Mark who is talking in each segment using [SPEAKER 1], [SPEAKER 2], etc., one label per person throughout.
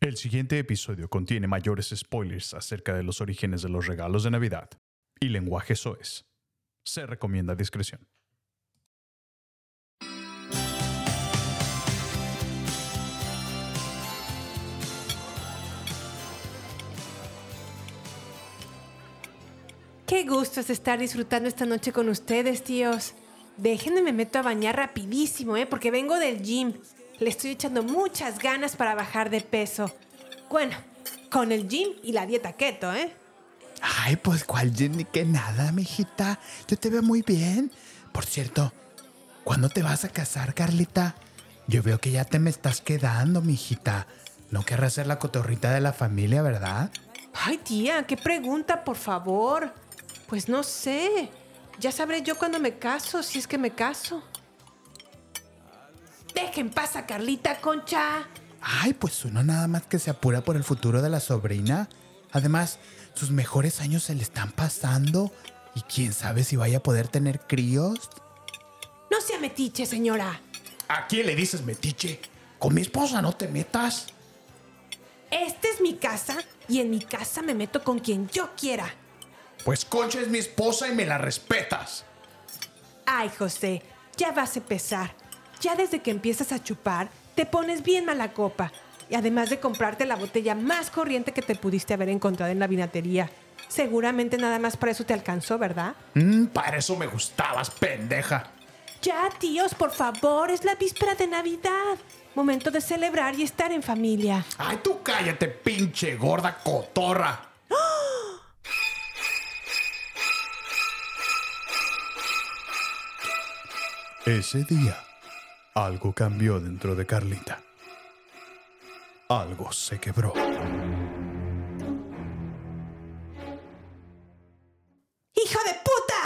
[SPEAKER 1] El siguiente episodio contiene mayores spoilers acerca de los orígenes de los regalos de Navidad y lenguaje soez. Se recomienda discreción.
[SPEAKER 2] Qué gusto es estar disfrutando esta noche con ustedes, tíos. Déjenme me meto a bañar rapidísimo, ¿eh? Porque vengo del gym. Le estoy echando muchas ganas para bajar de peso. Bueno, con el gym y la dieta keto, ¿eh?
[SPEAKER 3] Ay, pues cuál gym ni que nada, mijita. Yo te veo muy bien. Por cierto, ¿cuándo te vas a casar, Carlita? Yo veo que ya te me estás quedando, mijita. No querrás ser la cotorrita de la familia, ¿verdad?
[SPEAKER 2] Ay, tía, qué pregunta, por favor. Pues no sé. Ya sabré yo cuando me caso, si es que me caso. Dejen paz a Carlita, concha.
[SPEAKER 3] Ay, pues uno nada más que se apura por el futuro de la sobrina. Además, sus mejores años se le están pasando. Y quién sabe si vaya a poder tener críos.
[SPEAKER 2] No sea metiche, señora.
[SPEAKER 3] ¿A quién le dices metiche? Con mi esposa no te metas.
[SPEAKER 2] Esta es mi casa y en mi casa me meto con quien yo quiera.
[SPEAKER 3] Pues Concha es mi esposa y me la respetas.
[SPEAKER 2] Ay, José, ya vas a empezar. Ya desde que empiezas a chupar, te pones bien mala copa. Y además de comprarte la botella más corriente que te pudiste haber encontrado en la vinatería. Seguramente nada más para eso te alcanzó, ¿verdad?
[SPEAKER 3] Mm, para eso me gustabas, pendeja.
[SPEAKER 2] Ya, tíos, por favor, es la víspera de Navidad. Momento de celebrar y estar en familia.
[SPEAKER 3] Ay, tú cállate, pinche gorda cotorra.
[SPEAKER 1] Ese día, algo cambió dentro de Carlita. Algo se quebró.
[SPEAKER 2] ¡Hijo de puta!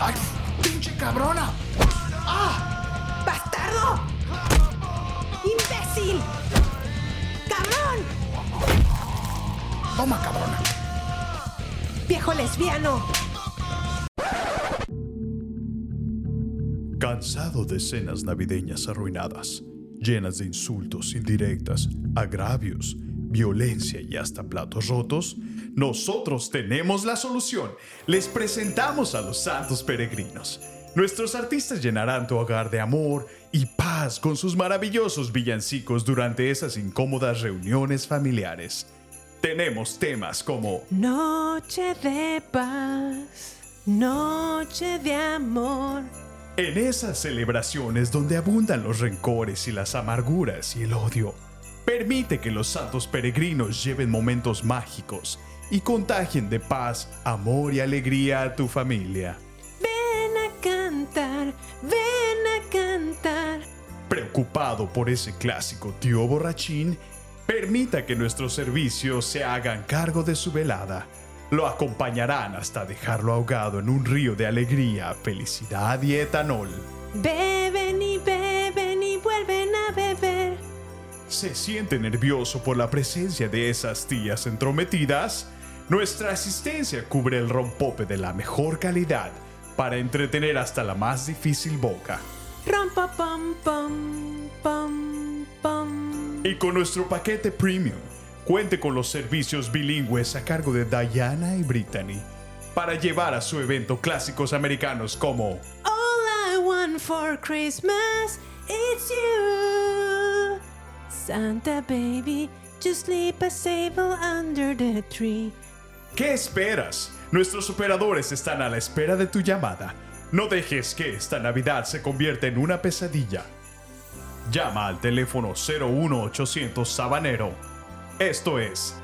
[SPEAKER 3] ¡Ay, pinche cabrona!
[SPEAKER 2] ¡Bastardo! ¡Imbécil! ¡Cabrón!
[SPEAKER 3] Toma, cabrona.
[SPEAKER 2] ¡Viejo lesbiano!
[SPEAKER 1] Cansado de escenas navideñas arruinadas, llenas de insultos, indirectas, agravios, violencia y hasta platos rotos, nosotros tenemos la solución. Les presentamos a los santos peregrinos. Nuestros artistas llenarán tu hogar de amor y paz con sus maravillosos villancicos durante esas incómodas reuniones familiares. Tenemos temas como
[SPEAKER 2] Noche de paz, noche de amor.
[SPEAKER 1] En esas celebraciones donde abundan los rencores y las amarguras y el odio, permite que los santos peregrinos lleven momentos mágicos y contagien de paz, amor y alegría a tu familia.
[SPEAKER 2] Ven a cantar, ven a cantar.
[SPEAKER 1] Preocupado por ese clásico tío borrachín, permita que nuestros servicios se hagan cargo de su velada. Lo acompañarán hasta dejarlo ahogado en un río de alegría, felicidad y etanol.
[SPEAKER 2] Beben y beben y vuelven a beber.
[SPEAKER 1] ¿Se siente nervioso por la presencia de esas tías entrometidas? Nuestra asistencia cubre el rompope de la mejor calidad para entretener hasta la más difícil boca.
[SPEAKER 2] Rompa pom pom pom pom.
[SPEAKER 1] Y con nuestro paquete premium, cuente con los servicios bilingües a cargo de Diana y Brittany para llevar a su evento clásicos americanos como
[SPEAKER 2] All I want for Christmas is you. Santa baby, just sleep a sable under the tree.
[SPEAKER 1] ¿Qué esperas? Nuestros operadores están a la espera de tu llamada. No dejes que esta Navidad se convierta en una pesadilla. Llama al teléfono 01800 Sabanero. Esto es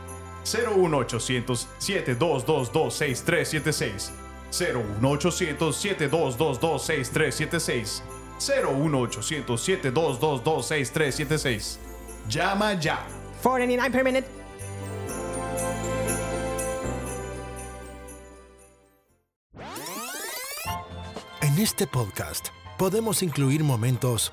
[SPEAKER 1] 01800 722 6376. 01800 722 6376. 01800 722 6376. Llama ya.
[SPEAKER 2] 4.99 per minute.
[SPEAKER 4] En este podcast podemos incluir momentos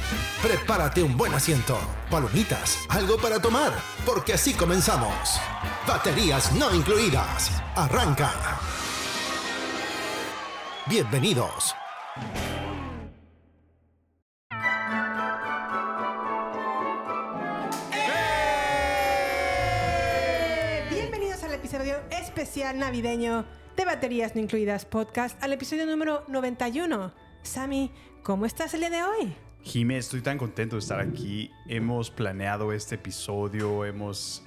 [SPEAKER 4] Prepárate un buen asiento, palomitas, algo para tomar, porque así comenzamos. Baterías no incluidas. Arranca. Bienvenidos.
[SPEAKER 2] Bienvenidos al episodio especial navideño de Baterías No Incluidas Podcast, al episodio número 91. Sammy, ¿cómo estás el día de hoy?
[SPEAKER 1] Jime, estoy tan contento de estar aquí. Hemos planeado este episodio, hemos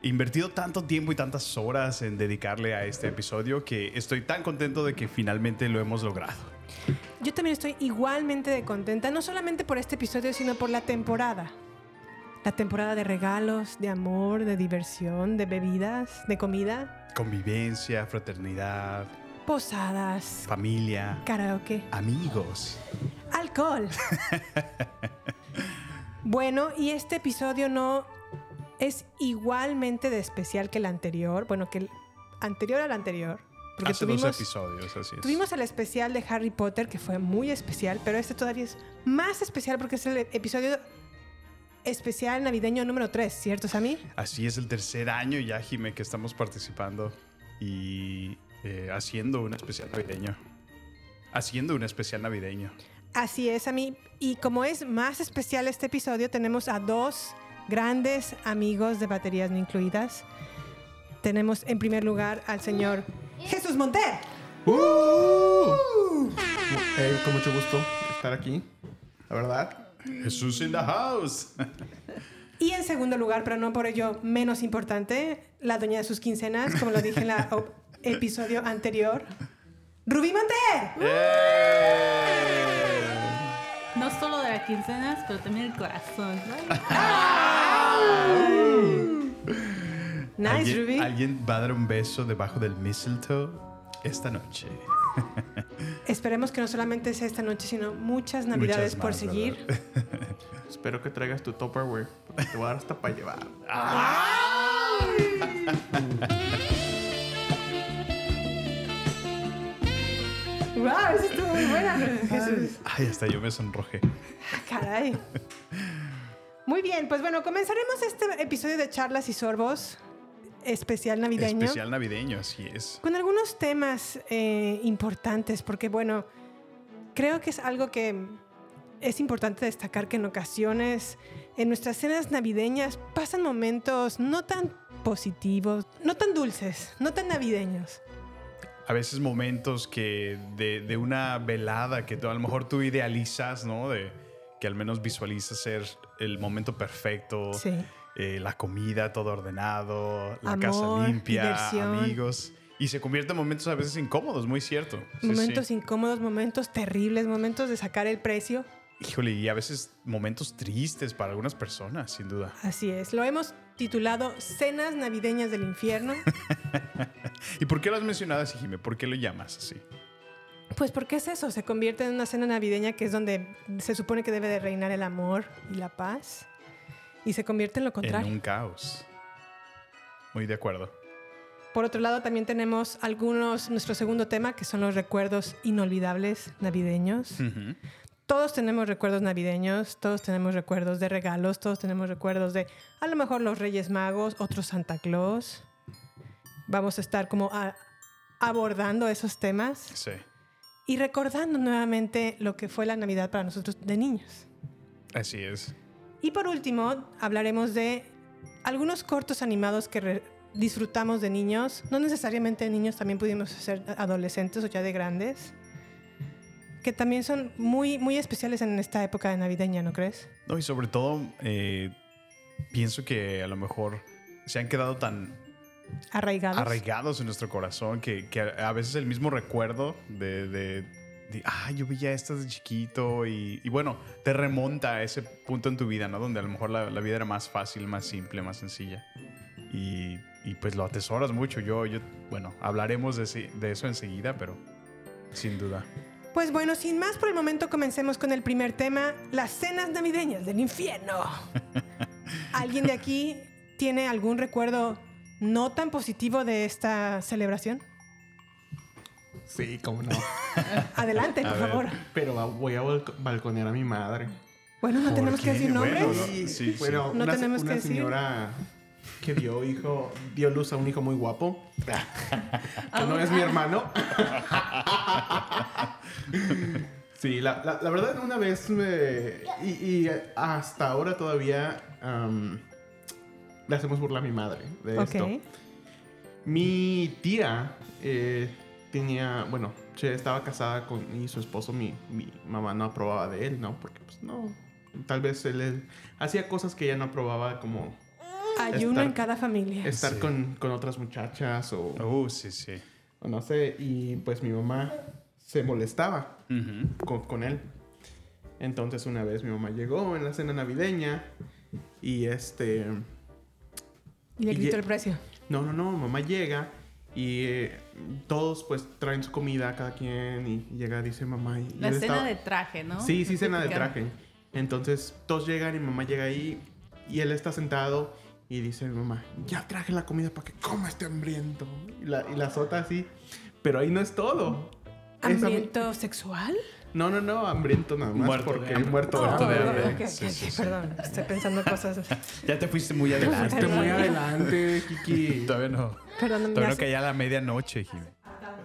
[SPEAKER 1] invertido tanto tiempo y tantas horas en dedicarle a este episodio que estoy tan contento de que finalmente lo hemos logrado.
[SPEAKER 2] Yo también estoy igualmente de contenta, no solamente por este episodio, sino por la temporada. La temporada de regalos, de amor, de diversión, de bebidas, de comida,
[SPEAKER 1] Convivencia, fraternidad,
[SPEAKER 2] posadas,
[SPEAKER 1] familia,
[SPEAKER 2] karaoke,
[SPEAKER 1] amigos.
[SPEAKER 2] alcohol. bueno, y este episodio no es igualmente de especial que el anterior, bueno, que el anterior al anterior. Porque
[SPEAKER 1] Hace
[SPEAKER 2] tuvimos,
[SPEAKER 1] dos episodios, así es.
[SPEAKER 2] tuvimos el especial de Harry Potter, que fue muy especial, pero este todavía es más especial porque es el episodio especial navideño número 3, ¿cierto, Sammy?
[SPEAKER 1] Así es el tercer año ya, Jime, que estamos participando y eh, haciendo un especial navideño. Haciendo un especial navideño.
[SPEAKER 2] Así es, Sammy. Y como es más especial este episodio, tenemos a dos grandes amigos de baterías no incluidas. Tenemos en primer lugar al señor Jesús Monter.
[SPEAKER 5] Hey, con mucho gusto estar aquí, la verdad.
[SPEAKER 1] Jesús in the house.
[SPEAKER 2] Y en segundo lugar, pero no por ello menos importante, la dueña de sus quincenas, como lo dije en el episodio anterior, Rubí Monter.
[SPEAKER 6] No solo de las quincenas, pero también el corazón.
[SPEAKER 2] Nice,
[SPEAKER 1] ¿Alguien,
[SPEAKER 2] Rubí.
[SPEAKER 1] alguien va a dar un beso debajo del mistletoe esta noche.
[SPEAKER 2] Esperemos que no solamente sea esta noche, sino muchas navidades
[SPEAKER 1] Muchas
[SPEAKER 2] por seguir.
[SPEAKER 5] Espero que traigas tu Tupperware. Te voy a dar hasta para llevar.
[SPEAKER 2] ¡Wow! Eso estuvo muy buena, Jesús.
[SPEAKER 1] Ay, hasta yo me sonrojé.
[SPEAKER 2] Caray. Muy bien, pues bueno, comenzaremos este episodio de charlas y sorbos especial navideño
[SPEAKER 1] Especial navideño, así es.
[SPEAKER 2] con algunos temas eh, importantes, porque bueno, creo que es algo que es importante destacar que en ocasiones en nuestras cenas navideñas pasan momentos no tan positivos, no tan dulces, no tan navideños.
[SPEAKER 1] A veces momentos que de, de una velada que tú, a lo mejor tú idealizas, ¿no? De que al menos visualizas ser el momento perfecto.
[SPEAKER 2] Sí.
[SPEAKER 1] eh, la comida, todo ordenado, la casa limpia,
[SPEAKER 2] diversión.
[SPEAKER 1] amigos. Y se convierte en momentos a veces incómodos, muy cierto. Sí,
[SPEAKER 2] momentos
[SPEAKER 1] sí.
[SPEAKER 2] incómodos, momentos terribles, momentos de sacar el precio.
[SPEAKER 1] Híjole, y a veces momentos tristes para algunas personas, sin duda.
[SPEAKER 2] Así es, lo hemos titulado Cenas Navideñas del Infierno.
[SPEAKER 1] ¿Y por qué lo has mencionado así, Jimé? ¿Por qué lo llamas así?
[SPEAKER 2] Pues porque es eso, se convierte en una cena navideña que es donde se supone que debe de reinar el amor y la paz. Y se convierte en lo contrario.
[SPEAKER 1] En un caos. Muy de acuerdo.
[SPEAKER 2] Por otro lado, también tenemos algunos, nuestro segundo tema, que son los recuerdos inolvidables navideños.
[SPEAKER 1] Ujú.
[SPEAKER 2] Todos tenemos recuerdos navideños, todos tenemos recuerdos de regalos, todos tenemos recuerdos de a lo mejor los Reyes Magos, otros Santa Claus. Vamos a estar como a- abordando esos temas
[SPEAKER 1] Sí.
[SPEAKER 2] y recordando nuevamente lo que fue la Navidad para nosotros de niños.
[SPEAKER 1] Así es.
[SPEAKER 2] Y por último, hablaremos de algunos cortos animados que disfrutamos de niños. No necesariamente de niños, también pudimos ser adolescentes o ya de grandes. Que también son muy, muy especiales en esta época de navideña, ¿no crees?
[SPEAKER 1] No, y sobre todo, eh, pienso que a lo mejor se han quedado tan
[SPEAKER 2] Arraigados.
[SPEAKER 1] arraigados en nuestro corazón que, que a veces el mismo recuerdo de, ah, yo veía estas de chiquito y, y bueno, te remonta a ese punto en tu vida, ¿no? Donde a lo mejor la, la vida era más fácil, más simple, más sencilla. Y, y, pues lo atesoras mucho. Yo, yo bueno, hablaremos de eso enseguida, pero sin duda.
[SPEAKER 2] Pues bueno, sin más por el momento, comencemos con el primer tema, las cenas navideñas del infierno. ¿Alguien de aquí tiene algún recuerdo no tan positivo de esta celebración?
[SPEAKER 5] Sí, cómo no.
[SPEAKER 2] Adelante, por
[SPEAKER 1] ver.
[SPEAKER 2] favor.
[SPEAKER 5] Pero voy a balco- balconear a mi madre.
[SPEAKER 2] Bueno, no
[SPEAKER 1] ¿Por
[SPEAKER 2] tenemos que decir nombres.
[SPEAKER 1] Bueno, no. Sí, sí.
[SPEAKER 5] Bueno,
[SPEAKER 2] No
[SPEAKER 5] una,
[SPEAKER 2] tenemos
[SPEAKER 5] una
[SPEAKER 2] que decir.
[SPEAKER 5] Que dio hijo, dio luz a un hijo muy guapo. que no es mi hermano. sí, la, la- la verdad una vez me... Y, y hasta ahora todavía le hacemos burla a mi madre de
[SPEAKER 2] Ok.
[SPEAKER 5] esto. Mi tía eh, tenía, bueno, estaba casada con y su esposo, mi, mi mamá no aprobaba de él, ¿no? Porque pues no, tal vez él, él hacía cosas que ella no aprobaba como
[SPEAKER 2] Hay uno en cada familia.
[SPEAKER 5] estar
[SPEAKER 1] Sí.
[SPEAKER 5] con, con otras muchachas o,
[SPEAKER 1] Uh, sí, sí.
[SPEAKER 5] o no sé, y pues mi mamá se molestaba
[SPEAKER 1] Ujú.
[SPEAKER 5] con, con él. Entonces una vez mi mamá llegó en la cena navideña y este...
[SPEAKER 2] Y le gritó el precio.
[SPEAKER 5] No, no, no, mamá llega y eh, todos pues traen su comida cada quien y llega, dice mamá. Y
[SPEAKER 6] La
[SPEAKER 5] él
[SPEAKER 6] escena
[SPEAKER 5] estaba-
[SPEAKER 6] de traje, ¿no?
[SPEAKER 5] Sí, sí, cena de traje. Entonces todos llegan y mamá llega ahí y él está sentado y dice mi mamá, ya traje la comida para que coma este hambriento. Y la, y la azota así. Pero ahí no es todo.
[SPEAKER 2] ¿Hambriento sexual?
[SPEAKER 5] no, no, no, hambriento nada más
[SPEAKER 1] Muerto
[SPEAKER 5] porque muerto de
[SPEAKER 1] Muerto de
[SPEAKER 5] hambre.
[SPEAKER 1] hambre. Sí, sí, sí.
[SPEAKER 2] perdón. Estoy pensando cosas.
[SPEAKER 1] Ya te fuiste muy adelante.
[SPEAKER 5] Fuiste muy adelante, Kiki.
[SPEAKER 1] Todavía no.
[SPEAKER 2] Perdón,
[SPEAKER 1] Todavía no caía la medianoche, Jimmy.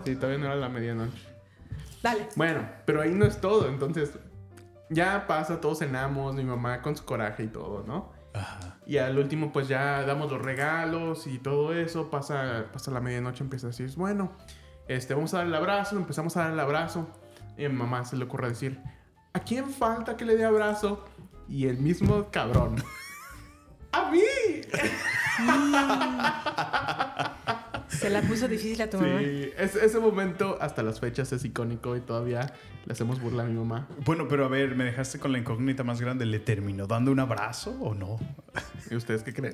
[SPEAKER 5] Sí, todavía no era la medianoche.
[SPEAKER 2] Dale.
[SPEAKER 5] Bueno, pero ahí no es todo. Entonces, ya pasa, todos cenamos, mi mamá con su coraje y todo, ¿no?
[SPEAKER 1] Ajá.
[SPEAKER 5] Y al último, pues ya damos los regalos y todo eso. Pasa, pasa la medianoche, empieza a decir, bueno, este, vamos a dar el abrazo. Empezamos a dar el abrazo. Y a mi mamá se le ocurre decir, ¿a quién falta que le dé abrazo? Y el mismo cabrón. ¡A mí!
[SPEAKER 2] Se la puso difícil a tu mamá.
[SPEAKER 5] Sí, es- ese momento hasta las fechas es icónico y todavía le hacemos burla a mi mamá.
[SPEAKER 1] Bueno, pero a ver, me dejaste con la incógnita más grande. ¿Le terminó dando un abrazo o no?
[SPEAKER 5] ¿Y ustedes qué creen?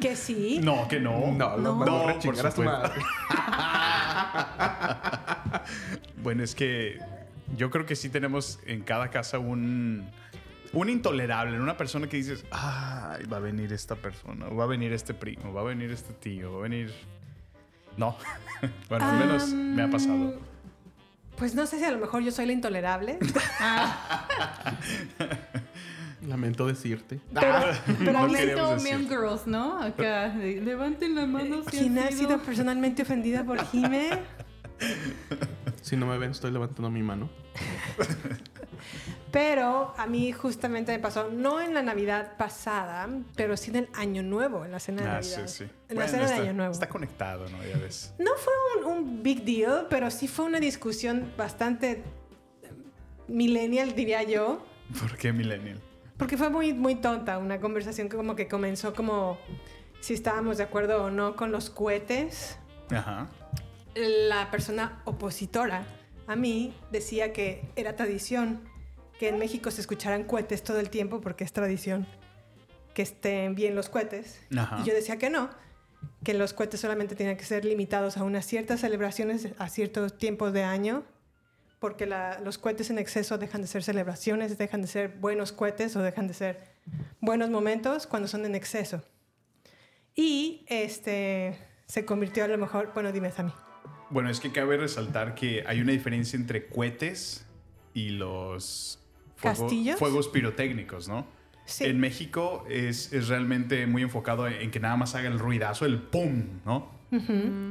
[SPEAKER 2] Que sí.
[SPEAKER 1] No, que no.
[SPEAKER 5] No, lo
[SPEAKER 2] No.
[SPEAKER 1] No,
[SPEAKER 5] a
[SPEAKER 1] por
[SPEAKER 5] a
[SPEAKER 1] supuesto.
[SPEAKER 5] madre.
[SPEAKER 1] Bueno, es que yo creo que sí tenemos en cada casa un, un intolerable, una persona que dices, ay, va a venir esta persona, o va a venir este primo, va a venir este tío, va a venir... No, bueno, al menos me ha pasado.
[SPEAKER 2] Pues no sé si a lo mejor yo soy la intolerable.
[SPEAKER 5] Lamento decirte.
[SPEAKER 2] Pero, pero
[SPEAKER 1] No decir.
[SPEAKER 6] Mean Girls, ¿no? Acá, levanten la mano si
[SPEAKER 2] ¿Quién ha sido personalmente ofendida por Jime?
[SPEAKER 5] Si no me ven, estoy levantando mi mano.
[SPEAKER 2] Pero a mí justamente me pasó, no en la Navidad pasada, pero sí en el Año Nuevo, en la cena de
[SPEAKER 1] Ah, sí,
[SPEAKER 2] Navidad.
[SPEAKER 1] sí.
[SPEAKER 2] En
[SPEAKER 1] Bueno,
[SPEAKER 2] la cena
[SPEAKER 1] está,
[SPEAKER 2] de Año Nuevo.
[SPEAKER 1] Está conectado, ¿no? Ya ves.
[SPEAKER 2] No fue un, un big deal, pero sí fue una discusión bastante millennial, diría yo.
[SPEAKER 1] ¿Por qué millennial?
[SPEAKER 2] Porque fue muy, muy tonta, una conversación que como que comenzó como si estábamos de acuerdo o no con los cohetes.
[SPEAKER 1] Ajá.
[SPEAKER 2] La persona opositora a mí decía que era tradición que en México se escucharan cohetes todo el tiempo porque es tradición que estén bien los cohetes.
[SPEAKER 1] Ajá.
[SPEAKER 2] Y yo decía que no, que los cohetes solamente tenían que ser limitados a unas ciertas celebraciones a ciertos tiempos de año, porque la- los cohetes en exceso dejan de ser celebraciones, dejan de ser buenos cohetes o dejan de ser buenos momentos cuando son en exceso. Y este se convirtió a lo mejor, bueno, dime a mí.
[SPEAKER 1] Bueno, es que cabe resaltar que hay una diferencia entre cohetes y los fuego-
[SPEAKER 2] ¿Castillos?
[SPEAKER 1] fuegos pirotécnicos, ¿no?
[SPEAKER 2] Sí.
[SPEAKER 1] En México es, es realmente muy enfocado en que nada más haga el ruidazo, el pum, ¿no?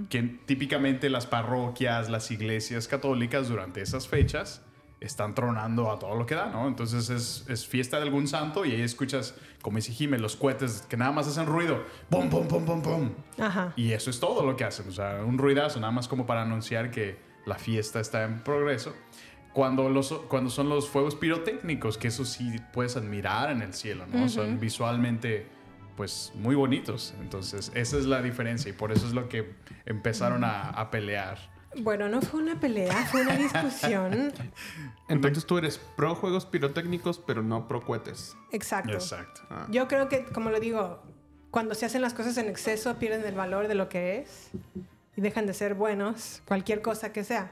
[SPEAKER 1] Que típicamente las parroquias, las iglesias católicas durante esas fechas están tronando a todo lo que da, ¿no? Entonces es, es fiesta de algún santo y ahí escuchas, como dice Jiménez, los cohetes que nada más hacen ruido, pum, pum, pum, pum, pum.
[SPEAKER 2] Ajá.
[SPEAKER 1] Y eso es todo lo que hacen, o sea, un ruidazo, nada más como para anunciar que la fiesta está en progreso. Cuando, los, cuando son los fuegos pirotécnicos, que eso sí puedes admirar en el cielo, ¿no? Son visualmente, pues, muy bonitos. Entonces, esa es la diferencia y por eso es lo que empezaron a, a pelear
[SPEAKER 2] Bueno, no fue una pelea, fue una discusión.
[SPEAKER 5] Entonces tú eres pro juegos pirotécnicos, pero no pro cohetes.
[SPEAKER 2] Exacto.
[SPEAKER 1] Exacto.
[SPEAKER 5] Ah.
[SPEAKER 2] Yo creo que, como lo digo, cuando se hacen las cosas en exceso pierden el valor de lo que es y dejan de ser buenos, cualquier cosa que sea.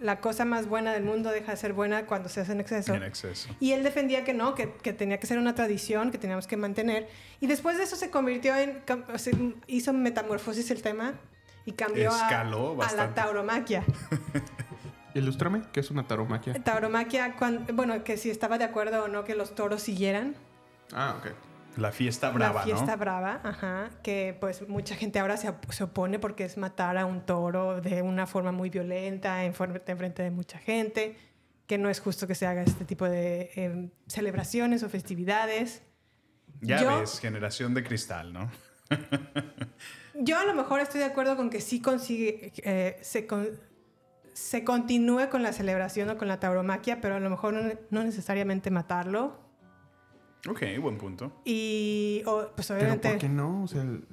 [SPEAKER 2] La cosa más buena del mundo deja de ser buena cuando se hace en exceso.
[SPEAKER 1] En exceso.
[SPEAKER 2] Y él defendía que no, que, que tenía que ser una tradición, que teníamos que mantener. Y después de eso se convirtió en... cam- o sea, hizo metamorfosis el tema y cambió a-
[SPEAKER 1] Escaló
[SPEAKER 2] a, la
[SPEAKER 1] bastante.
[SPEAKER 2] tauromaquia.
[SPEAKER 5] Ilústrame, ¿qué es una taromaquia?
[SPEAKER 2] Tauromaquia, cuan- bueno, que si estaba de acuerdo o no que los toros siguieran.
[SPEAKER 5] Ah, ok.
[SPEAKER 1] La fiesta brava,
[SPEAKER 2] la fiesta
[SPEAKER 1] ¿no?
[SPEAKER 2] brava, ajá, que pues mucha gente ahora se, op- se opone porque es matar a un toro de una forma muy violenta en, frente de mucha gente, que no es justo que se haga este tipo de em, celebraciones o festividades.
[SPEAKER 1] Ya
[SPEAKER 2] Yo-
[SPEAKER 1] ves, generación de cristal, ¿no?
[SPEAKER 2] Yo a lo mejor estoy de acuerdo con que sí consigue, eh, se, con- se continúe con la celebración o con la tauromaquia, pero a lo mejor no, no necesariamente matarlo.
[SPEAKER 1] Ok, buen punto.
[SPEAKER 2] Y o, pues
[SPEAKER 5] Pero
[SPEAKER 2] obviamente...
[SPEAKER 5] ¿por qué no? O sea, el-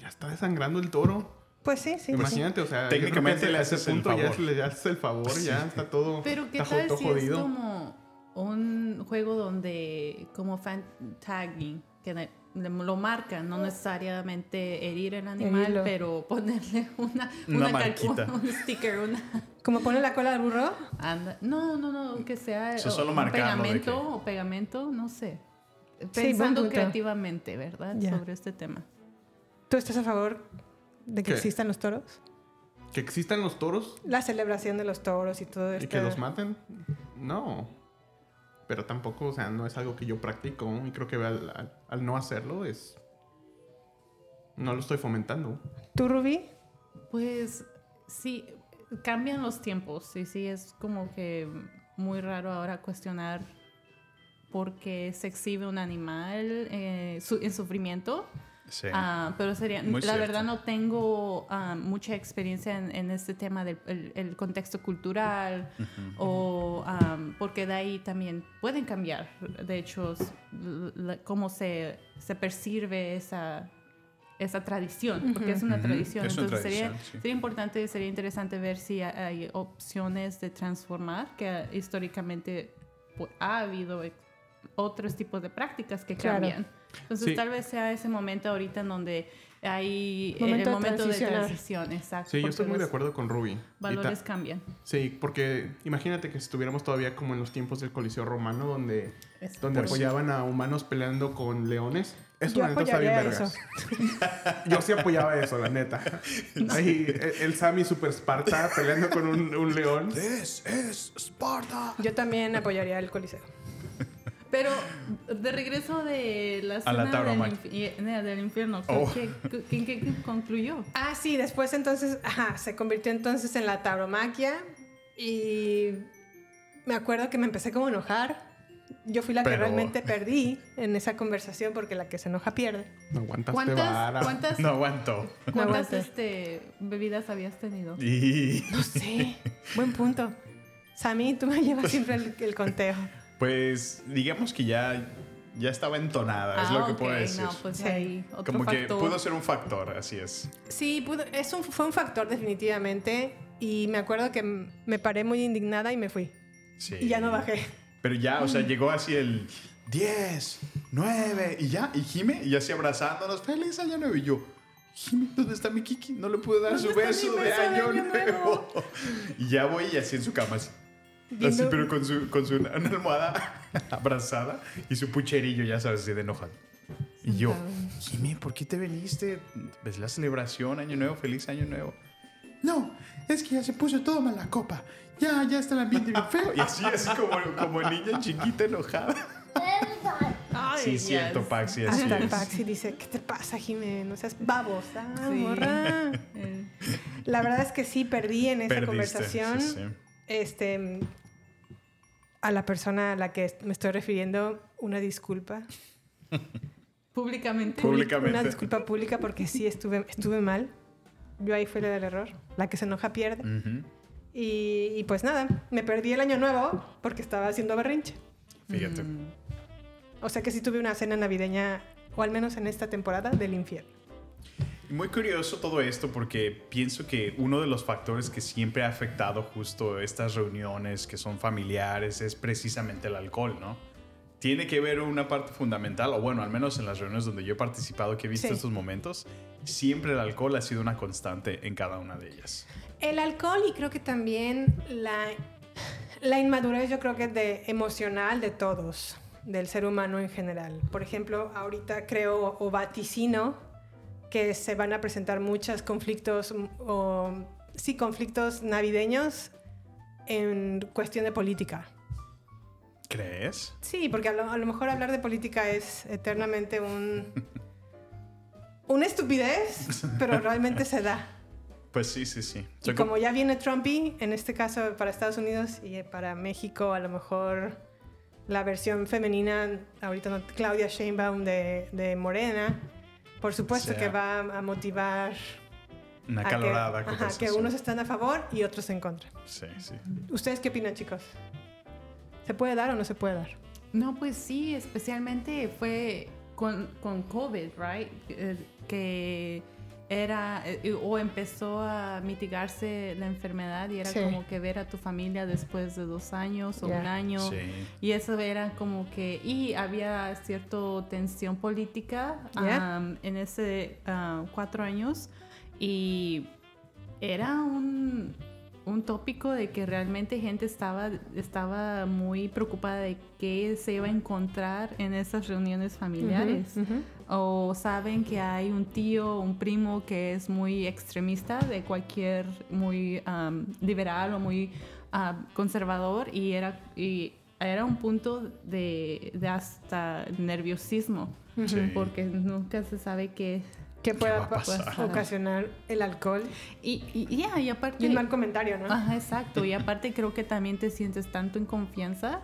[SPEAKER 5] ya está desangrando el toro.
[SPEAKER 2] Pues sí, sí. sí.
[SPEAKER 5] Imagínate, o sea,
[SPEAKER 1] técnicamente le haces el
[SPEAKER 5] punto ya
[SPEAKER 1] favor.
[SPEAKER 5] se le haces el favor, ya está todo,
[SPEAKER 6] Pero qué
[SPEAKER 5] está
[SPEAKER 6] tal
[SPEAKER 5] todo
[SPEAKER 6] si
[SPEAKER 5] jodido.
[SPEAKER 6] es como un juego donde, como fan tagging, que le- le- lo marcan, no necesariamente herir el animal, pero ponerle una,
[SPEAKER 1] Una marquita.
[SPEAKER 6] un sticker, una...
[SPEAKER 2] Como pone la cola del burro.
[SPEAKER 6] anda- no, no, no, que sea
[SPEAKER 1] Eso
[SPEAKER 6] o-
[SPEAKER 1] solo
[SPEAKER 6] un
[SPEAKER 1] marcarlo
[SPEAKER 6] pegamento
[SPEAKER 1] que-
[SPEAKER 6] o pegamento, no sé. Pensando creativamente, ¿verdad? Sobre este tema.
[SPEAKER 2] ¿Tú estás a favor de que
[SPEAKER 5] ¿Qué?
[SPEAKER 2] existan los toros?
[SPEAKER 5] Que existan los toros
[SPEAKER 2] La celebración de los toros y todo
[SPEAKER 5] y
[SPEAKER 2] esto.
[SPEAKER 5] que los maten, no. Pero tampoco, o sea, no es algo que yo practico y creo que al, al- al no hacerlo es... No lo estoy fomentando.
[SPEAKER 2] ¿Tú, Rubí?
[SPEAKER 6] Pues sí, cambian los tiempos y sí es como que muy raro ahora cuestionar por qué se exhibe un animal eh, su- en sufrimiento.
[SPEAKER 1] Sí.
[SPEAKER 6] Ah, pero sería,
[SPEAKER 1] Muy
[SPEAKER 6] la
[SPEAKER 1] cierto.
[SPEAKER 6] verdad no tengo ah, mucha experiencia en, en este tema del el- el contexto cultural o am, porque de ahí también pueden cambiar, de hecho, cómo se, se percibe esa, esa tradición, porque es una tradición.
[SPEAKER 1] Es una
[SPEAKER 6] Entonces sería,
[SPEAKER 1] sí.
[SPEAKER 6] sería importante, sería interesante ver si ha- hay opciones de transformar, que históricamente pu- ha habido ex- otros tipos de prácticas que
[SPEAKER 2] Claro.
[SPEAKER 6] cambian. Entonces
[SPEAKER 5] Sí.
[SPEAKER 6] tal vez sea ese momento ahorita en donde hay eh,
[SPEAKER 2] Momento de
[SPEAKER 6] el momento de transición, exacto.
[SPEAKER 5] Sí, yo estoy muy de acuerdo con Ruby.
[SPEAKER 6] Valores cambian.
[SPEAKER 5] Sí, porque imagínate que estuviéramos todavía como en los tiempos del Coliseo Romano, donde, donde
[SPEAKER 1] Pues-
[SPEAKER 5] apoyaban a humanos peleando con leones. Eso
[SPEAKER 2] Yo
[SPEAKER 5] la neta está bien vergas. Yo sí apoyaba eso, la neta. Ahí, el, el Sammy Super Sparta peleando con un, un león.
[SPEAKER 1] This is Sparta.
[SPEAKER 2] Yo también apoyaría el Coliseo.
[SPEAKER 6] Pero de regreso de la
[SPEAKER 1] A la
[SPEAKER 6] cena del,
[SPEAKER 1] tauromaquia.
[SPEAKER 6] infi- eh, del infierno,
[SPEAKER 1] Oh.
[SPEAKER 6] ¿qué, qué- qué- qué- qué concluyó?
[SPEAKER 2] Ah, sí, después entonces, ajá, se convirtió entonces en la tauromaquia y me acuerdo que me empecé como a enojar. Yo fui la que realmente perdí en esa conversación porque la que se enoja pierde.
[SPEAKER 5] No aguantaste
[SPEAKER 6] ¿Cuántas,
[SPEAKER 5] vara.
[SPEAKER 6] cuántas,
[SPEAKER 1] No aguanto.
[SPEAKER 6] cuántas este, bebidas habías tenido?
[SPEAKER 1] Y
[SPEAKER 2] No sé, buen punto. Sammy, tú me llevas siempre el, el conteo.
[SPEAKER 1] pues digamos que ya, ya estaba entonada, es
[SPEAKER 6] Ah,
[SPEAKER 1] lo que
[SPEAKER 6] ok,
[SPEAKER 1] puedo decir.
[SPEAKER 6] No, pues
[SPEAKER 2] Sí.
[SPEAKER 6] ahí otro
[SPEAKER 1] Como que pudo ser un factor, así es.
[SPEAKER 2] Sí, pudo- es un- fue un factor definitivamente y me acuerdo que me paré muy indignada y me fui.
[SPEAKER 1] Sí.
[SPEAKER 2] Y ya no bajé.
[SPEAKER 1] Pero ya, o sea, llegó así el 10, 9 y ya, y Jime, y así abrazándonos, feliz año nuevo. Y yo, Jime, ¿dónde está mi Kiki? No le pude dar su
[SPEAKER 2] ¿Dónde está
[SPEAKER 1] beso de año,
[SPEAKER 2] Año
[SPEAKER 1] nuevo. y ya voy y así en su cama, así. Así, pero con su, con su una almohada abrazada y su pucherillo, ya sabes, así de enojado. Y yo, Jime, ¿por qué te viniste? ¿Ves la celebración, año nuevo, feliz año nuevo? No, es que ya se puso todo mal la copa. Ya, ya está el ambiente bien feo. Y así, así como, como niña chiquita enojada.
[SPEAKER 2] Ay,
[SPEAKER 1] Sí, siento,
[SPEAKER 6] yes.
[SPEAKER 1] Paxi, así
[SPEAKER 2] Hasta el
[SPEAKER 1] es.
[SPEAKER 2] Paxi dice, ¿qué te pasa, Jimé? No seas babosa,
[SPEAKER 6] Sí.
[SPEAKER 2] morra.
[SPEAKER 6] Eh,
[SPEAKER 2] La verdad es que sí, perdí en esa
[SPEAKER 1] Perdiste,
[SPEAKER 2] conversación.
[SPEAKER 1] sí, sí.
[SPEAKER 2] Este, a la persona a la que me estoy refiriendo, una disculpa.
[SPEAKER 6] públicamente.
[SPEAKER 1] Públicamente.
[SPEAKER 2] Una disculpa pública porque sí estuve, estuve mal. Yo ahí fui la del error. La que se enoja pierde.
[SPEAKER 1] Ujú.
[SPEAKER 2] Y, y pues nada, me perdí el año nuevo porque estaba haciendo berrinche.
[SPEAKER 1] Fíjate.
[SPEAKER 6] Mm,
[SPEAKER 2] O sea que sí tuve una cena navideña, o al menos en esta temporada, del infierno.
[SPEAKER 1] Muy curioso todo esto porque pienso que uno de los factores que siempre ha afectado justo estas reuniones que son familiares es precisamente el alcohol, ¿no? Tiene que ver una parte fundamental, o bueno, al menos en las reuniones donde yo he participado, que he visto
[SPEAKER 2] Sí.
[SPEAKER 1] estos momentos, siempre el alcohol ha sido una constante en cada una de ellas.
[SPEAKER 2] El alcohol y creo que también la, la inmadurez, yo creo que es de emocional de todos, del ser humano en general. Por ejemplo, ahorita creo o vaticino que se van a presentar muchos conflictos o sí conflictos navideños en cuestión de política.
[SPEAKER 1] ¿Crees?
[SPEAKER 2] Sí, porque a lo, a lo mejor hablar de política es eternamente un una estupidez, pero realmente se da.
[SPEAKER 1] Pues sí, sí, sí.
[SPEAKER 2] Y como ya viene Trumpy, en este caso para Estados Unidos y para México, a lo mejor la versión femenina, ahorita no, Claudia Sheinbaum de, de Morena, por supuesto
[SPEAKER 1] sea,
[SPEAKER 2] que va a motivar
[SPEAKER 1] una
[SPEAKER 2] a que-
[SPEAKER 1] calorada
[SPEAKER 2] ajá, que, unos están a favor y otros en contra.
[SPEAKER 1] Sí, sí.
[SPEAKER 2] ¿Ustedes qué opinan, chicos? ¿Se puede dar o no se puede dar?
[SPEAKER 6] No, pues sí, especialmente fue con, con COVID, right? Eh, que era eh, o empezó a mitigarse la enfermedad y era
[SPEAKER 2] Sí.
[SPEAKER 6] como que ver a tu familia después de dos años o
[SPEAKER 2] Ya.
[SPEAKER 6] un año.
[SPEAKER 1] Sí.
[SPEAKER 6] Y eso era como que, y había cierta tensión política
[SPEAKER 2] Yeah.
[SPEAKER 6] um, en ese uh, cuatro años y era un, un tópico de que realmente gente estaba, estaba muy preocupada de qué se iba a encontrar en esas reuniones familiares.
[SPEAKER 2] Ujú, ujú.
[SPEAKER 6] O saben que hay un tío, un primo que es muy extremista de cualquier, muy um, liberal o muy um, conservador y era, y era un punto de, de hasta nerviosismo.
[SPEAKER 1] Sí.
[SPEAKER 6] Porque nunca se sabe qué...
[SPEAKER 2] ¿Qué pueda ocasionar el alcohol
[SPEAKER 6] Y, y, ya, y aparte...
[SPEAKER 2] y un mal comentario, ¿no?
[SPEAKER 6] Ajá, exacto. Y aparte creo que también te sientes tanto en confianza,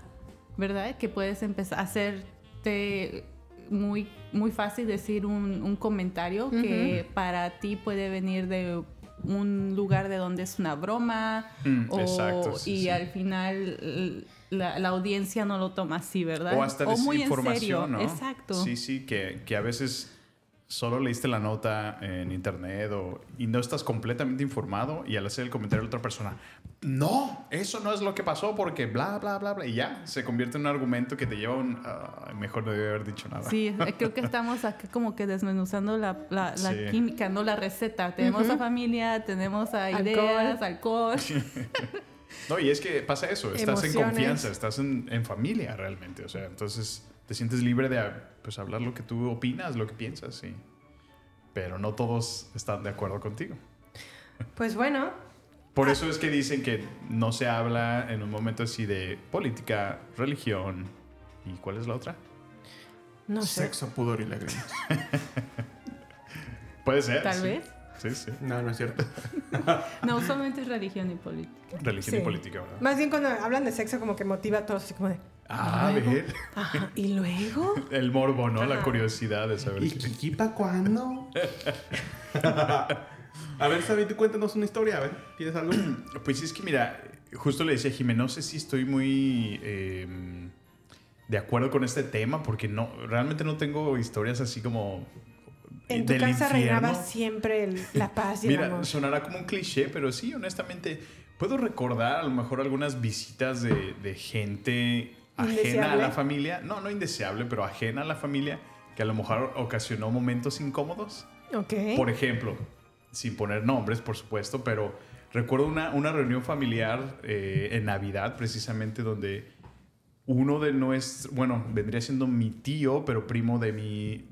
[SPEAKER 6] ¿verdad? Que puedes empezar a hacerte muy, muy fácil decir un, un comentario que para ti puede venir de un lugar de donde es una broma
[SPEAKER 1] Mm,
[SPEAKER 6] o,
[SPEAKER 1] exacto, sí,
[SPEAKER 6] y
[SPEAKER 1] sí.
[SPEAKER 6] al final la, la audiencia no lo toma así, ¿verdad?
[SPEAKER 1] O hasta
[SPEAKER 6] muy en
[SPEAKER 1] desinformación,
[SPEAKER 6] serio.
[SPEAKER 1] ¿no?
[SPEAKER 6] Exacto.
[SPEAKER 1] Sí, sí, que, que a veces solo leíste la nota en internet o, y no estás completamente informado y al hacer el comentario de otra persona, no, eso no es lo que pasó porque bla, bla, bla, bla, y ya se convierte en un argumento que te lleva a un, "Ah, mejor no debe haber dicho nada.
[SPEAKER 6] Sí, eh, creo que estamos aquí como que desmenuzando la, la- la
[SPEAKER 1] Sí.
[SPEAKER 6] química, no la receta. Tenemos a familia, tenemos a
[SPEAKER 2] Alcohol.
[SPEAKER 6] ideas, alcohol.
[SPEAKER 1] No, y es que pasa eso, estás en confianza, estás en, en familia realmente, o sea, entonces te sientes libre de pues, hablar lo que tú opinas, lo que piensas, sí. Pero no todos están de acuerdo contigo.
[SPEAKER 2] Pues bueno,
[SPEAKER 1] Por eso es que dicen que no se habla en un momento así de política, religión y ¿cuál es la otra?
[SPEAKER 2] no sé.
[SPEAKER 5] Sexo, pudor y lágrimas.
[SPEAKER 1] Puede ser.
[SPEAKER 6] Tal
[SPEAKER 1] sí.
[SPEAKER 6] vez.
[SPEAKER 1] Sí, sí.
[SPEAKER 5] No, no es cierto.
[SPEAKER 6] No, solamente es religión y política.
[SPEAKER 1] Religión
[SPEAKER 2] Sí.
[SPEAKER 1] y política, ¿verdad?
[SPEAKER 2] Más bien cuando hablan de sexo como que motiva a todos así como de...
[SPEAKER 1] Ah, a ver.
[SPEAKER 2] Ajá, ¿y luego?
[SPEAKER 1] El morbo, ¿no? La curiosidad de saber
[SPEAKER 5] ¿Y
[SPEAKER 1] qué.
[SPEAKER 5] Kiki pa' cuándo? a ver, Sabi, tú cuéntanos una historia. A ver, ¿tienes algo?
[SPEAKER 1] Pues es que mira, justo le decía a Jimé, no sé si estoy muy eh, de acuerdo con este tema porque no, realmente no tengo historias así como
[SPEAKER 2] En tu
[SPEAKER 1] del
[SPEAKER 2] casa
[SPEAKER 1] infierno.
[SPEAKER 2] reinaba siempre el- la paz y el
[SPEAKER 1] Mira,
[SPEAKER 2] amor.
[SPEAKER 1] sonará como un cliché, pero sí, honestamente, puedo recordar a lo mejor algunas visitas de, de gente ajena a la familia. No, no indeseable, pero ajena a la familia, que a lo mejor ocasionó momentos incómodos.
[SPEAKER 2] Ok.
[SPEAKER 1] Por ejemplo, sin poner nombres, por supuesto, pero recuerdo una, una reunión familiar eh, en Navidad, precisamente, donde uno de nuestros, bueno, vendría siendo mi tío, pero primo de mi...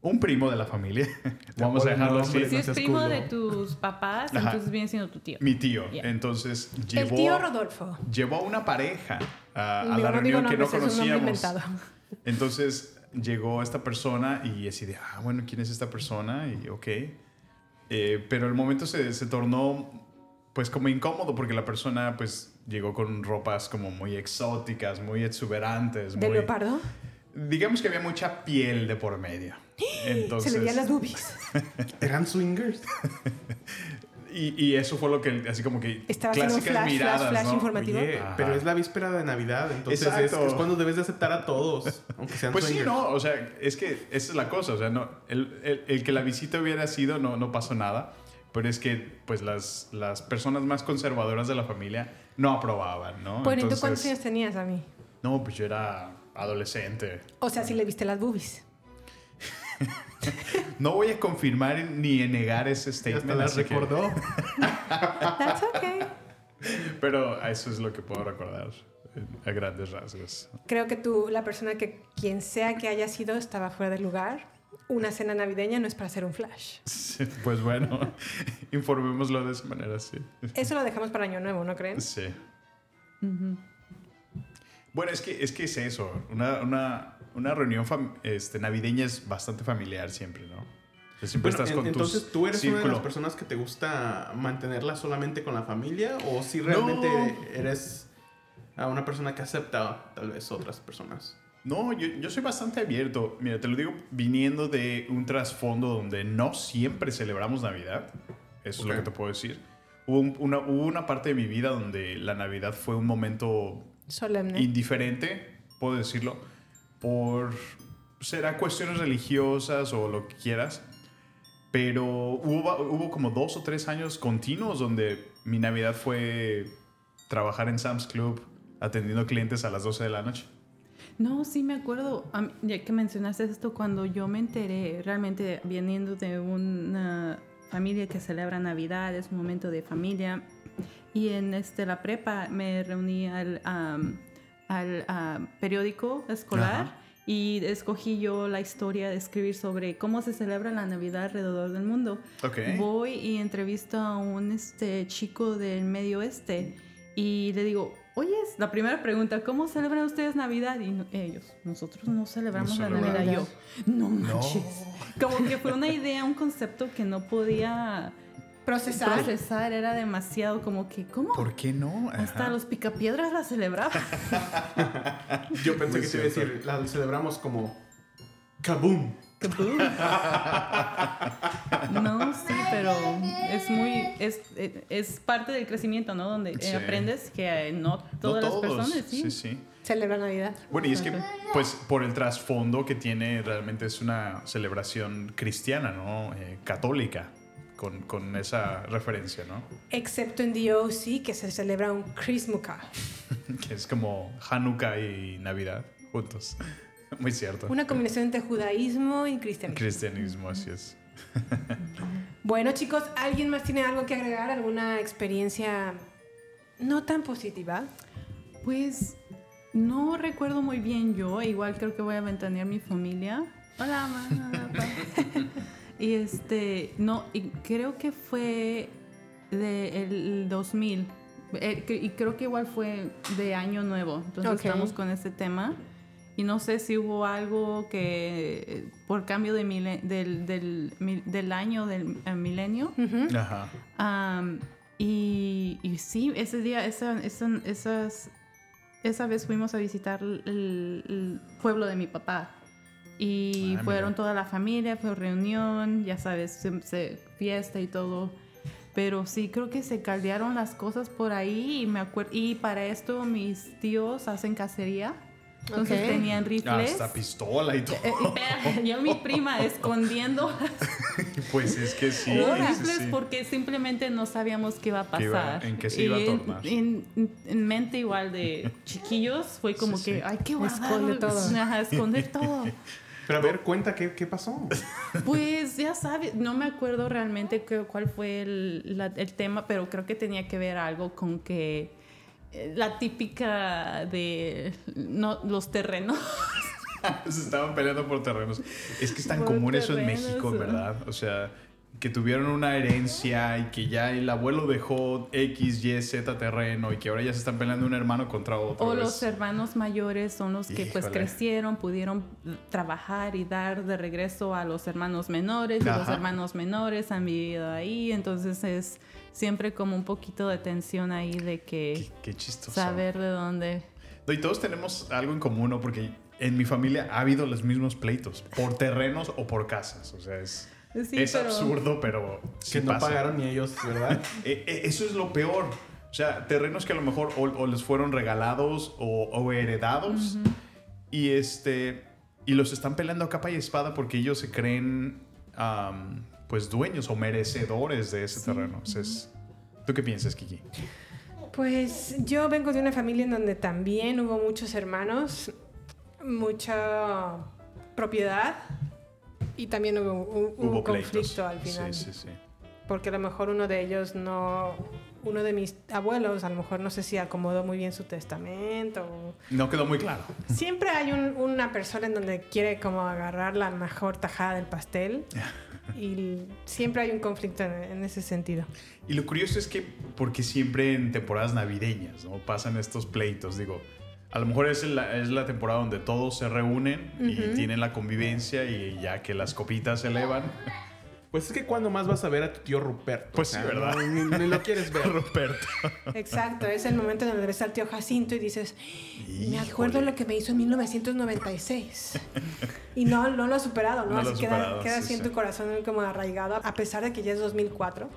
[SPEAKER 1] Un primo de la familia. Vamos a dejarlo así.
[SPEAKER 6] Si es primo
[SPEAKER 5] culo.
[SPEAKER 6] de tus papás,
[SPEAKER 1] Ajá.
[SPEAKER 6] entonces viene siendo tu tío.
[SPEAKER 1] Mi tío. Entonces
[SPEAKER 2] el
[SPEAKER 1] llevó,
[SPEAKER 2] tío Rodolfo.
[SPEAKER 1] llevó a una pareja a, la reunión que no conocíamos. Entonces llegó esta persona y así de, ah, bueno, ¿quién es esta persona? Y ok. Eh, pero el momento se, se tornó pues como incómodo porque la persona pues llegó con ropas como muy exóticas, muy exuberantes.
[SPEAKER 2] ¿De
[SPEAKER 1] muy-
[SPEAKER 2] leopardo?
[SPEAKER 1] Digamos que había mucha piel de por medio. Entonces,
[SPEAKER 2] Se le veían las boobies.
[SPEAKER 5] ¿Eran swingers?
[SPEAKER 1] Y, y eso fue lo que, así como que
[SPEAKER 2] Estaba
[SPEAKER 1] clásicas
[SPEAKER 2] flash,
[SPEAKER 1] miradas,
[SPEAKER 2] flash, flash
[SPEAKER 1] ¿no?
[SPEAKER 2] informativo.
[SPEAKER 5] Oye, pero es la víspera de Navidad, entonces es, es cuando debes de aceptar a todos, aunque sean
[SPEAKER 1] Pues sí,
[SPEAKER 5] swingers.
[SPEAKER 1] no, o sea, es que esa es la cosa, o sea, no, el, el- el que la visita hubiera sido no, no pasó nada, pero es que pues las, las personas más conservadoras de la familia no aprobaban, ¿no?
[SPEAKER 2] Bueno, ¿y tú
[SPEAKER 1] Entonces,
[SPEAKER 2] cuántos años tenías a mí?
[SPEAKER 1] No, pues yo era adolescente.
[SPEAKER 2] O sea, si le viste las boobies.
[SPEAKER 1] No voy a confirmar ni negar ese statement. así que-
[SPEAKER 5] recordó.
[SPEAKER 2] That's okay.
[SPEAKER 1] pero eso es lo que puedo recordar eh, a grandes rasgos.
[SPEAKER 2] Creo que tú, la persona que quien sea que haya sido, estaba fuera de lugar. Una cena navideña no es para hacer un flash.
[SPEAKER 1] Sí, Pues bueno, informémoslo de esa manera, sí.
[SPEAKER 2] Eso lo dejamos para Año Nuevo, ¿no creen?
[SPEAKER 1] Sí. Bueno, es que, es que es eso. Una, una, una reunión este, navideña es bastante familiar siempre, ¿no? O sea, siempre
[SPEAKER 5] Bueno,
[SPEAKER 1] estás
[SPEAKER 5] en-
[SPEAKER 1] con
[SPEAKER 5] entonces,
[SPEAKER 1] tus
[SPEAKER 5] ¿tú eres una de
[SPEAKER 1] círculo.
[SPEAKER 5] las personas que te gusta mantenerla solamente con la familia? ¿O si realmente
[SPEAKER 1] No.
[SPEAKER 5] eres a una persona que acepta tal vez otras personas?
[SPEAKER 1] No, yo, yo soy bastante abierto. Mira, te lo digo viniendo de un trasfondo donde no siempre celebramos Navidad. Eso es lo que te puedo decir. Hubo, un- una, hubo una parte de mi vida donde la Navidad fue un momento
[SPEAKER 2] Solemne.
[SPEAKER 1] indiferente, puedo decirlo, por será cuestiones religiosas o lo que quieras, pero hubo, hubo como dos o tres años continuos donde mi Navidad fue trabajar en Sam's Club atendiendo clientes a las 12 de la noche.
[SPEAKER 6] No, sí me acuerdo, ya que mencionaste esto, cuando yo me enteré, realmente viniendo de una familia que celebra Navidad, es un momento de familia, y en este, la prepa me reuní al, am, al am, periódico escolar
[SPEAKER 1] Ajá.
[SPEAKER 6] y escogí yo la historia de escribir sobre cómo se celebra la Navidad alrededor del mundo.
[SPEAKER 1] Ok.
[SPEAKER 6] Voy y entrevisto a un este, chico del medio oeste y le digo, oye, la primera pregunta, ¿cómo celebran ustedes Navidad? Y no- ellos, nosotros no celebramos
[SPEAKER 1] No
[SPEAKER 6] la Navidad. Yo, no manches. Como que fue una idea, un concepto que no podía
[SPEAKER 2] Procesar.
[SPEAKER 6] procesar, era demasiado como que, ¿cómo?
[SPEAKER 1] ¿Por qué no?
[SPEAKER 6] Hasta
[SPEAKER 1] Ajá.
[SPEAKER 6] los picapiedras la celebraban.
[SPEAKER 5] Yo pensé
[SPEAKER 1] Muy
[SPEAKER 5] que te iba a decir, la celebramos como kaboom.
[SPEAKER 6] Kaboom. No, sí, pero es muy, es, es parte del crecimiento, ¿no? Donde eh,
[SPEAKER 1] Sí.
[SPEAKER 6] aprendes que eh, no todas
[SPEAKER 1] no
[SPEAKER 6] las personas, sí.
[SPEAKER 1] sí, sí.
[SPEAKER 2] Celebra Navidad.
[SPEAKER 1] Bueno, y es que, pues, por el trasfondo que tiene, realmente es una celebración cristiana, ¿no? Eh, católica, con, con esa referencia, ¿no?
[SPEAKER 2] Excepto en DOC, que se celebra un Chrismukkah.
[SPEAKER 1] Que es como Hanukkah y Navidad juntos. Muy cierto.
[SPEAKER 2] Una combinación entre judaísmo y cristianismo.
[SPEAKER 1] Cristianismo, así es.
[SPEAKER 2] Bueno, chicos, ¿alguien más tiene algo que agregar? ¿Alguna experiencia no tan positiva?
[SPEAKER 6] Pues no recuerdo muy bien yo, igual creo que voy a ventanear mi familia. Hola, mamá. Y este, no, y creo que fue del 2000. eh, y creo que igual fue de Año Nuevo. Entonces estamos con este tema. Y no sé si hubo algo que por cambio de mile- del, del, mil- del año del eh, milenio.
[SPEAKER 1] Ajá.
[SPEAKER 6] Y, y sí, ese día, esa, esa, esas, esa vez fuimos a visitar el, el pueblo de mi papá. Y
[SPEAKER 1] Ah,
[SPEAKER 6] fueron
[SPEAKER 1] mira.
[SPEAKER 6] toda la familia, fue reunión, ya sabes, se- se- fiesta y todo. Pero sí, creo que se caldearon las cosas por ahí y me acuerdo. Y para esto mis tíos hacen cacería. Entonces
[SPEAKER 2] Ok.
[SPEAKER 6] tenían rifles.
[SPEAKER 1] Hasta pistola y todo.
[SPEAKER 6] Eh, espera, yo mi prima escondiendo
[SPEAKER 1] Pues es que sí.
[SPEAKER 6] los rifles
[SPEAKER 1] sí.
[SPEAKER 6] porque simplemente no sabíamos qué iba a
[SPEAKER 1] ¿Qué iba-
[SPEAKER 6] pasar.
[SPEAKER 1] en qué se iba a
[SPEAKER 6] Y en-
[SPEAKER 1] tornar?
[SPEAKER 6] En, en mente igual de chiquillos fue como
[SPEAKER 1] Sí,
[SPEAKER 6] que
[SPEAKER 1] sí.
[SPEAKER 6] hay que guardar,
[SPEAKER 2] Esconde todo.
[SPEAKER 6] Ajá, esconder todo.
[SPEAKER 5] Pero a ver, cuenta qué, qué pasó.
[SPEAKER 6] Pues ya sabes, no me acuerdo realmente qué- cuál fue el, la- el tema, pero creo que tenía que ver algo con que eh, la típica de no, los terrenos.
[SPEAKER 1] Se estaban peleando por terrenos. Es que es tan
[SPEAKER 6] Por
[SPEAKER 1] común eso en México, verdad. O sea, que tuvieron una herencia y que ya el abuelo dejó X, Y, Z terreno y que ahora ya se están peleando un hermano contra otro.
[SPEAKER 6] O los hermanos mayores son los que pues crecieron, pudieron trabajar y dar de regreso a los hermanos menores y los hermanos menores han vivido ahí, entonces es siempre como un poquito de tensión ahí de que
[SPEAKER 1] Qué chistoso.
[SPEAKER 6] saber de dónde.
[SPEAKER 1] No, Y todos tenemos algo en común, ¿no? Porque en mi familia ha habido los mismos pleitos, por terrenos o por casas. O sea, es...
[SPEAKER 6] Sí,
[SPEAKER 1] es
[SPEAKER 6] pero-
[SPEAKER 1] absurdo, pero sí
[SPEAKER 5] que no
[SPEAKER 1] pasa.
[SPEAKER 5] pagaron ni ellos, ¿verdad?
[SPEAKER 1] Eh, eh, eso es lo peor. O sea, terrenos que a lo mejor o, o les fueron regalados o, o heredados y este y los están peleando a capa y espada porque ellos se creen pues dueños o merecedores de ese terreno. O sea, es- ¿Tú qué piensas, Kiki?
[SPEAKER 2] Pues yo vengo de una familia en donde también hubo muchos hermanos, mucha propiedad y también hubo un, un
[SPEAKER 1] Hubo
[SPEAKER 2] conflicto al final.
[SPEAKER 1] Sí, sí, sí.
[SPEAKER 2] Porque a lo mejor uno de ellos no, uno de mis abuelos, a lo mejor no sé si acomodó muy bien su testamento. o-
[SPEAKER 1] No quedó muy claro.
[SPEAKER 2] Siempre hay un- una persona en donde quiere como agarrar la mejor tajada del pastel y siempre hay un conflicto en, en ese sentido.
[SPEAKER 1] Y lo curioso es que, porque siempre en temporadas navideñas, ¿no? Pasan estos pleitos, digo. A lo mejor es la, es la temporada donde todos se reúnen y tienen la convivencia y ya que las copitas se elevan.
[SPEAKER 5] Pues es que cuando más vas a ver a tu tío Ruperto.
[SPEAKER 1] Pues sí, ¿verdad?
[SPEAKER 5] no, ni, ni lo quieres ver.
[SPEAKER 1] Roberto.
[SPEAKER 2] Exacto, es el momento en donde ves al tío Jacinto y dices, me acuerdo
[SPEAKER 1] Híjole.
[SPEAKER 2] lo que me hizo en 1996. y no, no lo ha superado, ¿no?
[SPEAKER 1] No lo
[SPEAKER 2] así queda,
[SPEAKER 1] superado,
[SPEAKER 2] queda
[SPEAKER 1] sí,
[SPEAKER 2] así en
[SPEAKER 1] sí.
[SPEAKER 2] tu corazón como arraigado, a pesar de que ya es 2004.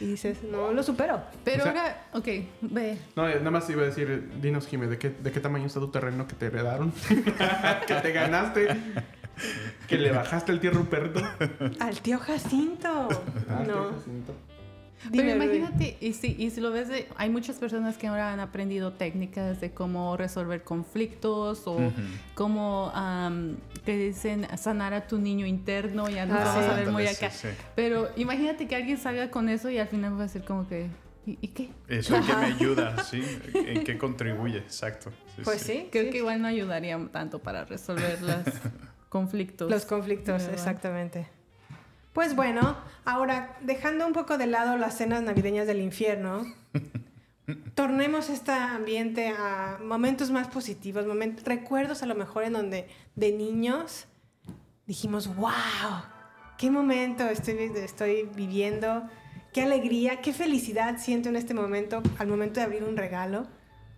[SPEAKER 2] Y dices, no lo supero.
[SPEAKER 6] Pero
[SPEAKER 5] O sea-
[SPEAKER 6] ahora, ok, ve.
[SPEAKER 5] No, eh, nada más iba a decir, dinos, Jimé, ¿de qué, ¿de qué tamaño está tu terreno que te heredaron? que te ganaste. que le bajaste el tío Ruperto.
[SPEAKER 2] Al tío Jacinto.
[SPEAKER 5] Ah, tío
[SPEAKER 2] no.
[SPEAKER 5] Jacinto.
[SPEAKER 2] Dime,
[SPEAKER 6] Pero imagínate, y si, y si lo ves, de- hay muchas personas que ahora han aprendido técnicas de cómo resolver conflictos o cómo, am, que dicen, sanar a tu niño interno, ya no
[SPEAKER 2] Ah,
[SPEAKER 6] vamos
[SPEAKER 2] sí.
[SPEAKER 6] a ver muy
[SPEAKER 1] sí,
[SPEAKER 6] acá.
[SPEAKER 1] sí.
[SPEAKER 6] Pero imagínate que alguien salga con eso y al final va a ser como que, ¿y, y qué?
[SPEAKER 1] Eso en qué me ayuda, ¿sí? ¿En qué contribuye? Exacto. Sí,
[SPEAKER 2] Pues sí,
[SPEAKER 6] Creo
[SPEAKER 2] sí.
[SPEAKER 6] que igual no ayudaría tanto para resolver los conflictos.
[SPEAKER 2] Los conflictos,
[SPEAKER 6] ¿verdad?
[SPEAKER 2] exactamente. Pues bueno, ahora dejando un poco de lado las cenas navideñas del infierno, tornemos este ambiente a momentos más positivos, moment- recuerdos a lo mejor en donde de niños dijimos, wow, qué momento estoy, estoy viviendo, qué alegría, qué felicidad siento en este momento al momento de abrir un regalo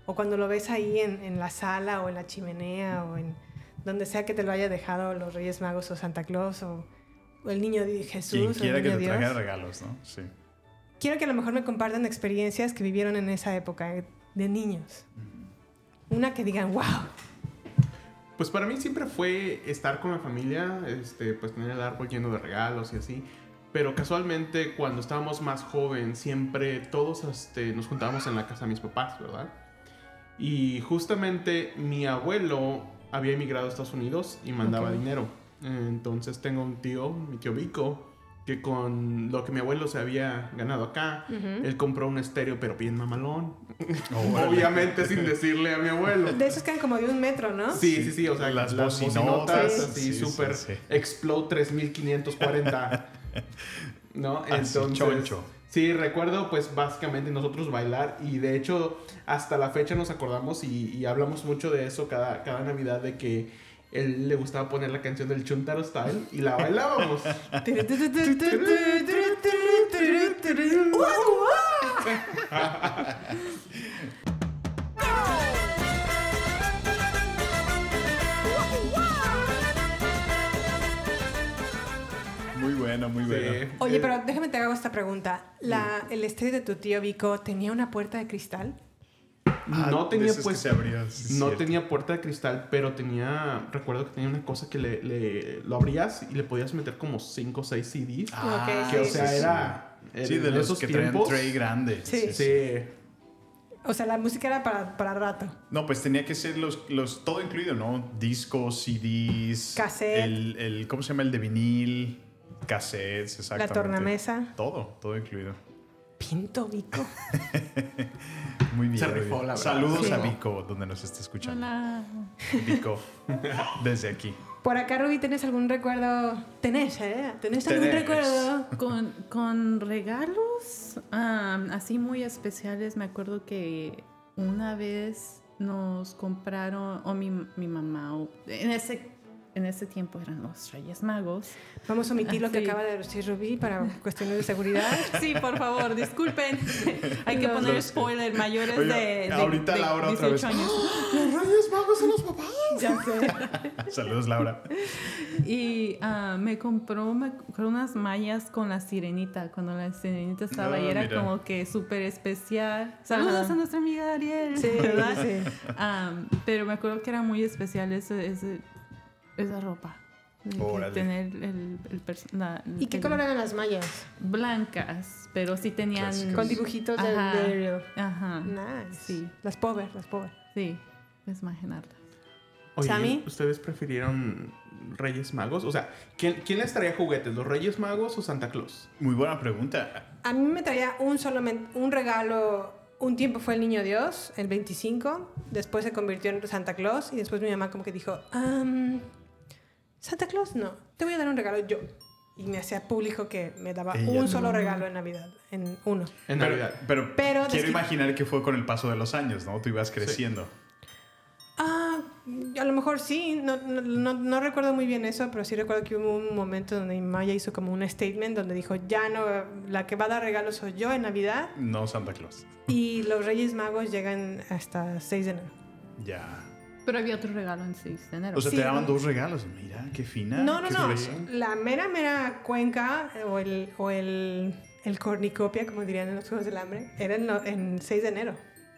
[SPEAKER 2] o cuando lo ves ahí en, en la sala o en la chimenea o en donde sea que te lo haya dejado los Reyes Magos o Santa Claus o el niño de Jesús
[SPEAKER 1] Quien quiera que te
[SPEAKER 2] Dios.
[SPEAKER 1] traiga regalos, ¿no? Sí.
[SPEAKER 2] Quiero que a lo mejor me compartan experiencias que vivieron en esa época de niños. Una que digan, wow,
[SPEAKER 5] Pues para mí siempre fue estar con la familia, este, pues tener el árbol lleno de regalos y así. Pero casualmente cuando estábamos más joven, siempre todos este, nos juntábamos en la casa de mis papás, ¿verdad? Y justamente mi abuelo había emigrado a Estados Unidos y mandaba dinero. Entonces tengo un tío, mi tío Vico, que con lo que mi abuelo se había ganado acá, él compró un estéreo pero bien mamalón. Obviamente sin decirle a mi abuelo.
[SPEAKER 2] de esos que eran como de un metro, ¿no?
[SPEAKER 5] Sí, sí, sí, o sea,
[SPEAKER 1] Las
[SPEAKER 5] las,
[SPEAKER 1] bocinotas,
[SPEAKER 5] bocinotas
[SPEAKER 1] sí,
[SPEAKER 5] así,
[SPEAKER 1] sí,
[SPEAKER 5] súper
[SPEAKER 1] sí.
[SPEAKER 5] Explode 3540. ¿No?
[SPEAKER 1] Así,
[SPEAKER 5] Entonces.
[SPEAKER 1] choncho.
[SPEAKER 5] Sí, recuerdo pues básicamente nosotros bailar y de hecho hasta la fecha nos acordamos y, y hablamos mucho de eso cada, cada Navidad de que él le gustaba poner la canción del Chuntaro Style y la bailábamos.
[SPEAKER 1] Muy bueno, muy bueno.
[SPEAKER 5] Sí.
[SPEAKER 2] Oye, pero déjame te hago esta pregunta. La, ¿El estéreo de tu tío Vico tenía una puerta de cristal?
[SPEAKER 1] Ah,
[SPEAKER 5] no tenía pues
[SPEAKER 1] se abrían, sí,
[SPEAKER 5] no
[SPEAKER 1] cierto.
[SPEAKER 5] tenía puerta de cristal, pero tenía recuerdo que tenía una cosa que le, le- lo abrías y le podías meter como 5 o 6 CDs.
[SPEAKER 1] Ah,
[SPEAKER 2] Ok,
[SPEAKER 5] que o sea,
[SPEAKER 2] sí,
[SPEAKER 5] era, era
[SPEAKER 1] Sí, de los
[SPEAKER 5] esos
[SPEAKER 1] que traen tray grande.
[SPEAKER 2] Sí.
[SPEAKER 5] Sí.
[SPEAKER 2] O sea, la música era para, para rato.
[SPEAKER 1] No, pues tenía que ser los, los todo incluido, ¿no? Discos, CDs,
[SPEAKER 2] Cassette.
[SPEAKER 1] el, el ¿cómo se llama? El de vinil, cassettes, exactamente.
[SPEAKER 2] tornamesa.
[SPEAKER 1] Todo, todo incluido.
[SPEAKER 2] Pinto Vico.
[SPEAKER 1] Muy bien.
[SPEAKER 5] Se rifó, la verdad.
[SPEAKER 1] Saludos
[SPEAKER 2] Sí.
[SPEAKER 1] a Vico, donde nos está escuchando.
[SPEAKER 6] Hola.
[SPEAKER 1] Vico, desde aquí.
[SPEAKER 2] Por acá, Ruby, ¿tienes algún recuerdo? ¿Tenés, eh? ¿Tenés algún
[SPEAKER 1] Tenés.
[SPEAKER 2] recuerdo?
[SPEAKER 6] Con, con regalos am, así muy especiales, me acuerdo que una vez nos compraron, o mi, mi mamá, o- en ese en ese tiempo eran los Reyes Magos.
[SPEAKER 2] Vamos a omitir lo que
[SPEAKER 6] Sí.
[SPEAKER 2] acaba de decir Rubí para cuestiones de seguridad.
[SPEAKER 6] Sí, por favor, disculpen. Hay que poner
[SPEAKER 1] los-
[SPEAKER 6] spoiler mayores de, de,
[SPEAKER 1] ahorita
[SPEAKER 6] de
[SPEAKER 1] Laura otra
[SPEAKER 6] 18
[SPEAKER 1] vez.
[SPEAKER 6] años.
[SPEAKER 1] Los Reyes Magos son los papás.
[SPEAKER 2] Ya sé.
[SPEAKER 1] Saludos, Laura.
[SPEAKER 6] Y ah, me compró me unas mallas con la sirenita. Cuando la sirenita estaba ahí
[SPEAKER 1] Ah,
[SPEAKER 6] era
[SPEAKER 1] mira.
[SPEAKER 6] como que súper especial. Saludos a nuestra amiga Ariel.
[SPEAKER 2] Sí,
[SPEAKER 6] ¿verdad?
[SPEAKER 2] sí.
[SPEAKER 6] Pero me acuerdo que era muy especial ese, ese- esa ropa.
[SPEAKER 1] Órale.
[SPEAKER 6] tener el, el pers- la-
[SPEAKER 2] ¿Y qué
[SPEAKER 6] el-
[SPEAKER 2] color eran las mallas?
[SPEAKER 6] Blancas, pero sí tenían...
[SPEAKER 1] Clásicas.
[SPEAKER 2] Con dibujitos de
[SPEAKER 6] Ajá.
[SPEAKER 2] de.
[SPEAKER 6] Ajá.
[SPEAKER 2] Nice.
[SPEAKER 6] Sí.
[SPEAKER 2] Las power, las power.
[SPEAKER 6] Sí, es imaginarlas.
[SPEAKER 5] Oye,
[SPEAKER 2] ¿Sammy?
[SPEAKER 5] ¿ustedes prefirieron Reyes Magos? O sea, ¿quién, quién les traía juguetes? ¿Los Reyes Magos o Santa Claus?
[SPEAKER 1] Muy buena pregunta.
[SPEAKER 2] A mí me traía un solamente un regalo. Un tiempo fue el niño Dios, el 25. Después se convirtió en Santa Claus. Y después mi mamá como que dijo, "Am, Santa Claus no, te voy a dar un regalo yo. Y me hacía público que me daba
[SPEAKER 1] Ella
[SPEAKER 2] un
[SPEAKER 1] no.
[SPEAKER 2] solo regalo en Navidad, en uno.
[SPEAKER 5] En
[SPEAKER 1] Pero,
[SPEAKER 5] Navidad.
[SPEAKER 1] pero,
[SPEAKER 2] Pero
[SPEAKER 1] quiero imaginar que fue con el paso de los años, ¿no? Tú ibas creciendo.
[SPEAKER 2] Ah, a lo mejor sí, no, no, no- no recuerdo muy bien eso, pero sí recuerdo que hubo un momento donde mi mamá ya hizo como un statement donde dijo, ya no, la que va a dar regalos soy yo en Navidad
[SPEAKER 1] No Santa Claus.
[SPEAKER 2] y los Reyes Magos llegan hasta 6 de enero.
[SPEAKER 1] Ya.
[SPEAKER 6] Pero había otro regalo en 6 de enero.
[SPEAKER 1] O sea,
[SPEAKER 2] Sí,
[SPEAKER 1] te daban
[SPEAKER 2] ¿no?
[SPEAKER 1] dos regalos. Mira, qué fina.
[SPEAKER 2] No, no, no, la mera, mera cuenca o el, o el, el cornicopia, como dirían en los Juegos del Hambre, era en, lo- en 6 de enero.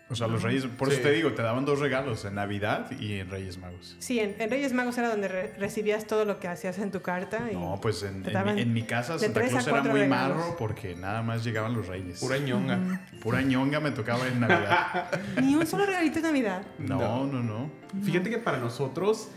[SPEAKER 1] O sea, los Reyes, por
[SPEAKER 5] Sí.
[SPEAKER 1] eso te digo, te daban dos regalos en Navidad y en Reyes Magos.
[SPEAKER 2] Sí, en, en Reyes Magos era donde re- recibías todo lo que hacías en tu carta. Y
[SPEAKER 1] No, pues en, en mi, en mi casa Santa Claus era muy
[SPEAKER 2] regalos.
[SPEAKER 1] marro porque nada más llegaban los Reyes.
[SPEAKER 5] Pura ñonga.
[SPEAKER 1] Pura ñonga me tocaba en Navidad.
[SPEAKER 2] Ni un solo regalito de Navidad.
[SPEAKER 1] No, no, no.
[SPEAKER 5] Fíjate que para nosotros,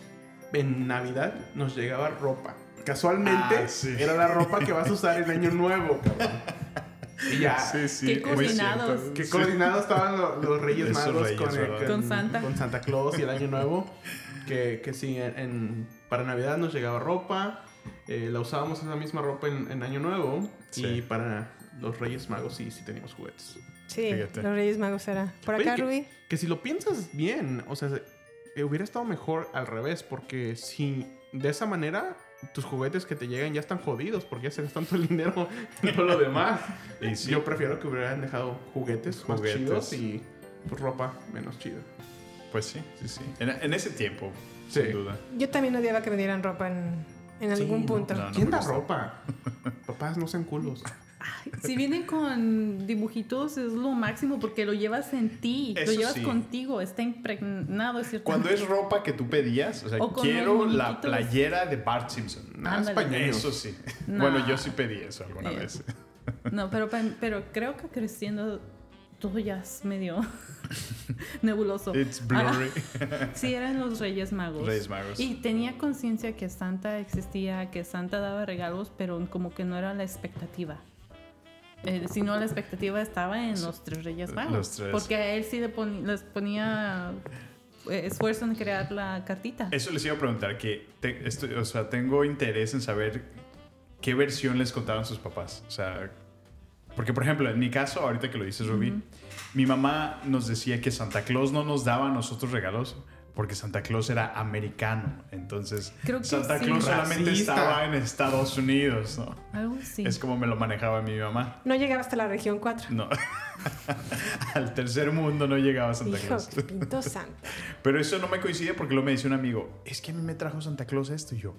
[SPEAKER 5] en Navidad, nos llegaba ropa. Casualmente,
[SPEAKER 1] Ah, sí.
[SPEAKER 5] era la ropa que vas a usar en Año Nuevo, cabrón. Y ya.
[SPEAKER 1] Sí, sí.
[SPEAKER 6] Qué coordinados.
[SPEAKER 5] Que
[SPEAKER 1] Sí.
[SPEAKER 5] coordinados estaban lo- los Reyes
[SPEAKER 1] Esos
[SPEAKER 5] Magos
[SPEAKER 1] reyes,
[SPEAKER 5] con, el-.
[SPEAKER 6] Con Santa.
[SPEAKER 5] Con Santa Claus y el Año Nuevo. Que, que sí, en, para Navidad nos llegaba ropa. eh, la usábamos esa misma ropa en, en Año Nuevo.
[SPEAKER 1] Sí.
[SPEAKER 5] Y para los Reyes Magos sí, sí teníamos juguetes.
[SPEAKER 2] Sí,
[SPEAKER 1] Fíjate.
[SPEAKER 2] los Reyes Magos era. Por
[SPEAKER 5] Oye,
[SPEAKER 2] acá,
[SPEAKER 5] que-
[SPEAKER 2] Rubí.
[SPEAKER 5] Que si lo piensas bien, o sea, eh, hubiera estado mejor al revés, porque si de esa manera tus juguetes que te llegan ya están jodidos, porque ya se gastan todo el dinero en todo lo demás.
[SPEAKER 1] Y sí.
[SPEAKER 5] Yo prefiero que hubieran dejado juguetes, más chidos y pues, ropa menos chida.
[SPEAKER 1] Pues sí, sí, sí. En, en ese tiempo,
[SPEAKER 5] Sí.
[SPEAKER 1] sin duda.
[SPEAKER 2] Yo también odiaba que me dieran ropa en, en
[SPEAKER 5] Sí,
[SPEAKER 2] algún
[SPEAKER 5] no,
[SPEAKER 2] punto.
[SPEAKER 1] no, no.
[SPEAKER 5] ¿Quién da ropa? Papás no sean culos.
[SPEAKER 6] Si vienen con dibujitos es lo máximo porque lo llevas en ti,
[SPEAKER 1] Eso
[SPEAKER 6] lo llevas
[SPEAKER 1] sí.
[SPEAKER 6] contigo, está impregnado, ¿cierto?
[SPEAKER 1] Cuando es ropa que tú pedías, o sea,
[SPEAKER 6] O
[SPEAKER 1] quiero la playera de Bart Simpson.
[SPEAKER 5] Español.
[SPEAKER 1] Eso sí.
[SPEAKER 6] No.
[SPEAKER 1] Bueno, yo sí pedí eso alguna
[SPEAKER 6] Eh.
[SPEAKER 1] vez.
[SPEAKER 6] No, pero, pero creo que creciendo todo ya es medio nebuloso.
[SPEAKER 1] It's
[SPEAKER 6] Ah,
[SPEAKER 1] blurry.
[SPEAKER 6] sí, eran los Reyes Magos.
[SPEAKER 1] Reyes Magos.
[SPEAKER 6] Y tenía conciencia que Santa existía, que Santa daba regalos, pero como que no era la expectativa. Eh, sino la expectativa estaba en los tres Reyes Magos.
[SPEAKER 1] Los tres.
[SPEAKER 6] Porque a él sí le les ponía eh, esfuerzo en crear la cartita.
[SPEAKER 1] Eso les iba a preguntar, que te- esto- o sea, tengo interés en saber qué versión les contaban sus papás. O sea, porque por ejemplo, en mi caso, ahorita que lo dices, Rubí, mi mamá nos decía que Santa Claus no nos daba a nosotros regalos porque Santa Claus era americano. Entonces,
[SPEAKER 6] Creo que
[SPEAKER 1] Santa
[SPEAKER 6] sí.
[SPEAKER 1] Claus solamente
[SPEAKER 5] Racista.
[SPEAKER 1] estaba en Estados Unidos, ¿no?
[SPEAKER 6] Algo así.
[SPEAKER 1] Es como me lo manejaba mi mamá.
[SPEAKER 2] No llegaba hasta la región 4.
[SPEAKER 1] No. Al tercer mundo no llegaba Santa
[SPEAKER 2] Hijo,
[SPEAKER 1] Claus.
[SPEAKER 2] que pinto Santa.
[SPEAKER 1] Pero eso no me coincide porque lo me decía un amigo, es que a mí me trajo Santa Claus esto y yo.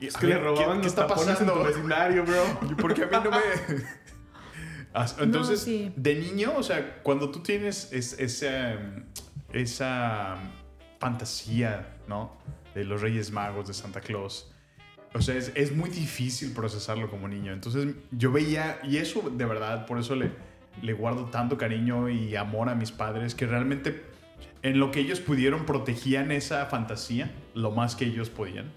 [SPEAKER 1] y,
[SPEAKER 5] Es
[SPEAKER 1] a
[SPEAKER 5] que
[SPEAKER 1] ver,
[SPEAKER 5] le robaban
[SPEAKER 1] ¿qué, está
[SPEAKER 5] tapones en
[SPEAKER 1] pasando?
[SPEAKER 5] tu vecindario, bro.
[SPEAKER 1] Porque a mí no me... Entonces,
[SPEAKER 6] sí.
[SPEAKER 1] de niño, o sea, cuando tú tienes es- esa, esa fantasía, ¿no? De los Reyes Magos, de Santa Claus. O sea, es, es muy difícil procesarlo como niño. Entonces, yo veía, y eso de verdad, por eso le, le guardo tanto cariño y amor a mis padres, que realmente en lo que ellos pudieron protegían esa fantasía lo más que ellos podían.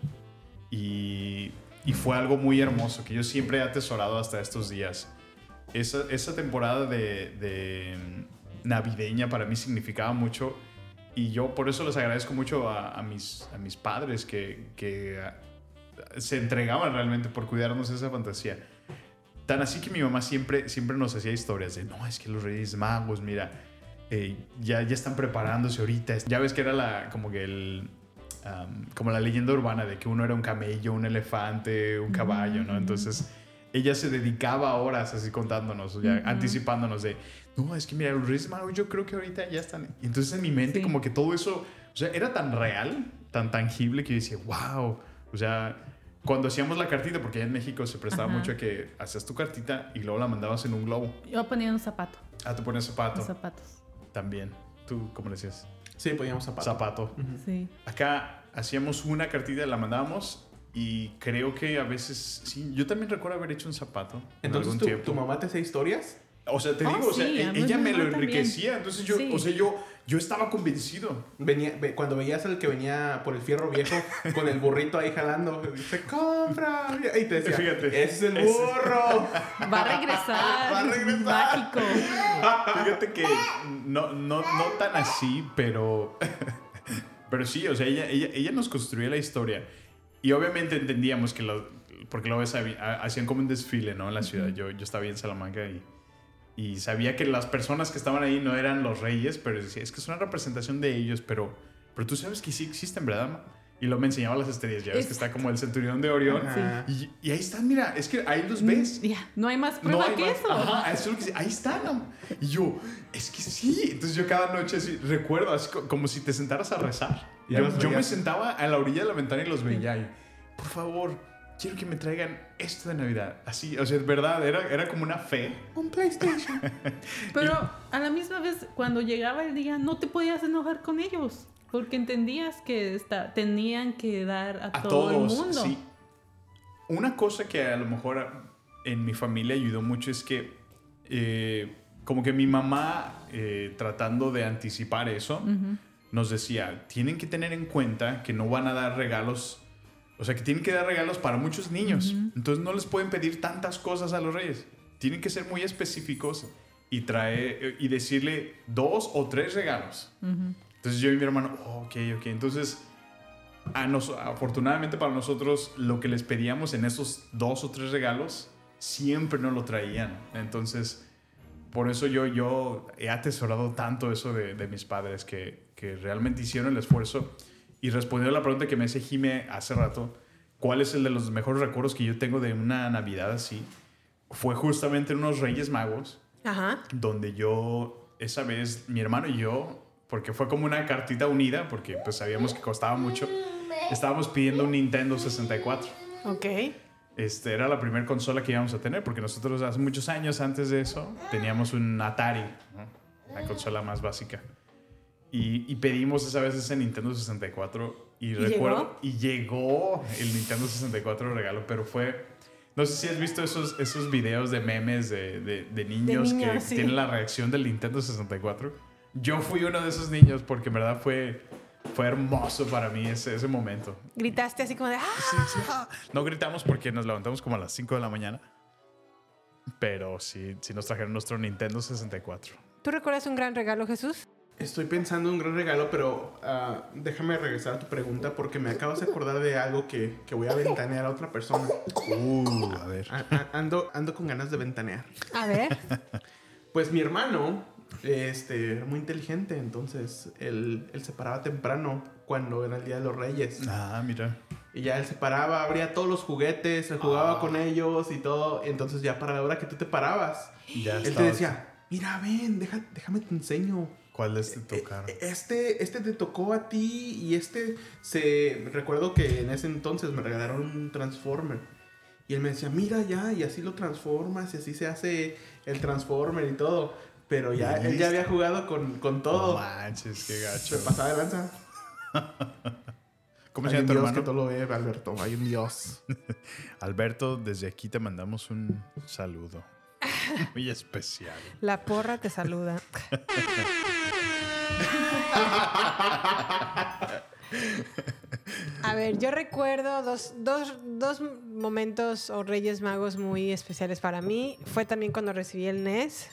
[SPEAKER 1] Y, y fue algo muy hermoso que yo siempre he atesorado hasta estos días. Esa, esa temporada de, de navideña para mí significaba mucho y yo por eso les agradezco mucho a, a mis, a mis padres que, que ah, se entregaban realmente por cuidarnos esa fantasía. Tan así que mi mamá siempre, siempre nos hacía historias de, no, es que los Reyes Magos, mira, eh, ya, ya están preparándose ahorita. Ya ves que era la, como que el, como la leyenda urbana de que uno era un camello, un elefante, un caballo, ¿no? Entonces ella se dedicaba horas así contándonos, ya anticipándonos de, no, es que mira, los Reyes Magos yo creo que ahorita ya están. Y entonces en mi mente
[SPEAKER 6] Sí.
[SPEAKER 1] como que todo eso, o sea, era tan real, tan tangible que yo decía, wow, o sea... Cuando hacíamos la cartita, porque allá en México se prestaba
[SPEAKER 6] Ajá.
[SPEAKER 1] mucho a que hacías tu cartita y luego la mandabas en un globo.
[SPEAKER 6] Yo ponía un zapato,
[SPEAKER 1] Ah, te pones zapato.
[SPEAKER 6] los zapatos.
[SPEAKER 1] También. ¿Tú cómo le decías?
[SPEAKER 5] Sí, poníamos zapatos.
[SPEAKER 1] Zapato.
[SPEAKER 6] Sí.
[SPEAKER 1] Acá hacíamos una cartita, la mandábamos y creo que a veces, sí, yo también recuerdo haber hecho un zapato. en
[SPEAKER 5] Entonces,
[SPEAKER 1] algún
[SPEAKER 5] ¿tu,
[SPEAKER 1] tiempo.
[SPEAKER 5] tu mamá te hacía historias?
[SPEAKER 1] O sea, te
[SPEAKER 6] Oh,
[SPEAKER 1] digo, o sea,
[SPEAKER 6] sí,
[SPEAKER 1] e- ella me lo
[SPEAKER 6] mamá también.
[SPEAKER 1] enriquecía. Entonces yo,
[SPEAKER 6] Sí.
[SPEAKER 1] o sea, yo, yo estaba convencido.
[SPEAKER 5] Venía, ve- cuando veías al que venía por el fierro viejo con el burrito ahí jalando, dice, compra. Y te decía,
[SPEAKER 1] Fíjate.
[SPEAKER 5] ese es el
[SPEAKER 1] Ese-
[SPEAKER 5] burro.
[SPEAKER 6] Va a regresar.
[SPEAKER 5] Va a regresar.
[SPEAKER 6] Mágico.
[SPEAKER 1] Fíjate que no, no, no tan así, pero, pero sí, o sea, ella, ella, ella nos construía la historia. Y obviamente entendíamos que, lo, porque lo ves, había- ha- hacían como un desfile, ¿no? En la ciudad. Yo, yo estaba en Salamanca y, y sabía que las personas que estaban ahí no eran los reyes, pero decía, es que es una representación de ellos, pero, pero tú sabes que sí existen, ¿verdad? Y luego me enseñaba las estrellas, ya ves
[SPEAKER 6] Es-
[SPEAKER 1] que está como el centurión de Orión. Y, y ahí están, mira, es que ahí los ves.
[SPEAKER 6] Ya, no hay más prueba
[SPEAKER 1] hay
[SPEAKER 6] que
[SPEAKER 1] más.
[SPEAKER 6] eso.
[SPEAKER 1] Ajá, eso es lo que sí, ahí están. Y yo, es que sí. Entonces yo cada noche así, recuerdo, así co- como si te sentaras a rezar. Yo, yo me sentaba a la orilla de la ventana y los veía. Y, por favor, quiero que me traigan esto de Navidad. Así, o sea, es verdad, era, era como una fe.
[SPEAKER 5] Un PlayStation.
[SPEAKER 6] Pero a la misma vez, cuando llegaba el día, no te podías enojar con ellos. Porque entendías que esta- tenían que dar a,
[SPEAKER 1] A
[SPEAKER 6] todo
[SPEAKER 1] todos.
[SPEAKER 6] el mundo.
[SPEAKER 1] Sí. Una cosa que a lo mejor en mi familia ayudó mucho es que, eh, como que mi mamá, eh, tratando de anticipar eso, nos decía, tienen que tener en cuenta que no van a dar regalos, o sea, que tienen que dar regalos para muchos niños. Entonces no les pueden pedir tantas cosas a los reyes. Tienen que ser muy específicos y, traer, y decirle dos o tres regalos. Entonces yo y mi hermano, oh, ok, ok. Entonces, a nos- afortunadamente para nosotros, lo que les pedíamos en esos dos o tres regalos, siempre nos lo traían. Entonces, por eso yo, yo he atesorado tanto eso de, de mis padres, que, que realmente hicieron el esfuerzo. Y respondiendo a la pregunta que me hace Jime hace rato, ¿cuál es el de los mejores recuerdos que yo tengo de una Navidad así? Fue justamente en unos Reyes Magos
[SPEAKER 2] Ajá.
[SPEAKER 1] donde yo, esa vez, mi hermano y yo, porque fue como una cartita unida, porque pues sabíamos que costaba mucho, estábamos pidiendo un Nintendo 64.
[SPEAKER 2] Ok.
[SPEAKER 1] Este, era la primera consola que íbamos a tener, porque nosotros hace muchos años antes de eso teníamos un Atari, ¿no? la consola más básica. Y, y pedimos esa vez ese Nintendo 64 y, recuerdo, y llegó el Nintendo 64 regalo, pero fue... No sé si has visto esos, esos videos de memes de, de, de niños,
[SPEAKER 2] niños,
[SPEAKER 1] que
[SPEAKER 2] sí.
[SPEAKER 1] tienen la reacción del Nintendo 64. Yo fui uno de esos niños porque en verdad fue, fue hermoso para mí ese, ese momento.
[SPEAKER 2] Gritaste así como de ¡Ah!
[SPEAKER 1] Sí, sí. No gritamos porque nos levantamos como a las 5 de la mañana. Pero sí, sí nos trajeron nuestro Nintendo 64.
[SPEAKER 2] ¿Tú recuerdas un gran regalo, Jesús?
[SPEAKER 5] Estoy pensando en un gran regalo, pero ah, déjame regresar a tu pregunta porque me acabas de acordar de algo que, que voy a ventanear a otra persona.
[SPEAKER 1] Uh, a ver.
[SPEAKER 5] A- a- ando, ando con ganas de ventanear.
[SPEAKER 2] A ver.
[SPEAKER 5] Pues mi hermano este, era muy inteligente, entonces él, él se paraba temprano cuando era el Día de los Reyes.
[SPEAKER 1] Ah, mira.
[SPEAKER 5] Y ya él se paraba, abría todos los juguetes, se jugaba con ellos y todo. Entonces ya para la hora que tú te parabas,
[SPEAKER 1] Ya
[SPEAKER 5] él te decía, mira, ven, deja- déjame te enseño.
[SPEAKER 1] ¿Cuáles te tocaron?
[SPEAKER 5] Eh, Este, este te tocó a ti y este se... Recuerdo que en ese entonces me regalaron un Transformer. Y él me decía, mira ya, y así lo transformas y así se hace el Transformer y todo. Pero ya, él
[SPEAKER 1] ¿Listo?
[SPEAKER 5] ya había jugado con, con todo.
[SPEAKER 1] No manches, qué
[SPEAKER 5] se
[SPEAKER 1] gacho.
[SPEAKER 5] pasaba de lanza.
[SPEAKER 1] ¿Cómo se llama tu
[SPEAKER 5] Dios
[SPEAKER 1] hermano?
[SPEAKER 5] que todo lo ve, Alberto. Hay un Dios.
[SPEAKER 1] Alberto, desde aquí te mandamos un saludo. Muy especial.
[SPEAKER 2] La porra te saluda. A ver, yo recuerdo dos, dos, dos momentos o Reyes Magos muy especiales para mí. Fue también cuando recibí el NES.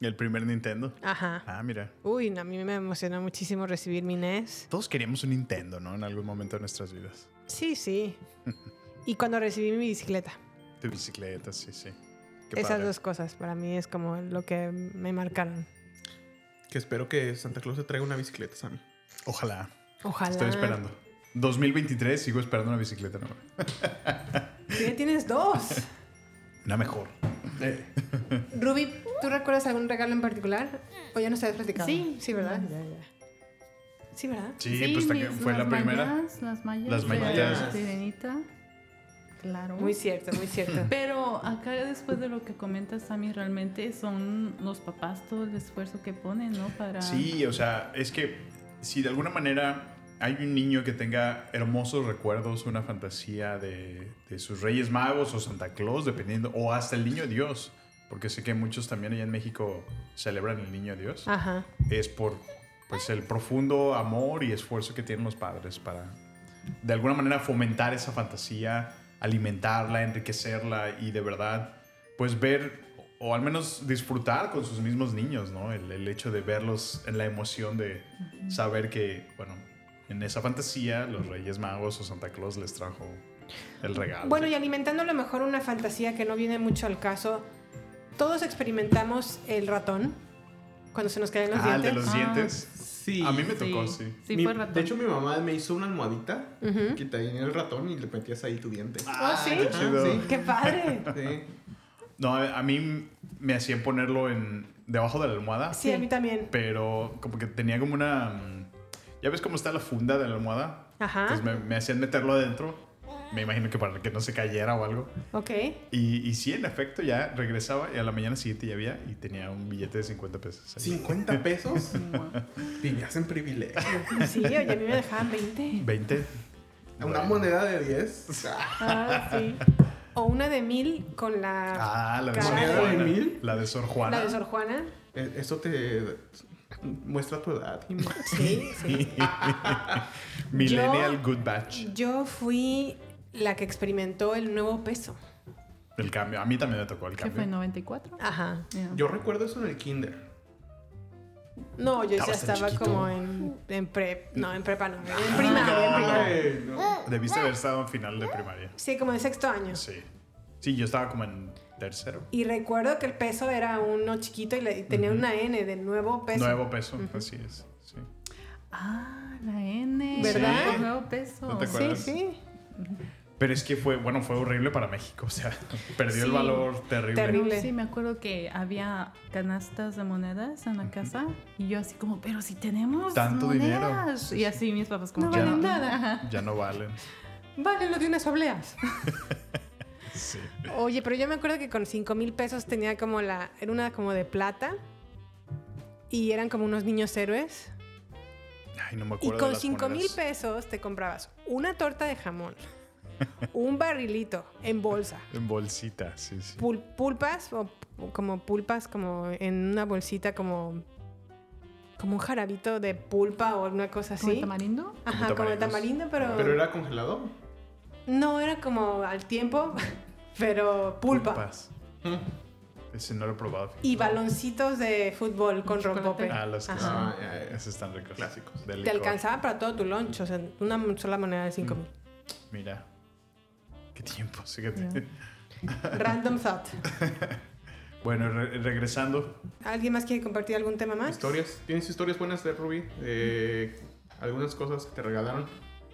[SPEAKER 1] El primer Nintendo.
[SPEAKER 2] Ajá.
[SPEAKER 1] Ah, mira.
[SPEAKER 2] Uy, a mí me emocionó muchísimo recibir mi NES.
[SPEAKER 1] Todos queríamos un Nintendo, ¿no? En algún momento de nuestras vidas.
[SPEAKER 2] Sí, sí. Y cuando recibí mi bicicleta.
[SPEAKER 1] Tu bicicleta, sí, sí. Qué
[SPEAKER 2] Esas
[SPEAKER 1] padre.
[SPEAKER 2] dos cosas para mí es como lo que me marcaron.
[SPEAKER 5] Que espero que Santa Claus te traiga una bicicleta, Sammy.
[SPEAKER 1] Ojalá.
[SPEAKER 2] Ojalá.
[SPEAKER 1] Estoy esperando. 2023 sigo esperando una bicicleta nueva.
[SPEAKER 2] Ya tienes dos.
[SPEAKER 1] Una mejor.
[SPEAKER 2] Ruby, ¿tú recuerdas algún regalo en particular? ¿O ya no sabes platicado?
[SPEAKER 6] Sí.
[SPEAKER 2] Sí, ¿verdad? Ya, ya. Sí, ¿verdad?
[SPEAKER 1] Sí, pues también
[SPEAKER 6] mis-
[SPEAKER 1] fue la
[SPEAKER 6] las
[SPEAKER 1] primera.
[SPEAKER 6] mallas, las mallas.
[SPEAKER 1] Las.
[SPEAKER 6] Sirenita. Claro.
[SPEAKER 2] Muy cierto, muy cierto.
[SPEAKER 6] Pero acá después de lo que comentas, Sammy, realmente son los papás todo el esfuerzo que ponen, ¿no? Para...
[SPEAKER 1] Sí, o sea, es que si de alguna manera hay un niño que tenga hermosos recuerdos, una fantasía de, de sus Reyes Magos o Santa Claus, dependiendo, o hasta el Niño Dios, porque sé que muchos también allá en México celebran el Niño Dios,
[SPEAKER 2] Ajá.
[SPEAKER 1] es por pues el profundo amor y esfuerzo que tienen los padres para de alguna manera fomentar esa fantasía, alimentarla, enriquecerla y de verdad pues ver o al menos disfrutar con sus mismos niños, ¿no? El, el hecho de verlos en la emoción de saber que, bueno, en esa fantasía los Reyes Magos o Santa Claus les trajo el regalo.
[SPEAKER 2] Bueno, y alimentando a lo mejor una fantasía que no viene mucho al caso, todos experimentamos el ratón cuando se nos caen los
[SPEAKER 1] ah,
[SPEAKER 2] dientes.
[SPEAKER 1] de los
[SPEAKER 6] Ah,
[SPEAKER 1] dientes.
[SPEAKER 5] Sí.
[SPEAKER 1] A mí me tocó,
[SPEAKER 6] Sí,
[SPEAKER 1] sí.
[SPEAKER 6] sí
[SPEAKER 5] Mi-
[SPEAKER 6] fue ratón.
[SPEAKER 5] de hecho, mi mamá me hizo una almohadita que tenía el ratón y le metías ahí tu diente.
[SPEAKER 2] ¿Oh, sí?
[SPEAKER 1] qué chido.
[SPEAKER 5] sí.
[SPEAKER 2] ¡Qué padre!
[SPEAKER 5] Sí.
[SPEAKER 1] No, a a mí me hacían ponerlo en debajo de la almohada.
[SPEAKER 2] Sí, a mí también.
[SPEAKER 1] pero como que tenía como una... mm, ¿Ya ves cómo está la funda de la almohada?
[SPEAKER 2] Ajá.
[SPEAKER 1] Entonces me, me hacían meterlo adentro. Me imagino que para que no se cayera o algo.
[SPEAKER 2] Ok.
[SPEAKER 1] Y, y sí, en efecto, ya regresaba y a la mañana siguiente ya había y tenía un billete de 50 pesos. ahí.
[SPEAKER 5] 50 pesos. Vivías en privilegio.
[SPEAKER 2] Sí, oye, a mí me dejaban 20.
[SPEAKER 1] 20.
[SPEAKER 5] Una moneda de 10.
[SPEAKER 6] Ah, sí.
[SPEAKER 2] O una de mil con la,
[SPEAKER 1] Ah, la de Sor
[SPEAKER 2] cara
[SPEAKER 5] ¿Moneda de
[SPEAKER 1] Juana.
[SPEAKER 5] mil?
[SPEAKER 1] La de Sor Juana.
[SPEAKER 2] la de Sor Juana.
[SPEAKER 5] Eh, Eso te muestra tu edad.
[SPEAKER 2] Sí, sí.
[SPEAKER 1] Millennial
[SPEAKER 2] Yo-
[SPEAKER 1] Good Batch.
[SPEAKER 2] Yo fui la que experimentó el nuevo peso.
[SPEAKER 1] El cambio. A mí también me tocó el
[SPEAKER 6] ¿Qué
[SPEAKER 1] cambio.
[SPEAKER 6] fue? ¿94?
[SPEAKER 2] Ajá.
[SPEAKER 6] Yeah.
[SPEAKER 5] Yo recuerdo eso en el kinder.
[SPEAKER 2] No, yo ya estaba
[SPEAKER 1] chiquito.
[SPEAKER 2] como en, en prep. No, en prepa no. En primaria, en primaria.
[SPEAKER 5] Ay, no.
[SPEAKER 1] Debiste haber estado en final de primaria.
[SPEAKER 2] Sí, como en sexto año.
[SPEAKER 1] Sí. Sí, yo estaba como en tercero.
[SPEAKER 2] Y recuerdo que el peso era uno chiquito y, le- y tenía una N de nuevo peso.
[SPEAKER 1] Nuevo peso, así es. Sí.
[SPEAKER 6] Ah, la N.
[SPEAKER 2] ¿Verdad?
[SPEAKER 6] Nuevo peso.
[SPEAKER 1] ¿No te
[SPEAKER 2] Sí, sí.
[SPEAKER 1] Pero es que fue, bueno, fue horrible para México. O sea, perdió el valor terrible.
[SPEAKER 2] Terrible.
[SPEAKER 6] Sí, me acuerdo que había canastas de monedas en la casa y yo así como, pero si tenemos
[SPEAKER 1] Tanto dinero.
[SPEAKER 6] Y así mis papás como,
[SPEAKER 2] No
[SPEAKER 6] "Ya
[SPEAKER 2] valen nada.
[SPEAKER 1] Ya no valen.
[SPEAKER 2] Vale, lo de unas obleas.
[SPEAKER 1] Sí.
[SPEAKER 2] Oye, pero yo me acuerdo que con 5 mil pesos tenía como la. Era una como de plata. Y eran como unos niños héroes.
[SPEAKER 1] Ay, no me
[SPEAKER 2] Y
[SPEAKER 1] acuerdo. de
[SPEAKER 2] con
[SPEAKER 1] las
[SPEAKER 2] 5 mil pesos te comprabas una torta de jamón, un barrilito en bolsa,
[SPEAKER 1] En bolsita, sí, sí.
[SPEAKER 2] pul- pulpas o como pulpas, como en una bolsita, como. Como un jarabito de pulpa o una cosa
[SPEAKER 6] ¿Como
[SPEAKER 2] así.
[SPEAKER 6] tamarindo?
[SPEAKER 2] Ajá, como tamarindo, pero.
[SPEAKER 5] Pero era congelado.
[SPEAKER 2] No, era como al tiempo, pero pulpa.
[SPEAKER 1] Pulpas. Ese no lo he probado.
[SPEAKER 2] Y baloncitos de fútbol con rompope.
[SPEAKER 1] Ah, los que.
[SPEAKER 5] Ah.
[SPEAKER 1] Esos están ricos.
[SPEAKER 5] Clásicos.
[SPEAKER 2] Te alcanzaba para todo tu lunch, o sea, una sola moneda de 5 mil.
[SPEAKER 1] Mira. Qué tiempo, fíjate.
[SPEAKER 2] Random thought.
[SPEAKER 1] Bueno, re- regresando.
[SPEAKER 2] ¿Alguien más quiere compartir algún tema más?
[SPEAKER 5] Historias. ¿Tienes historias buenas de Ruby? Algunas cosas que te regalaron.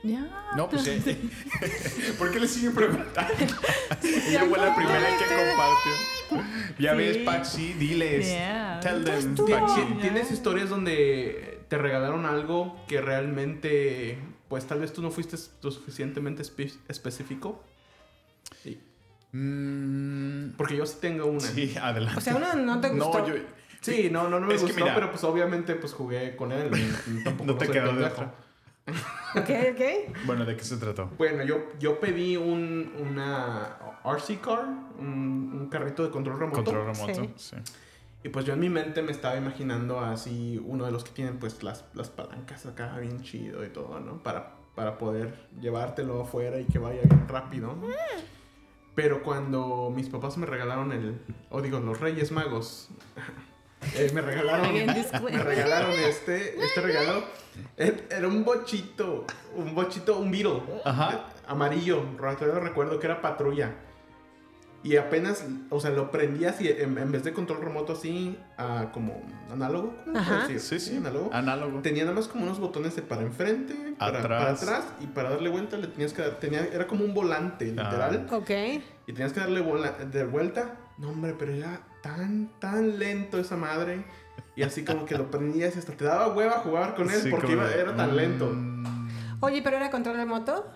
[SPEAKER 6] Ya.
[SPEAKER 1] No, pues sí. ¿Por qué le siguen preguntando? Ella fue la primera que compartió. Ya
[SPEAKER 6] Sí.
[SPEAKER 1] ves, Paxi, diles.
[SPEAKER 6] Yeah.
[SPEAKER 1] Tell them,
[SPEAKER 2] tú.
[SPEAKER 1] Paxi.
[SPEAKER 5] ¿Tienes historias donde te regalaron algo que realmente, pues tal vez tú no fuiste lo suficientemente espe- específico?
[SPEAKER 1] Mm,
[SPEAKER 5] Porque yo sí tengo una.
[SPEAKER 1] sí, adelante.
[SPEAKER 2] O sea, uno no te gustó.
[SPEAKER 1] No, yo.
[SPEAKER 5] Sí, no, no, no me
[SPEAKER 1] Es que
[SPEAKER 5] gustó,
[SPEAKER 1] mira-
[SPEAKER 5] pero pues obviamente pues jugué con él. tampoco
[SPEAKER 1] No te quedó de otra.
[SPEAKER 2] Ok, ok.
[SPEAKER 1] Bueno, ¿de qué se trató?
[SPEAKER 5] Bueno, yo, yo pedí un, una RC car, un, un carrito de control remoto.
[SPEAKER 1] Control remoto. Sí.
[SPEAKER 5] Y pues yo en mi mente me estaba imaginando así uno de los que tienen pues las, las palancas acá bien chido y todo, ¿no? Para, para poder llevártelo afuera y que vaya bien rápido. ¿no? Pero cuando mis papás me regalaron el, o digo, los Reyes Magos, eh, me regalaron, me regalaron este, este regalo. Era un bochito, un bochito, un Beetle.
[SPEAKER 1] Ajá.
[SPEAKER 5] Amarillo, todavía recuerdo que era patrulla. Y apenas, o sea, lo prendías y en, en vez de control remoto así, ah, como análogo, ¿cómo decir?
[SPEAKER 1] Sí, sí.
[SPEAKER 5] análogo.
[SPEAKER 1] Análogo.
[SPEAKER 5] Tenía nada más como unos botones de para enfrente, para
[SPEAKER 1] Atrás.
[SPEAKER 5] para atrás y para darle vuelta le tenías que dar, tenía, era como un volante, literal.
[SPEAKER 2] Ok.
[SPEAKER 5] Y tenías que darle bola- de vuelta. No, hombre, pero era tan, tan lento esa madre. Y así como que lo prendías y hasta te daba hueva jugar con él
[SPEAKER 1] Sí,
[SPEAKER 5] porque iba- era tan
[SPEAKER 1] mm,
[SPEAKER 5] lento.
[SPEAKER 2] Oye, ¿pero era control remoto?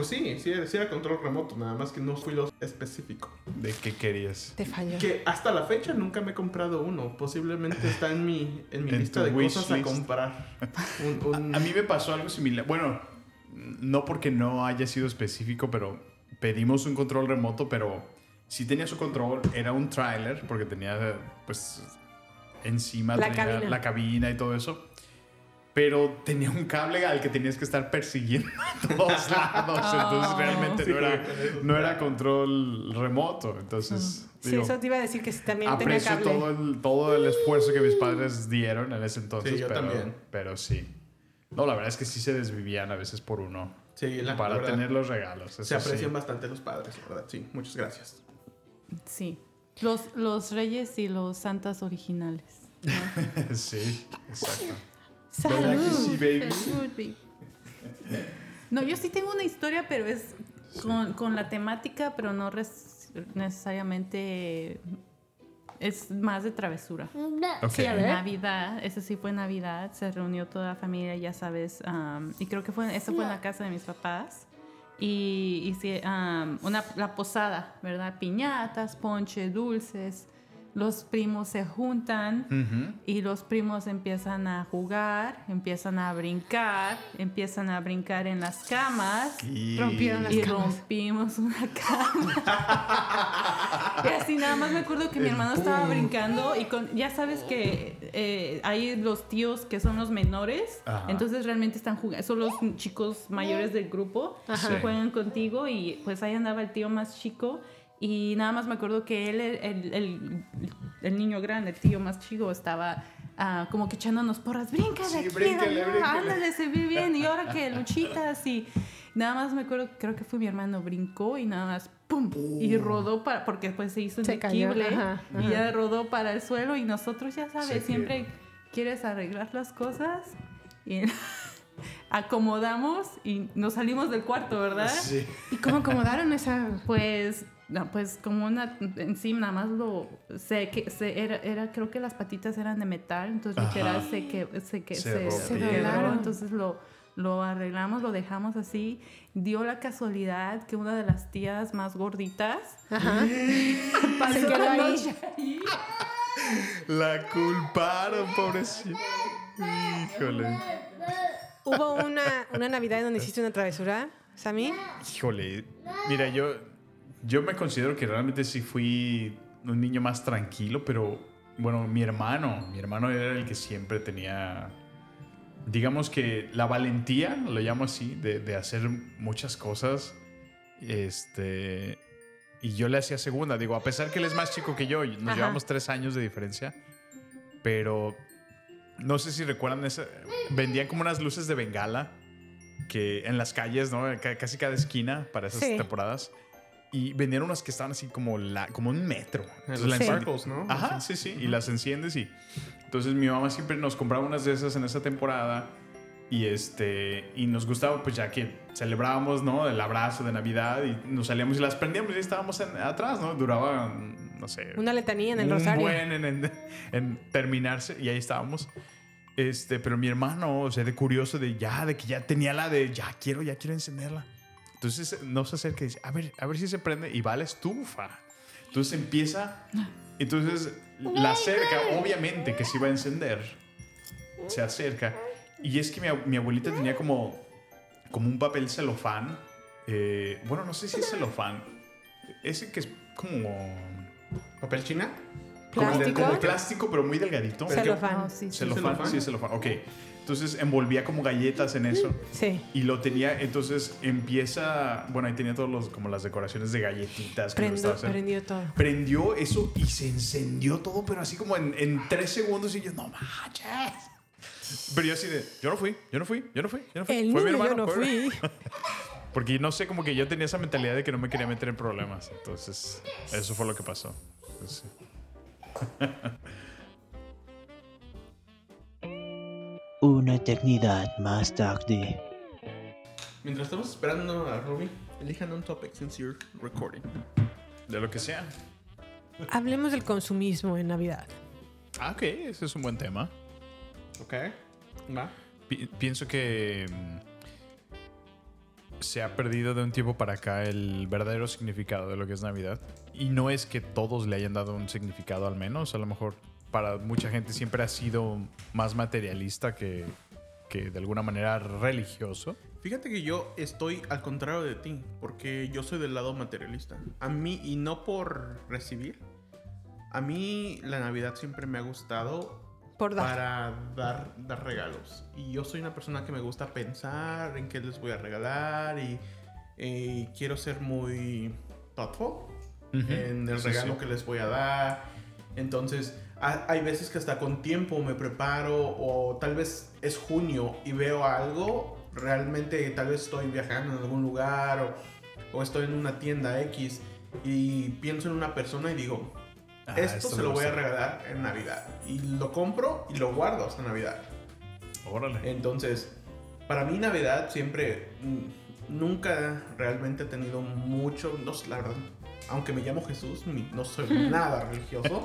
[SPEAKER 5] Pues sí, sí, era- sí era control remoto, nada más que no fui lo específico.
[SPEAKER 1] ¿De qué querías?
[SPEAKER 2] Te falló.
[SPEAKER 5] Que hasta la fecha nunca me he comprado uno. Posiblemente está en mi, en mi
[SPEAKER 1] En
[SPEAKER 5] lista de cosas a
[SPEAKER 1] list.
[SPEAKER 5] comprar. Un- un-
[SPEAKER 1] A mí me pasó algo similar. Bueno, no porque no haya sido específico, pero pedimos un control remoto, pero sí tenía su control. Era un trailer, porque tenía, pues, encima
[SPEAKER 2] La
[SPEAKER 1] tenía
[SPEAKER 2] cabina.
[SPEAKER 1] la cabina y todo eso. Pero tenía un cable al que tenías que estar persiguiendo a todos lados. Entonces realmente
[SPEAKER 5] Sí,
[SPEAKER 1] no, era, no era control remoto. Entonces,
[SPEAKER 2] Sí,
[SPEAKER 1] digo,
[SPEAKER 2] eso te iba a decir que sí, también tenía
[SPEAKER 1] aprecio
[SPEAKER 2] cable.
[SPEAKER 1] todo el, todo el esfuerzo que mis padres dieron en ese entonces.
[SPEAKER 5] Sí, yo
[SPEAKER 1] pero,
[SPEAKER 5] también.
[SPEAKER 1] Pero sí. No, la verdad es que sí se desvivían a veces por uno.
[SPEAKER 5] Sí, la-
[SPEAKER 1] para
[SPEAKER 5] la verdad,
[SPEAKER 1] tener los regalos.
[SPEAKER 5] Se aprecian
[SPEAKER 1] sí.
[SPEAKER 5] bastante los padres, la verdad. Sí, muchas gracias.
[SPEAKER 6] Sí. Los, los reyes y los santas originales. ¿no?
[SPEAKER 1] sí, exacto.
[SPEAKER 2] ¡Salud!
[SPEAKER 1] ¿Verdad que sí, baby?
[SPEAKER 6] Salud, baby. No, yo sí tengo una historia, pero es con, con la temática, pero no res- necesariamente es más de travesura.
[SPEAKER 1] Ok.
[SPEAKER 2] Sí, a ver.
[SPEAKER 6] Navidad, eso sí fue Navidad, se reunió toda la familia, ya sabes, am, y creo que fue, eso fue en la casa de mis papás. Y hice am, una, la posada, ¿verdad? Piñatas, ponche, dulces. Los primos se juntan y los primos empiezan a jugar, empiezan a brincar, empiezan a brincar en las camas.
[SPEAKER 1] Y-
[SPEAKER 2] Rompieron las
[SPEAKER 6] Y
[SPEAKER 2] camas.
[SPEAKER 6] rompimos una cama. y así nada más me acuerdo que mi hermano estaba brincando y con, ya sabes que eh, hay los tíos que son los menores,
[SPEAKER 1] Ajá.
[SPEAKER 6] entonces realmente están jugando, son los chicos mayores del grupo
[SPEAKER 1] Ajá.
[SPEAKER 6] que juegan contigo y pues ahí andaba el tío más chico. Y nada más me acuerdo que él, el, el- el- el niño grande, el tío más chico, estaba ah, como que echándonos porras. Brinca de
[SPEAKER 1] Sí,
[SPEAKER 6] aquí,
[SPEAKER 1] bríncale,
[SPEAKER 6] de allá,
[SPEAKER 1] bríncale".
[SPEAKER 6] ándale, se ve bien. Y ahora que luchitas y nada más me acuerdo, creo que fue mi hermano, brincó y nada más, ¡pum! Y rodó para, porque pues se hizo un
[SPEAKER 2] Se cayó,
[SPEAKER 6] equible
[SPEAKER 2] ajá,
[SPEAKER 6] y ya rodó para el suelo y nosotros, ya sabes,
[SPEAKER 1] Se
[SPEAKER 6] siempre quieres arreglar las cosas y acomodamos y nos salimos del cuarto, ¿verdad?
[SPEAKER 1] Sí.
[SPEAKER 2] ¿Y cómo acomodaron esa?
[SPEAKER 6] Pues, pues como una, encima nada más lo, se, que, se, era, era, creo que las patitas eran de metal, entonces
[SPEAKER 1] Ajá.
[SPEAKER 6] literal se, que, se, que,
[SPEAKER 1] Se
[SPEAKER 6] se, entonces lo, lo arreglamos, lo dejamos así. Dio la casualidad que una de las tías más gorditas
[SPEAKER 2] Ajá.
[SPEAKER 6] pasó la
[SPEAKER 2] ahí.
[SPEAKER 6] noche ahí.
[SPEAKER 1] La culparon, pobrecito. Híjole.
[SPEAKER 2] ¿Hubo una, una Navidad en donde hiciste una travesura, Sammy?
[SPEAKER 1] Híjole. Mira, yo, yo me considero que realmente sí fui un niño más tranquilo, pero bueno, mi hermano, mi hermano era el que siempre tenía, digamos que la valentía, lo llamo así, de, de hacer muchas cosas. Este. Y yo le hacía segunda. Digo, a pesar que él es más chico que yo, nos
[SPEAKER 2] Ajá.
[SPEAKER 1] llevamos tres años de diferencia. Pero no sé si recuerdan esa. Vendían como unas luces de bengala que en las calles, ¿no? Ca- Casi cada esquina para esas
[SPEAKER 2] Sí.
[SPEAKER 1] temporadas. Y vendían unas que estaban así como, la, como un metro. Entonces
[SPEAKER 5] Los
[SPEAKER 1] la
[SPEAKER 2] Sí.
[SPEAKER 1] encendí-
[SPEAKER 5] sparkles, ¿no?
[SPEAKER 1] Ajá, sí, sí. Y las enciendes y. Entonces mi mamá siempre nos compraba unas de esas en esa temporada. Y este. Y nos gustaba, pues ya que celebrábamos, ¿no? El abrazo de Navidad. Y nos salíamos y las prendíamos y estábamos en- atrás, ¿no? Duraba, no sé.
[SPEAKER 2] Una letanía en el
[SPEAKER 1] un
[SPEAKER 2] rosario.
[SPEAKER 1] buen en, en- en terminarse. Y ahí estábamos. Este, pero mi hermano, o sea, de curioso de ya, de que ya tenía la de ya quiero, ya quiero encenderla. Entonces no se acerca y dice, a ver, a ver si se prende y va la estufa. Entonces empieza, entonces la acerca, obviamente que se iba a encender. Se acerca. Y es que mi, mi abuelita tenía como, como un papel celofán. eh, bueno, no sé si es celofán. Ese que es como...
[SPEAKER 5] ¿Papel china?
[SPEAKER 1] Como, de-
[SPEAKER 2] ¿Plástico?
[SPEAKER 1] como plástico, pero muy delgadito.
[SPEAKER 2] Celofán.
[SPEAKER 6] Oh, sí, sí.
[SPEAKER 1] Celofán,
[SPEAKER 5] celofán.
[SPEAKER 1] sí, celofán. Ok. Entonces envolvía como galletas en eso.
[SPEAKER 2] Sí.
[SPEAKER 1] Y lo tenía, entonces empieza, bueno, ahí tenía todos los, como las decoraciones de galletitas. que
[SPEAKER 2] Prendo, prendió todo.
[SPEAKER 1] Prendió eso y se encendió todo, pero así como en, en tres segundos y yo, no manches. Pero yo así de, yo no fui, yo no fui, yo no fui, yo no fui.
[SPEAKER 2] El
[SPEAKER 1] Fue mi
[SPEAKER 2] niño, yo
[SPEAKER 1] hermano,
[SPEAKER 2] no
[SPEAKER 1] fue-
[SPEAKER 2] fui.
[SPEAKER 1] Porque no sé, como que yo tenía esa mentalidad de que no me quería meter en problemas. Entonces, eso fue lo que pasó. Pues, sí.
[SPEAKER 7] Una eternidad más tarde.
[SPEAKER 5] Mientras estamos esperando a Ruby, elijan un topic since you're recording.
[SPEAKER 1] De lo que sea.
[SPEAKER 2] Hablemos del consumismo en Navidad.
[SPEAKER 1] Ah, ok, ese es un buen tema.
[SPEAKER 5] Ok. Va.
[SPEAKER 1] Pi- pienso que mm, se ha perdido de un tiempo para acá el verdadero significado de lo que es Navidad. Y no es que todos le hayan dado un significado al menos. A lo mejor para mucha gente siempre ha sido más materialista que, que de alguna manera religioso.
[SPEAKER 5] Fíjate que yo estoy al contrario de ti, porque yo soy del lado materialista. A mí, y no por recibir, a mí la Navidad siempre me ha gustado
[SPEAKER 2] Por dar.
[SPEAKER 5] para dar, dar regalos. Y yo soy una persona que me gusta pensar en qué les voy a regalar y eh, quiero ser muy thoughtful en el
[SPEAKER 1] Sí,
[SPEAKER 5] regalo
[SPEAKER 1] sí.
[SPEAKER 5] que les voy a dar. Entonces, hay veces que hasta con tiempo me preparo o tal vez es junio y veo algo, realmente tal vez estoy viajando en algún lugar o, o estoy en una tienda X y pienso en una persona y digo,
[SPEAKER 1] Ah,
[SPEAKER 5] esto,
[SPEAKER 1] esto
[SPEAKER 5] se lo voy a regalar en Navidad. Y lo compro y lo guardo hasta Navidad.
[SPEAKER 1] Órale.
[SPEAKER 5] Entonces, para mí Navidad siempre, mm, nunca realmente he tenido mucho, no la verdad, aunque me llamo Jesús, no soy nada religioso.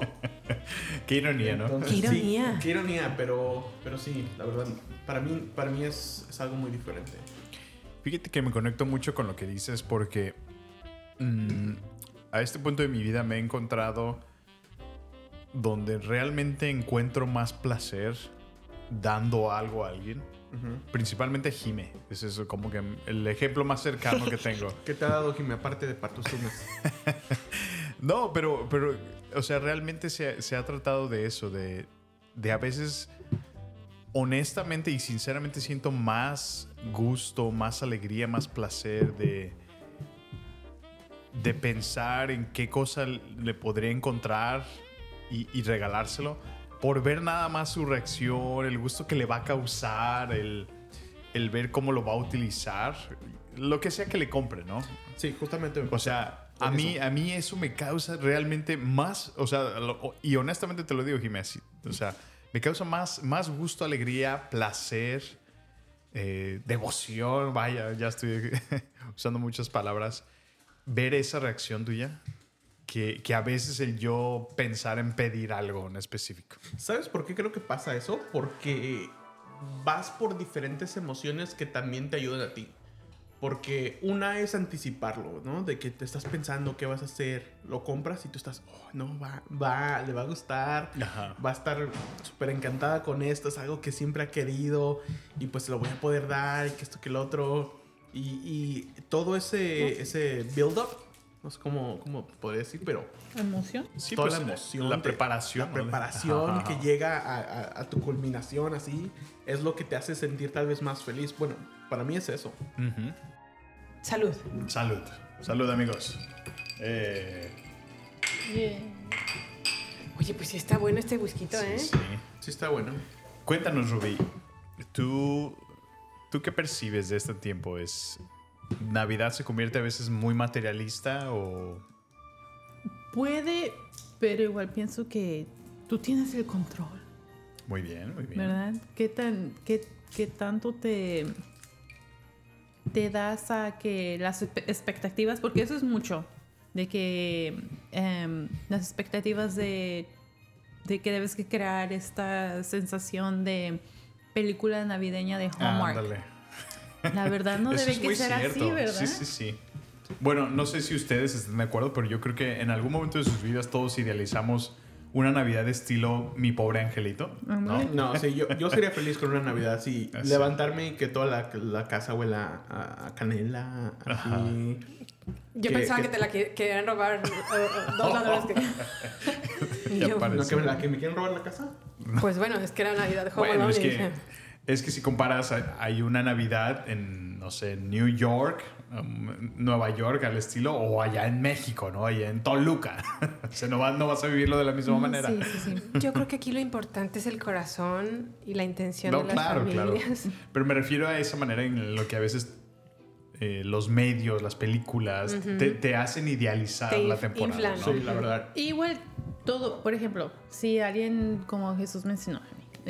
[SPEAKER 1] Qué ironía, ¿no?
[SPEAKER 5] Entonces,
[SPEAKER 2] Qué
[SPEAKER 5] sí,
[SPEAKER 2] ironía.
[SPEAKER 5] qué ironía, pero, pero sí, la verdad, para mí, para mí es, es algo muy diferente.
[SPEAKER 1] Fíjate que me conecto mucho con lo que dices porque mm, a este punto de mi vida me he encontrado donde realmente encuentro más placer dando algo a alguien. Principalmente Jime. Es eso como que el ejemplo más cercano que tengo.
[SPEAKER 5] ¿Qué te ha dado, Jimmy, aparte de Partusumes?
[SPEAKER 1] No, pero, pero, o sea, realmente se, se ha tratado de eso, de, de a veces, honestamente y sinceramente siento más gusto, más alegría, más placer de, de pensar en qué cosa le podría encontrar y, y regalárselo por ver nada más su reacción, el gusto que le va a causar, el, el ver cómo lo va a utilizar, lo que sea que le compre, ¿no?
[SPEAKER 5] Sí, justamente. me
[SPEAKER 1] O sea, a mí,
[SPEAKER 5] eso.
[SPEAKER 1] a mí eso me causa realmente más, o sea, lo- y honestamente te lo digo, Jiménez, o sea, me causa más, más gusto, alegría, placer, eh, devoción, vaya, ya estoy usando muchas palabras, ver esa reacción tuya, que, que a veces el yo pensar en pedir algo en específico.
[SPEAKER 5] ¿Sabes por qué creo que pasa eso? Porque vas por diferentes emociones que también te ayudan a ti. Porque una es anticiparlo, ¿no? De que te estás pensando qué vas a hacer, lo compras y tú estás, oh, no, va, va, le va a gustar,
[SPEAKER 1] Ajá.
[SPEAKER 5] va a estar súper encantada con esto, es algo que siempre ha querido y pues se lo voy a poder dar y que esto, que lo otro. Y, y todo ese, ese build-up, no sé cómo, cómo podría decir, pero
[SPEAKER 6] ¿Emoción?
[SPEAKER 1] Sí,
[SPEAKER 5] toda
[SPEAKER 1] pues,
[SPEAKER 5] la emoción.
[SPEAKER 1] la
[SPEAKER 5] de-
[SPEAKER 1] preparación,
[SPEAKER 5] La preparación
[SPEAKER 1] Ajá,
[SPEAKER 5] que llega a, a- a tu culminación así es lo que te hace sentir tal vez más feliz. Bueno, para mí es eso.
[SPEAKER 2] Salud.
[SPEAKER 1] Salud, salud amigos. Eh,
[SPEAKER 2] Oye, pues sí está bueno este whisky, ¿eh?
[SPEAKER 1] sí, sí.
[SPEAKER 5] Sí está bueno.
[SPEAKER 1] Cuéntanos, Rubí, ¿tú, ¿tú qué percibes de este tiempo? ¿Es Navidad se convierte a veces muy materialista o...?
[SPEAKER 6] Puede, pero igual pienso que tú tienes el control,
[SPEAKER 1] Muy bien, muy bien.
[SPEAKER 6] ¿verdad? ¿Qué, tan, qué, qué tanto te, te das a que las expectativas, porque eso es mucho, de que em, las expectativas de, de que debes que crear esta sensación de película navideña de Hallmark. La verdad no debe
[SPEAKER 1] es
[SPEAKER 6] que ser así,
[SPEAKER 1] cierto.
[SPEAKER 6] ¿verdad?
[SPEAKER 1] Sí, sí, sí. Bueno, no sé si ustedes están de acuerdo, pero yo creo que en algún momento de sus vidas todos idealizamos una Navidad de estilo Mi Pobre Angelito, ¿no?
[SPEAKER 5] No, sí, yo, yo sería feliz con una Navidad así.
[SPEAKER 1] Así.
[SPEAKER 5] Levantarme y que toda la, la casa huela a, a canela. Así.
[SPEAKER 2] Yo
[SPEAKER 5] Que-
[SPEAKER 2] pensaba
[SPEAKER 5] que-
[SPEAKER 2] que, te la que- querían robar eh, dos ladrones que... Y
[SPEAKER 1] Ya
[SPEAKER 2] yo.
[SPEAKER 5] ¿No que me, la, que me quieren robar la casa?
[SPEAKER 2] pues bueno, es que era Navidad de Home
[SPEAKER 1] Bueno,
[SPEAKER 2] Alone
[SPEAKER 1] es
[SPEAKER 2] y
[SPEAKER 1] que,
[SPEAKER 2] dije,
[SPEAKER 1] es que si comparas, hay- una Navidad en, no sé, New York, um, Nueva York al estilo, o allá en México, ¿no? Allá en Toluca. o sea, no, va- no vas a vivirlo de la misma manera.
[SPEAKER 6] Sí, sí, sí.
[SPEAKER 2] Yo creo que aquí lo importante es el corazón y la intención
[SPEAKER 1] No,
[SPEAKER 2] de las
[SPEAKER 1] claro, claro.
[SPEAKER 2] familias.
[SPEAKER 1] Pero me refiero a esa manera en lo que a veces eh, los medios, las películas, te, te hacen idealizar
[SPEAKER 2] Te
[SPEAKER 1] la temporada. ¿no?
[SPEAKER 5] Sí, la verdad.
[SPEAKER 6] Igual todo, por ejemplo, si alguien como Jesús mencionó,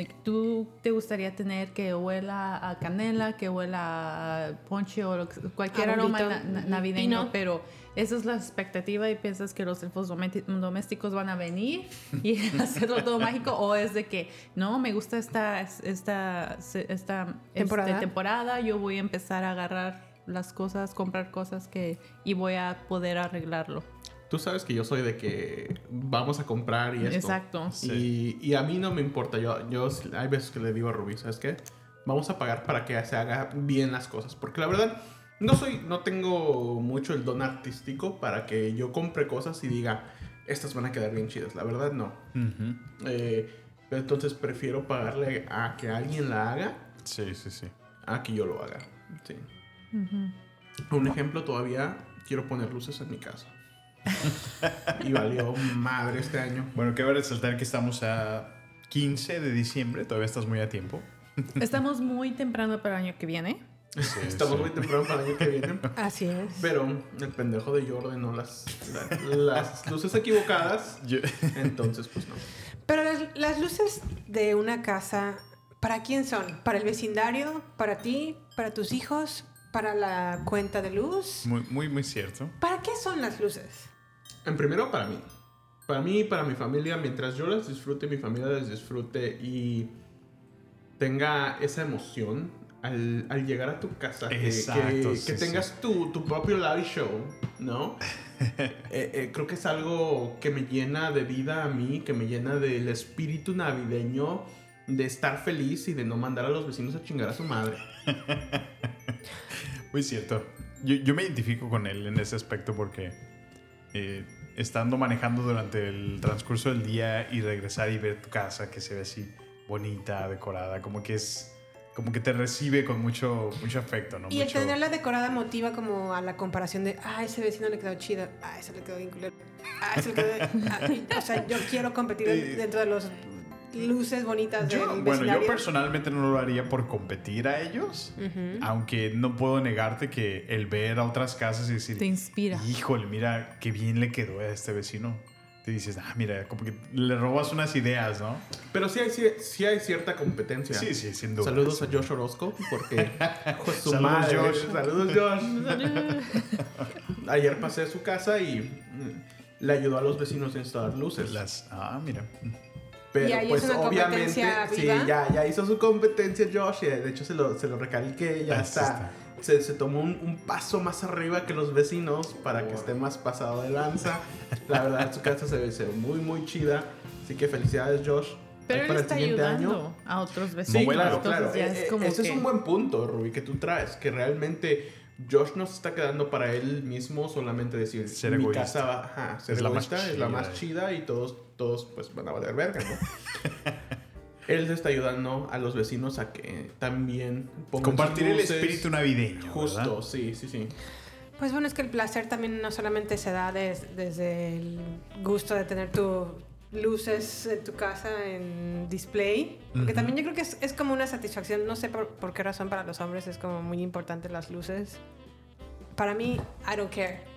[SPEAKER 6] tú te gustaría tener que huela a canela, que huela a ponche o cualquier aroma
[SPEAKER 2] Arbolito.
[SPEAKER 6] na- navideño,
[SPEAKER 2] Y no.
[SPEAKER 6] pero esa es la expectativa y piensas que los elfos domésticos van a venir y hacerlo todo mágico o es de que no, me gusta esta, esta, esta
[SPEAKER 2] Temporada.
[SPEAKER 6] este, temporada, yo voy a empezar a agarrar las cosas, comprar cosas que y voy a poder arreglarlo.
[SPEAKER 5] Tú sabes que yo soy de que vamos a comprar y esto.
[SPEAKER 6] Exacto.
[SPEAKER 5] Y, y a mí no me importa. Yo, yo hay veces que le digo a Rubí, ¿sabes qué? Vamos a pagar para que se haga bien las cosas. Porque la verdad, no soy, no tengo mucho el don artístico para que yo compre cosas y diga, estas van a quedar bien chidas. La verdad, no. Eh, pero entonces prefiero pagarle a que alguien la haga
[SPEAKER 1] Sí, sí, sí.
[SPEAKER 5] a que yo lo haga. Sí. Un ejemplo, todavía quiero poner luces en mi casa. y valió madre este año.
[SPEAKER 1] Bueno, cabe resaltar que estamos a 15 de diciembre, todavía estás muy a tiempo.
[SPEAKER 6] Estamos muy temprano para el año que viene.
[SPEAKER 1] Sí,
[SPEAKER 5] Estamos
[SPEAKER 1] sí.
[SPEAKER 5] muy temprano para el año que viene.
[SPEAKER 2] Así es.
[SPEAKER 5] Pero el pendejo de yo ordenó las, la- las luces equivocadas.
[SPEAKER 1] Yo-
[SPEAKER 5] Entonces, pues no.
[SPEAKER 2] Pero las, las luces de una casa, ¿para quién son? ¿Para el vecindario? ¿Para ti? ¿Para tus hijos? ¿Para la cuenta de luz?
[SPEAKER 1] muy, muy, muy cierto.
[SPEAKER 2] ¿Para qué son las luces?
[SPEAKER 5] En primero, para mí. Para mí y para mi familia, mientras yo las disfrute, mi familia las disfrute y tenga esa emoción al, al llegar a tu casa. que-
[SPEAKER 1] Exacto,
[SPEAKER 5] que,
[SPEAKER 1] sí,
[SPEAKER 5] que tengas Tu, tu propio live show, ¿no? Eh, eh, creo que es algo que me llena de vida a mí, que me llena del espíritu navideño, de estar feliz y de no mandar a los vecinos a chingar a su madre.
[SPEAKER 1] Muy cierto. Yo, yo me identifico con él en ese aspecto porque eh, estando manejando durante el transcurso del día y regresar y ver tu casa que se ve así bonita, decorada, como que es como que te recibe con mucho mucho afecto, ¿no?
[SPEAKER 2] Y el
[SPEAKER 1] Mucho-
[SPEAKER 2] tenerla decorada motiva como a la comparación de, ah, ese vecino le quedó chido, ah, ese le quedó bien culero, ah, ese le quedó... ah, o sea, yo quiero competir dentro de los luces bonitas
[SPEAKER 1] Yo,
[SPEAKER 2] del
[SPEAKER 1] bueno, yo personalmente no lo haría por competir a ellos,
[SPEAKER 2] Ujú.
[SPEAKER 1] aunque no puedo negarte que el ver a otras casas y decir,
[SPEAKER 6] Te inspira.
[SPEAKER 1] híjole, mira qué bien le quedó a este vecino. Te dices, ah, mira, como que le robas unas ideas, ¿no?
[SPEAKER 5] Pero sí hay, sí, sí hay cierta competencia.
[SPEAKER 1] Sí, sí, sin duda.
[SPEAKER 5] Saludos a Josh Orozco, porque pues, su
[SPEAKER 1] Saludos,
[SPEAKER 5] madre.
[SPEAKER 1] Josh.
[SPEAKER 5] Saludos, Josh. Ayer pasé a su casa y mm, le ayudó a los vecinos a instalar luces.
[SPEAKER 1] Las, ah, mira.
[SPEAKER 5] Pero
[SPEAKER 2] Y ahí es
[SPEAKER 5] pues
[SPEAKER 2] una
[SPEAKER 5] obviamente, sí, ya, ya hizo su competencia Josh. y de hecho se lo, se lo recalqué, ya
[SPEAKER 1] Así
[SPEAKER 5] está. Se, se tomó un, un paso más arriba que los vecinos para que esté más pasado de lanza. La verdad, su casa se ve, se ve muy, muy chida. Así que felicidades, Josh.
[SPEAKER 6] Pero él
[SPEAKER 5] para el
[SPEAKER 6] está
[SPEAKER 5] siguiente
[SPEAKER 6] ayudando
[SPEAKER 5] año.
[SPEAKER 6] a otros
[SPEAKER 5] Sí,
[SPEAKER 6] vecinos.
[SPEAKER 5] claro,
[SPEAKER 6] entonces
[SPEAKER 5] claro.
[SPEAKER 6] ya
[SPEAKER 5] Eh,
[SPEAKER 6] es como
[SPEAKER 5] Ese
[SPEAKER 6] que-
[SPEAKER 5] es un buen punto, Ruby, que tú traes. Que realmente Josh no se está quedando para él mismo solamente decir
[SPEAKER 1] Ser
[SPEAKER 5] mi
[SPEAKER 1] egoísta.
[SPEAKER 5] casa va, ajá, ser
[SPEAKER 1] Es la más
[SPEAKER 5] egoísta, es la
[SPEAKER 1] chida,
[SPEAKER 5] más
[SPEAKER 1] eh.
[SPEAKER 5] chida y todos, todos pues van a valer verga, ¿no? él le está ayudando a los vecinos a que también pongan
[SPEAKER 1] Compartir
[SPEAKER 5] sus
[SPEAKER 1] el espíritu navideño.
[SPEAKER 5] Justo,
[SPEAKER 1] ¿verdad?
[SPEAKER 5] sí, sí, sí.
[SPEAKER 2] Pues bueno, es que el placer también no solamente se da des- desde el gusto de tener tus luces en tu casa en display, porque también yo creo que es, es como una satisfacción, no sé por, por qué razón para los hombres es como muy importante las luces. Para mí, I don't care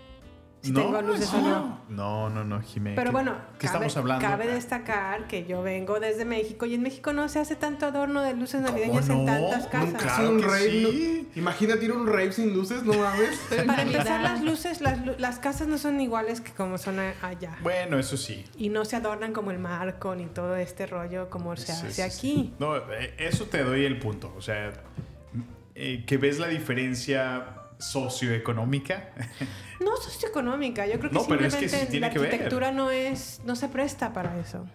[SPEAKER 2] si tengo luces o no.
[SPEAKER 1] No, no, no, Jimé.
[SPEAKER 2] Pero
[SPEAKER 1] ¿qué-
[SPEAKER 2] bueno,
[SPEAKER 1] ¿qué
[SPEAKER 2] cabe,
[SPEAKER 1] estamos hablando?
[SPEAKER 2] cabe destacar que yo vengo desde México y en México no se hace tanto adorno de luces navideñas
[SPEAKER 1] no?
[SPEAKER 2] en tantas casas.
[SPEAKER 5] Ha
[SPEAKER 1] Claro
[SPEAKER 5] un
[SPEAKER 1] que
[SPEAKER 5] rave,
[SPEAKER 1] sí.
[SPEAKER 5] ¿no? Imagínate ir a un rave sin luces, no mames.
[SPEAKER 2] Para empezar, las luces, las, las casas no son iguales que como son allá.
[SPEAKER 1] Bueno, eso sí.
[SPEAKER 2] Y no se adornan como el marco ni todo este rollo como se
[SPEAKER 1] Sí,
[SPEAKER 2] hace
[SPEAKER 1] sí,
[SPEAKER 2] aquí.
[SPEAKER 1] sí. No, eh, eso te doy el punto. O sea, eh, que ves la diferencia socioeconómica.
[SPEAKER 2] No socioeconómica, yo creo que
[SPEAKER 1] No, pero es que
[SPEAKER 2] simplemente
[SPEAKER 1] sí tiene
[SPEAKER 2] la
[SPEAKER 1] que ver.
[SPEAKER 2] arquitectura no es, no se presta para eso.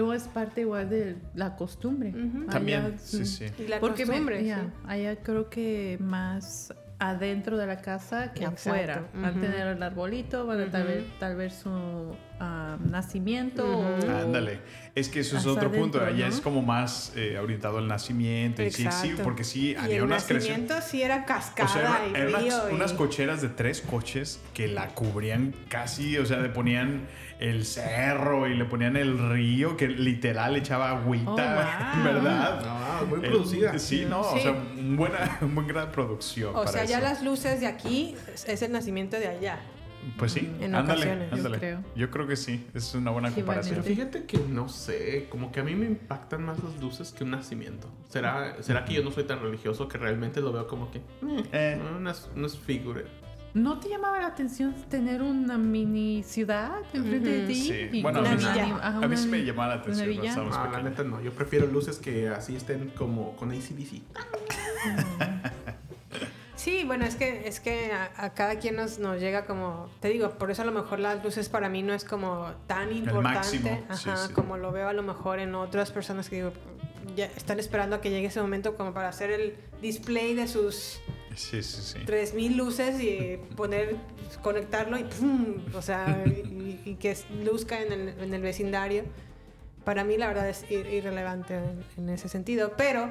[SPEAKER 6] O es parte igual de la costumbre.
[SPEAKER 1] También,
[SPEAKER 6] Allá,
[SPEAKER 1] sí,
[SPEAKER 6] mm,
[SPEAKER 1] sí.
[SPEAKER 2] Y la
[SPEAKER 6] Porque me-
[SPEAKER 2] costumbre,
[SPEAKER 6] ya,
[SPEAKER 2] sí.
[SPEAKER 6] allá creo que más adentro de la casa que
[SPEAKER 2] Exacto,
[SPEAKER 6] afuera. Van a tener el arbolito, van a tal, vez, tal vez su ah, nacimiento. O-
[SPEAKER 1] Ándale. Es que eso es otro punto.
[SPEAKER 6] adentro,
[SPEAKER 1] Allá
[SPEAKER 6] ¿no?
[SPEAKER 1] es como más eh, orientado al nacimiento. Y sí, sí, porque sí,
[SPEAKER 2] y
[SPEAKER 1] había
[SPEAKER 2] el
[SPEAKER 1] unas
[SPEAKER 2] nacimiento sí era
[SPEAKER 1] O
[SPEAKER 2] cascada
[SPEAKER 1] sea,
[SPEAKER 2] y río.
[SPEAKER 1] unas,
[SPEAKER 2] y-
[SPEAKER 1] unas cocheras de tres coches que la cubrían casi, o sea, le ponían el cerro y le ponían el río que literal echaba agüita,
[SPEAKER 6] Oh, wow.
[SPEAKER 1] ¿verdad?
[SPEAKER 5] No, muy
[SPEAKER 1] El-
[SPEAKER 5] producida.
[SPEAKER 1] Sí, no, o sea, un buena, un buen gran producción.
[SPEAKER 2] O
[SPEAKER 1] para
[SPEAKER 2] sea, ya las luces de aquí es el nacimiento de allá.
[SPEAKER 1] Pues sí,
[SPEAKER 2] En
[SPEAKER 1] ándale,
[SPEAKER 2] ocasiones. Yo
[SPEAKER 1] ándale.
[SPEAKER 6] creo.
[SPEAKER 1] Yo creo que sí, es una buena
[SPEAKER 6] Sí,
[SPEAKER 1] comparación.
[SPEAKER 5] Pero fíjate que no sé, como que a mí me impactan más las luces que un nacimiento. ¿Será, será que yo no soy tan religioso que realmente lo veo como que eh,
[SPEAKER 1] Eh.
[SPEAKER 5] unas, unas figuras?
[SPEAKER 6] ¿No te llamaba la atención tener una mini ciudad enfrente de
[SPEAKER 2] Ujú.
[SPEAKER 6] ti?
[SPEAKER 1] Sí,
[SPEAKER 6] Y
[SPEAKER 1] bueno, a
[SPEAKER 2] Una
[SPEAKER 1] mí,
[SPEAKER 6] ajá,
[SPEAKER 1] a mí sí
[SPEAKER 6] una-
[SPEAKER 1] me llamaba la atención.
[SPEAKER 6] villa.
[SPEAKER 1] cuando estábamos
[SPEAKER 5] Ah, la neta no, yo prefiero luces que así estén como con ACDC.
[SPEAKER 2] Sí, bueno, es que, es que a, a cada quien nos, nos llega como, te digo, por eso a lo mejor las luces para mí no es como tan importante,
[SPEAKER 1] sí,
[SPEAKER 2] ajá,
[SPEAKER 1] sí.
[SPEAKER 2] como lo veo a lo mejor en otras personas que digo, ya están esperando a que llegue ese momento como para hacer el display de sus
[SPEAKER 1] Sí, sí, sí.
[SPEAKER 2] 3000 luces y poner, conectarlo y ¡pum! o sea, y, y que luzca en el, en el vecindario. Para mí la verdad es ir- irrelevante en, en ese sentido, pero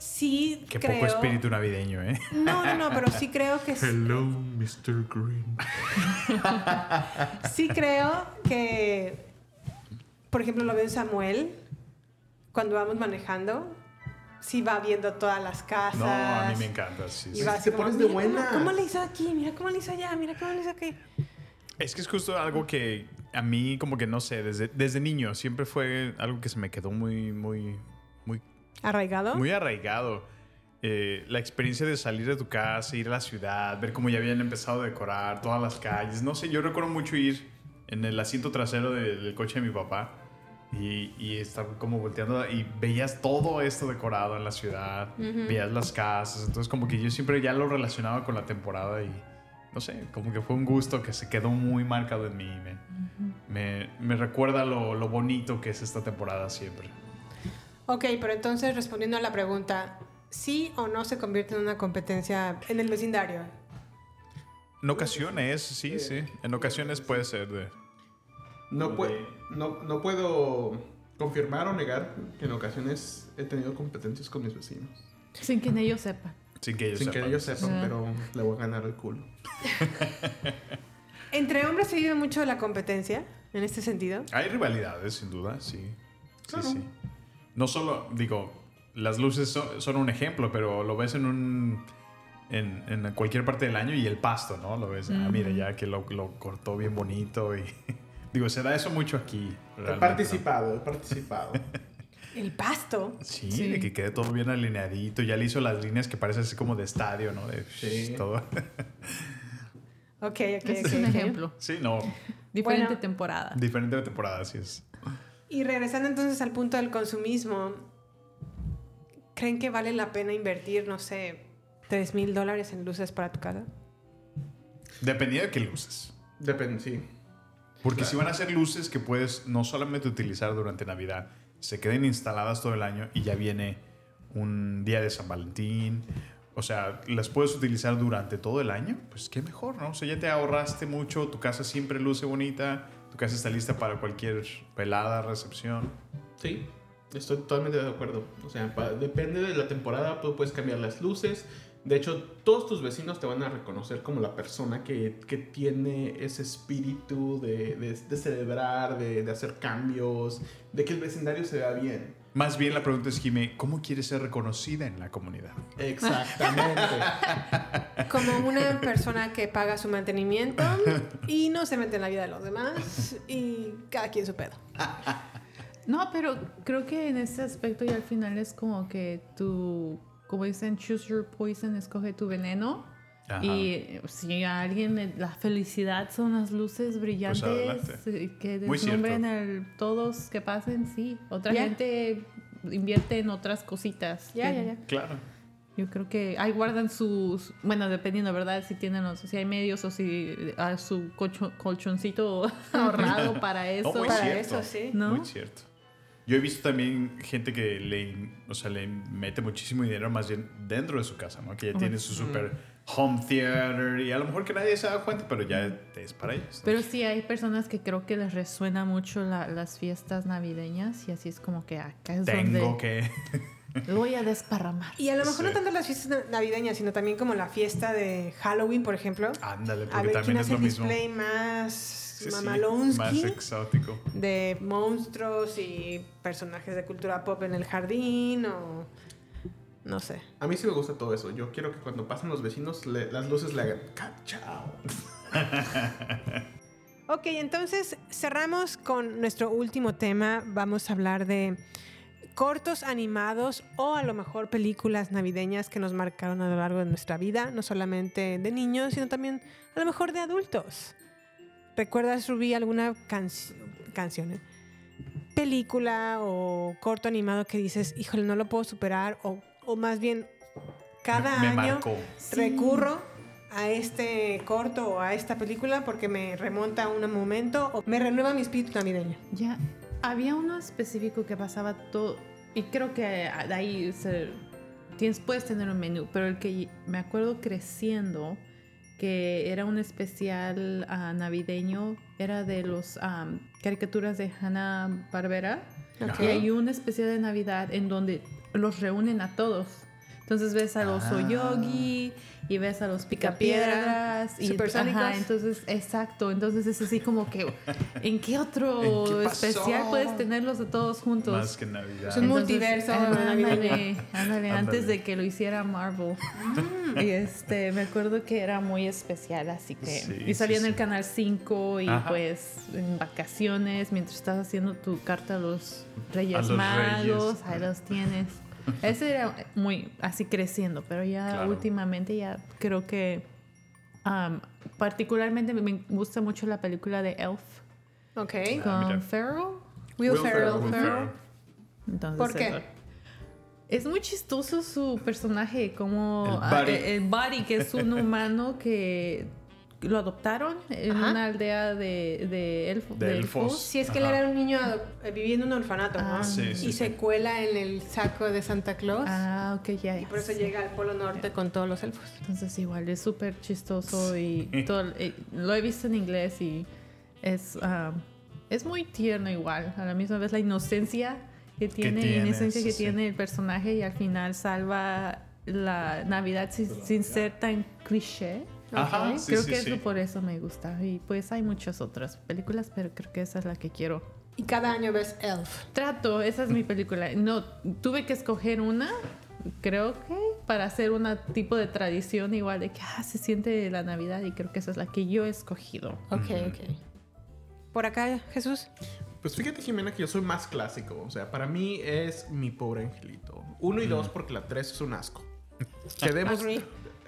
[SPEAKER 2] sí
[SPEAKER 1] Qué
[SPEAKER 2] creo...
[SPEAKER 1] poco espíritu navideño, ¿eh?
[SPEAKER 2] No, no, no, pero sí creo que
[SPEAKER 5] Hello, Mr. Green.
[SPEAKER 2] sí creo que por ejemplo lo veo en Samuel cuando vamos manejando sí va viendo todas las casas
[SPEAKER 1] No, a mí me encanta. sí,
[SPEAKER 2] y
[SPEAKER 1] sí.
[SPEAKER 2] va
[SPEAKER 5] Te
[SPEAKER 2] así como,
[SPEAKER 5] pones de
[SPEAKER 2] "Mira cómo-
[SPEAKER 5] buenas".
[SPEAKER 2] ¿cómo, le hizo aquí? Mira cómo le hizo allá, mira cómo le hizo aquí.
[SPEAKER 1] Es que es justo algo que a mí como que no sé, desde, desde niño siempre fue algo que se me quedó muy, muy,
[SPEAKER 2] ¿Arraigado?
[SPEAKER 1] muy arraigado. Eh, la experiencia de salir de tu casa, ir a la ciudad, ver cómo ya habían empezado a decorar todas las calles. No sé, yo recuerdo mucho ir en el asiento trasero de- del coche de mi papá y, y estar como volteando y veías todo esto decorado en la ciudad, veías las casas. Entonces como que yo siempre ya lo relacionaba con la temporada y no sé, como que fue un gusto que se quedó muy marcado en mí. Me, me, me recuerda lo, lo bonito que es esta temporada siempre.
[SPEAKER 2] Ok, pero entonces respondiendo a la pregunta, ¿sí o no se convierte en una competencia en el vecindario?
[SPEAKER 1] En ocasiones, sí, sí. En ocasiones puede ser de...
[SPEAKER 5] No,
[SPEAKER 1] de-
[SPEAKER 5] no, no puedo confirmar o negar que en ocasiones he tenido competencias con mis vecinos.
[SPEAKER 6] Sin que ellos sepan.
[SPEAKER 1] Sin que ellos
[SPEAKER 5] Sin que
[SPEAKER 1] sepan.
[SPEAKER 5] ellos sepan,
[SPEAKER 6] Ah.
[SPEAKER 5] pero le voy a ganar el culo.
[SPEAKER 2] ¿Entre hombres se vive mucho la competencia en este sentido?
[SPEAKER 1] Hay rivalidades, sin duda, sí.
[SPEAKER 5] Claro.
[SPEAKER 1] Sí, sí. No solo, digo, las luces son, son un ejemplo, pero lo ves en un... En, en cualquier parte del año y el pasto, ¿no? Lo ves, ah, mira, ya que lo, lo cortó bien bonito y... digo, se da eso mucho aquí.
[SPEAKER 5] He participado, he participado.
[SPEAKER 2] El pasto.
[SPEAKER 1] Sí,
[SPEAKER 6] Sí.
[SPEAKER 1] de que quede todo bien alineadito. Ya le hizo las líneas que parece así como de estadio, ¿no? De
[SPEAKER 5] Sí.
[SPEAKER 1] todo.
[SPEAKER 2] Ok, ok,
[SPEAKER 6] es un ejemplo.
[SPEAKER 1] sí, no.
[SPEAKER 6] Diferente
[SPEAKER 2] Bueno.
[SPEAKER 6] temporada.
[SPEAKER 1] Diferente temporada, así es.
[SPEAKER 2] Y regresando entonces al punto del consumismo, ¿creen que vale la pena invertir, no sé, 3 mil dólares en luces para tu casa?
[SPEAKER 1] Dependiendo de qué luces.
[SPEAKER 5] Depende, sí.
[SPEAKER 1] Porque si van a ser luces que puedes no solamente utilizar durante Navidad, se queden instaladas todo el año y ya viene un día de San Valentín. O sea, las puedes utilizar durante todo el año, pues qué mejor, ¿no? O sea, ya te ahorraste mucho, tu casa siempre luce bonita, tu casa está lista para cualquier velada, recepción.
[SPEAKER 5] Sí, estoy totalmente de acuerdo. O sea, pa- depende de la temporada, tú puedes cambiar las luces. De hecho, todos tus vecinos te van a reconocer como la persona que, que tiene ese espíritu de, de- de celebrar, de, de hacer cambios, de que el vecindario se vea bien.
[SPEAKER 1] Más bien la pregunta es, Jimé, ¿cómo quieres ser reconocida en la comunidad?
[SPEAKER 5] Exactamente.
[SPEAKER 2] Como una persona que paga su mantenimiento y no se mete en la vida de los demás y cada quien su pedo.
[SPEAKER 6] No, pero creo que en ese aspecto y al final es como que tú, como dicen, choose your poison, escoge tu veneno.
[SPEAKER 1] Ajá.
[SPEAKER 6] Y eh, si a alguien la felicidad son las luces brillantes
[SPEAKER 1] adelante.
[SPEAKER 6] eh, que deslumbren el, todos que pasen, sí. Otra gente invierte en otras cositas.
[SPEAKER 2] Ya, ya, ya.
[SPEAKER 1] Claro.
[SPEAKER 6] Yo creo que ahí guardan sus, bueno, dependiendo, ¿verdad? Si tienen los, si hay medios o si a su colcho- colchoncito ahorrado para eso.
[SPEAKER 1] Oh, muy
[SPEAKER 2] Para
[SPEAKER 1] cierto.
[SPEAKER 2] eso, sí.
[SPEAKER 6] ¿No?
[SPEAKER 1] Muy cierto. Yo he visto también gente que le, o sea, le mete muchísimo dinero más bien dentro de su casa, ¿no? Que ya tiene su super home theater y a lo mejor que nadie se da cuenta, pero ya es para ellos. ¿no?
[SPEAKER 6] Pero sí hay personas que creo que les resuena mucho la- las fiestas navideñas y así es como que acá es
[SPEAKER 1] Tengo
[SPEAKER 6] donde
[SPEAKER 1] que...
[SPEAKER 6] lo voy a desparramar.
[SPEAKER 2] Y a lo mejor no tanto las fiestas na- navideñas, sino también como la fiesta de Halloween, por ejemplo.
[SPEAKER 1] Ándale,
[SPEAKER 2] A
[SPEAKER 1] porque
[SPEAKER 2] ver
[SPEAKER 1] también
[SPEAKER 2] quién
[SPEAKER 1] es
[SPEAKER 2] hace
[SPEAKER 1] lo
[SPEAKER 2] el
[SPEAKER 1] mismo.
[SPEAKER 2] display más
[SPEAKER 1] Sí,
[SPEAKER 2] Mamalonsky.
[SPEAKER 1] Más exótico.
[SPEAKER 2] de monstruos y personajes de cultura pop en el jardín o no sé.
[SPEAKER 5] A mí sí me gusta todo eso. Yo quiero que cuando pasen los vecinos le- las luces le hagan ¡Cachao!
[SPEAKER 2] Ok, entonces cerramos con nuestro último tema. Vamos a hablar de cortos animados o a lo mejor películas navideñas que nos marcaron a lo largo de nuestra vida, no solamente de niños, sino también a lo mejor de adultos. ¿Recuerdas, Rubí, alguna canci- canción? eh? Película o corto animado que dices, híjole, no lo puedo superar, o, o más bien, cada
[SPEAKER 1] me
[SPEAKER 2] año
[SPEAKER 1] marcó.
[SPEAKER 2] recurro a este corto o a esta película porque me remonta a un momento o me renueva mi espíritu navideño.
[SPEAKER 6] Ya, había uno específico que pasaba todo, y creo que de ahí se- tienes, puedes tener un menú, pero el que me acuerdo creciendo, que era un especial ah, navideño, era de los am, caricaturas de Hanna Barbera, Y hay un especial de Navidad en donde los reúnen a todos. Entonces ves al oso
[SPEAKER 1] Ah.
[SPEAKER 6] yogi y ves a los
[SPEAKER 2] Picapiedra,
[SPEAKER 6] picapiedras y ajá, entonces exacto, entonces es así como que ¿en qué otro
[SPEAKER 1] ¿En qué pasó?
[SPEAKER 6] especial puedes tenerlos a todos juntos?
[SPEAKER 1] Más que Navidad.
[SPEAKER 2] Es un multiverso
[SPEAKER 6] ándale, ándale, antes de que lo hiciera Marvel. Y este, me acuerdo que era muy especial, así que
[SPEAKER 1] Sí,
[SPEAKER 6] y salía
[SPEAKER 1] sí,
[SPEAKER 6] en el
[SPEAKER 1] sí.
[SPEAKER 6] canal 5 y
[SPEAKER 1] Ajá.
[SPEAKER 6] pues en vacaciones mientras estás haciendo tu carta a los Reyes
[SPEAKER 1] los
[SPEAKER 6] Magos,
[SPEAKER 1] Reyes.
[SPEAKER 6] ahí los tienes. Ese era muy así creciendo, pero ya
[SPEAKER 1] Claro.
[SPEAKER 6] últimamente ya creo que um, particularmente me- gusta mucho la película de Elf
[SPEAKER 2] Ok.
[SPEAKER 6] con
[SPEAKER 1] Ah, mira.
[SPEAKER 6] Ferrell.
[SPEAKER 2] Will,
[SPEAKER 5] Will
[SPEAKER 2] Ferrell.
[SPEAKER 5] Ferrell,
[SPEAKER 1] Will
[SPEAKER 2] Ferrell.
[SPEAKER 1] Ferrell.
[SPEAKER 6] Entonces,
[SPEAKER 2] ¿Por qué?
[SPEAKER 6] eso. Es muy chistoso su personaje, como
[SPEAKER 1] El
[SPEAKER 6] ah, eh, el Buddy, que es un humano que lo adoptaron en
[SPEAKER 2] Ajá.
[SPEAKER 6] una aldea de, de, elfo-
[SPEAKER 1] De
[SPEAKER 6] de
[SPEAKER 1] elfos.
[SPEAKER 2] Si es que él
[SPEAKER 1] Ajá.
[SPEAKER 2] era un niño eh, viviendo en un orfanato, ¿no?
[SPEAKER 6] Ah,
[SPEAKER 1] Sí, sí,
[SPEAKER 2] y
[SPEAKER 1] sí.
[SPEAKER 2] se cuela en el saco de Santa Claus.
[SPEAKER 6] Ah, ok, ya.
[SPEAKER 2] y por eso
[SPEAKER 6] sí.
[SPEAKER 2] llega al Polo Norte con todos los elfos.
[SPEAKER 6] Entonces igual es súper chistoso y todo, eh, lo he visto en inglés y es, es muy tierno igual. A la misma vez la inocencia que tiene,
[SPEAKER 1] tiene,
[SPEAKER 6] inocencia
[SPEAKER 1] sí,
[SPEAKER 6] que
[SPEAKER 1] sí.
[SPEAKER 6] tiene el personaje y al final salva la Navidad sin, sin ser tan cliché.
[SPEAKER 1] Ajá, sí,
[SPEAKER 6] creo
[SPEAKER 1] sí,
[SPEAKER 6] que
[SPEAKER 1] sí.
[SPEAKER 6] eso por eso me gusta. Y pues hay muchas otras películas, pero creo que esa es la que quiero.
[SPEAKER 2] Y cada año ves Elf.
[SPEAKER 6] Trato, esa es mi película. No, tuve que escoger una, creo que, para hacer un tipo de tradición igual de que ah, se siente la Navidad y creo que esa es la que yo he escogido.
[SPEAKER 2] Ok, ok. Por acá, Jesús.
[SPEAKER 5] Pues fíjate, Jimena, que yo soy más clásico. O sea, para mí es mi pobre angelito. Uno y dos, porque la tres es un asco. Quedemos.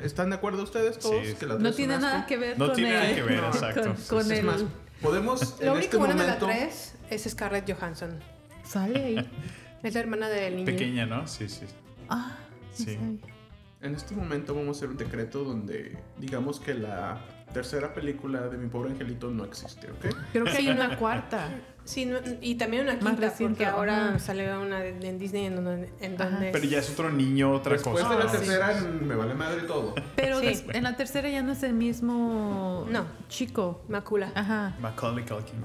[SPEAKER 5] ¿Están de acuerdo ustedes todos?
[SPEAKER 1] Sí.
[SPEAKER 5] que la
[SPEAKER 6] No tiene nada que ver
[SPEAKER 1] No
[SPEAKER 6] con
[SPEAKER 1] tiene
[SPEAKER 6] el,
[SPEAKER 1] nada que ver, exacto.
[SPEAKER 6] con,
[SPEAKER 5] Es
[SPEAKER 6] el...
[SPEAKER 5] más, podemos en
[SPEAKER 2] Lo
[SPEAKER 5] este
[SPEAKER 2] único bueno de la
[SPEAKER 5] momento.
[SPEAKER 2] 3 es Scarlett Johansson.
[SPEAKER 6] Sale ahí.
[SPEAKER 2] Es la hermana del niño.
[SPEAKER 1] Pequeña, ¿no? Sí, sí.
[SPEAKER 6] Ah,
[SPEAKER 1] Sí.
[SPEAKER 5] En este momento vamos a hacer un decreto donde digamos que la tercera película de mi pobre angelito no existe, ¿ok?
[SPEAKER 6] Creo que hay una cuarta.
[SPEAKER 2] Sí, no- y también una quinta, porque ahora
[SPEAKER 6] ajá.
[SPEAKER 2] salió una de- en Disney en donde... En
[SPEAKER 6] Ajá.
[SPEAKER 2] donde
[SPEAKER 1] Pero ya es otro niño, otra
[SPEAKER 5] Después
[SPEAKER 1] cosa.
[SPEAKER 5] de la
[SPEAKER 2] Ah, sí.
[SPEAKER 5] tercera me vale madre todo.
[SPEAKER 6] Pero
[SPEAKER 2] Sí.
[SPEAKER 6] en la tercera ya no es el mismo
[SPEAKER 2] No.
[SPEAKER 6] chico.
[SPEAKER 2] Macula.
[SPEAKER 6] Ajá.
[SPEAKER 1] Macaulay Culkin,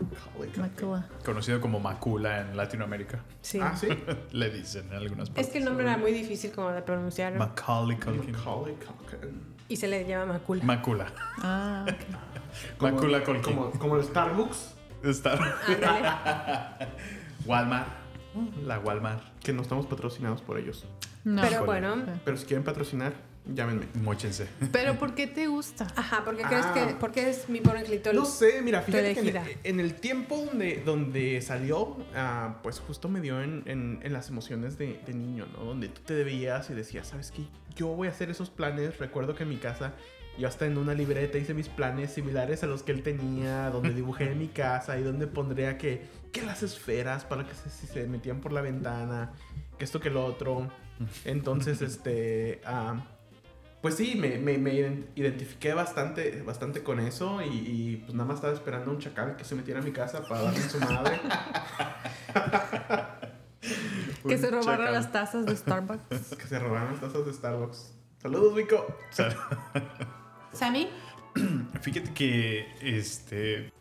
[SPEAKER 6] Macula.
[SPEAKER 1] conocido como Macula en Latinoamérica.
[SPEAKER 2] Sí.
[SPEAKER 5] Ah, sí.
[SPEAKER 1] Le dicen en algunas
[SPEAKER 2] Es
[SPEAKER 1] partes.
[SPEAKER 2] que el nombre era muy difícil como de pronunciar
[SPEAKER 1] Macaulay Culkin.
[SPEAKER 5] Macaulay Culkin.
[SPEAKER 2] y se le llama Macula.
[SPEAKER 1] Macula.
[SPEAKER 6] Ah, ok.
[SPEAKER 1] Macula Culkin.
[SPEAKER 5] Como, como el Starbucks,
[SPEAKER 1] Está.
[SPEAKER 2] Ándale.
[SPEAKER 1] Walmart. La Walmart.
[SPEAKER 5] que no estamos patrocinados por ellos.
[SPEAKER 6] No.
[SPEAKER 2] Pero
[SPEAKER 1] Híjole.
[SPEAKER 2] bueno.
[SPEAKER 5] Pero si quieren patrocinar, llámenme.
[SPEAKER 1] Móchense.
[SPEAKER 6] Pero ¿por qué te gusta?
[SPEAKER 2] Ajá, porque crees
[SPEAKER 5] Ah.
[SPEAKER 2] que... Porque es mi pobre angelito.
[SPEAKER 5] No sé, mira, fíjate que en, en el tiempo donde, donde salió, ah, pues justo me dio en, en- en las emociones de, de niño, ¿no? Donde tú te veías y decías, ¿sabes qué? Yo voy a hacer esos planes. Recuerdo que en mi casa, yo hasta en una libreta hice mis planes similares a los que él tenía, donde dibujé mi casa y donde pondría que, que las esferas para que se, si se metían por la ventana, que esto que lo otro. Entonces, este... ah, pues sí, me, me- me ident- identifiqué bastante, bastante con eso y, y, pues nada más estaba esperando a un chacal que se metiera a mi casa para darle su madre.
[SPEAKER 6] Que se robaron
[SPEAKER 1] chacal.
[SPEAKER 6] las tazas de Starbucks.
[SPEAKER 5] que se robaron las tazas de Starbucks. Saludos, Vico.
[SPEAKER 2] ¿Sammy?
[SPEAKER 1] Fíjate que este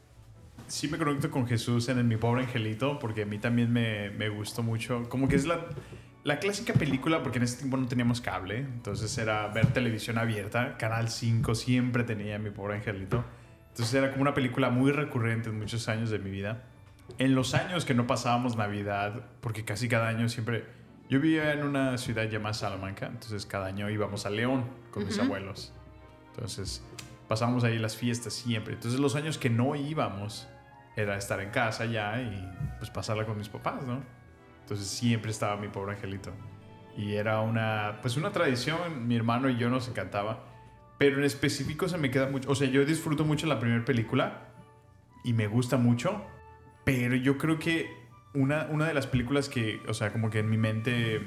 [SPEAKER 1] sí me conecto con Jesús en Mi Pobre Angelito, porque a mí también me, me gustó mucho. Como que es la, la clásica película, porque en ese tiempo no teníamos cable, entonces era ver televisión abierta. Canal 5 siempre tenía Mi Pobre Angelito. Entonces era como una película muy recurrente en muchos años de mi vida. En los años que no pasábamos Navidad, porque casi cada año siempre... Yo vivía en una ciudad llamada Salamanca, entonces cada año íbamos a León con mis abuelos. Entonces pasábamos ahí las fiestas siempre. Entonces los años que no íbamos era estar en casa ya y pues pasarla con mis papás, ¿no? Entonces siempre estaba mi pobre angelito. Y era una, pues una tradición, mi hermano y yo nos encantaba. Pero en específico se me queda mucho, o sea, yo disfruto mucho la primera película y me gusta mucho, pero yo creo que una, una de las películas que, o sea, como que en mi mente,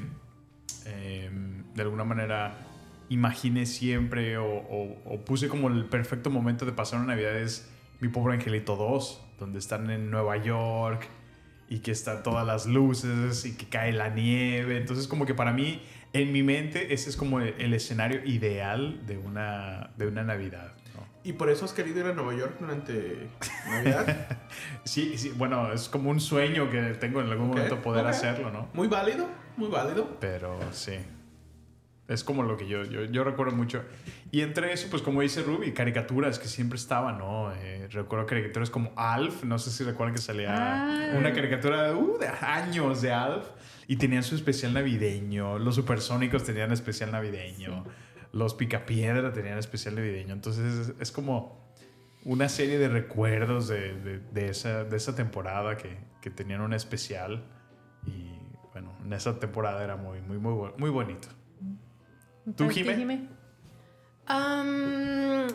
[SPEAKER 1] eh, de alguna manera, imaginé siempre o, o- o puse como el perfecto momento de pasar una Navidad es Mi Pobre Angelito 2, donde están en Nueva York y que están todas las luces y que cae la nieve. Entonces, como que para mí, en mi mente, ese es como el, el escenario ideal de una, de una Navidad. ¿no?
[SPEAKER 5] ¿Y por eso has querido ir a Nueva York durante Navidad?
[SPEAKER 1] Sí, sí, bueno, es como un sueño que tengo en algún momento poder hacerlo, ¿no?
[SPEAKER 5] Muy válido, muy válido.
[SPEAKER 1] Pero sí. Es como lo que yo, yo, yo recuerdo mucho. Y entre eso, pues como dice Ruby, caricaturas que siempre estaban, ¿no? Eh, recuerdo caricaturas como Alf, no sé si recuerdan que salía
[SPEAKER 6] Ah.
[SPEAKER 1] una caricatura uh, de años de Alf. Y tenían su especial navideño. Los supersónicos tenían especial navideño. Los Picapiedra tenían especial navideño. Entonces es, es como una serie de recuerdos de, de- de esa, de esa temporada que, que tenían un especial. Y bueno, en esa temporada era muy, muy, muy, muy bonito. ¿Tú,
[SPEAKER 6] ¿Para ti,
[SPEAKER 1] Jime?
[SPEAKER 2] Am,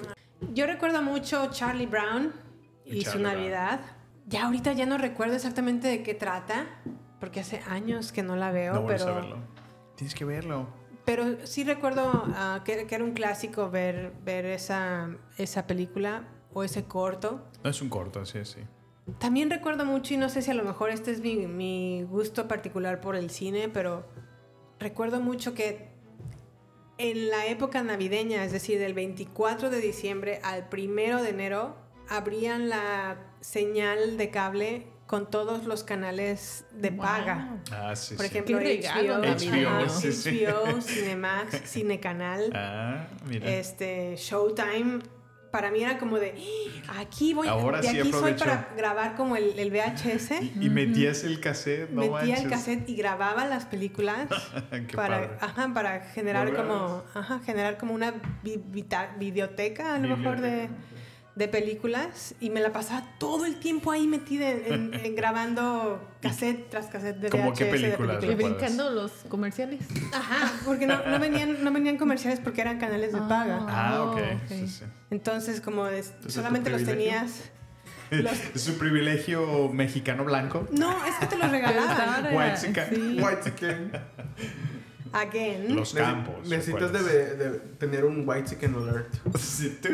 [SPEAKER 2] yo recuerdo mucho Charlie Brown
[SPEAKER 1] Y
[SPEAKER 2] y, su
[SPEAKER 1] Charlie Brown.
[SPEAKER 2] Navidad. Ya ahorita ya no recuerdo exactamente de qué trata, porque hace años que no la veo,
[SPEAKER 1] No
[SPEAKER 2] pero,
[SPEAKER 1] a verlo. Tienes que verlo.
[SPEAKER 2] pero sí recuerdo ah, que, que era un clásico ver, ver esa, esa película o ese corto.
[SPEAKER 1] No es un corto, sí, sí.
[SPEAKER 2] También recuerdo mucho, y no sé si a lo mejor este es mi, mi gusto particular por el cine, pero recuerdo mucho que en la época navideña, es decir, del 24 de diciembre al 1 de enero, abrían la señal de cable con todos los canales de
[SPEAKER 6] Wow.
[SPEAKER 2] paga.
[SPEAKER 1] Ah, sí,
[SPEAKER 2] Por
[SPEAKER 1] sí.
[SPEAKER 2] ejemplo,
[SPEAKER 6] regalo
[SPEAKER 2] HBO,
[SPEAKER 1] sí, sí.
[SPEAKER 2] HBO, Cinemax, Cinecanal
[SPEAKER 1] Ah, mira.
[SPEAKER 2] este Showtime para mí era como de "Ah, aquí voy
[SPEAKER 1] Ahora
[SPEAKER 2] de
[SPEAKER 1] sí
[SPEAKER 2] aquí soy para grabar como el, el VHS
[SPEAKER 1] Y, y metías el cassette, no
[SPEAKER 2] metía el cassette y grababa las películas para ajá, para generar como ajá, generar como una videoteca a lo mejor de. De películas y me la pasaba todo el tiempo ahí metida en, en- en grabando cassette tras cassette de
[SPEAKER 1] ¿Cómo
[SPEAKER 2] VHS
[SPEAKER 1] qué
[SPEAKER 2] de
[SPEAKER 1] películas
[SPEAKER 6] Y
[SPEAKER 1] recuerdas?
[SPEAKER 6] brincando los comerciales.
[SPEAKER 2] Ajá, porque no, no venían no venían comerciales porque eran canales de paga.
[SPEAKER 1] Ah, ok.
[SPEAKER 6] Oh, ok.
[SPEAKER 1] Sí, sí.
[SPEAKER 2] Entonces, como es-
[SPEAKER 1] tu
[SPEAKER 2] solamente los tenías. los-
[SPEAKER 1] Es su privilegio mexicano blanco.
[SPEAKER 2] no, es que te los regalaban.
[SPEAKER 1] White chica.
[SPEAKER 6] Sí.
[SPEAKER 5] White chicken.
[SPEAKER 2] Again.
[SPEAKER 1] Los campos.
[SPEAKER 5] Necesitas de, de tener un white chicken alert.
[SPEAKER 1] Sí,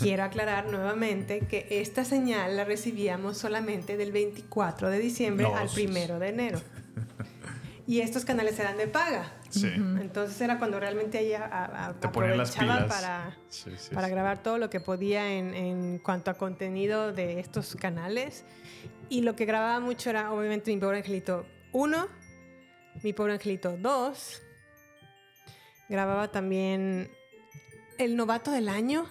[SPEAKER 2] Quiero aclarar nuevamente que esta señal la recibíamos solamente del 24 de diciembre
[SPEAKER 1] No,
[SPEAKER 2] al
[SPEAKER 1] sí, sí.
[SPEAKER 2] primero de enero. Y estos canales eran de paga.
[SPEAKER 1] Sí.
[SPEAKER 2] Entonces era cuando realmente ella a- a-
[SPEAKER 1] Te ponían las
[SPEAKER 2] aprovechaba
[SPEAKER 1] pilas.
[SPEAKER 2] para,
[SPEAKER 1] Sí, sí,
[SPEAKER 2] para
[SPEAKER 1] sí.
[SPEAKER 2] grabar todo lo que podía en, en cuanto a contenido de estos canales. Y lo que grababa mucho era obviamente Mi Pobre Angelito 1, Mi Pobre Angelito 2. Grababa también El Novato del Año,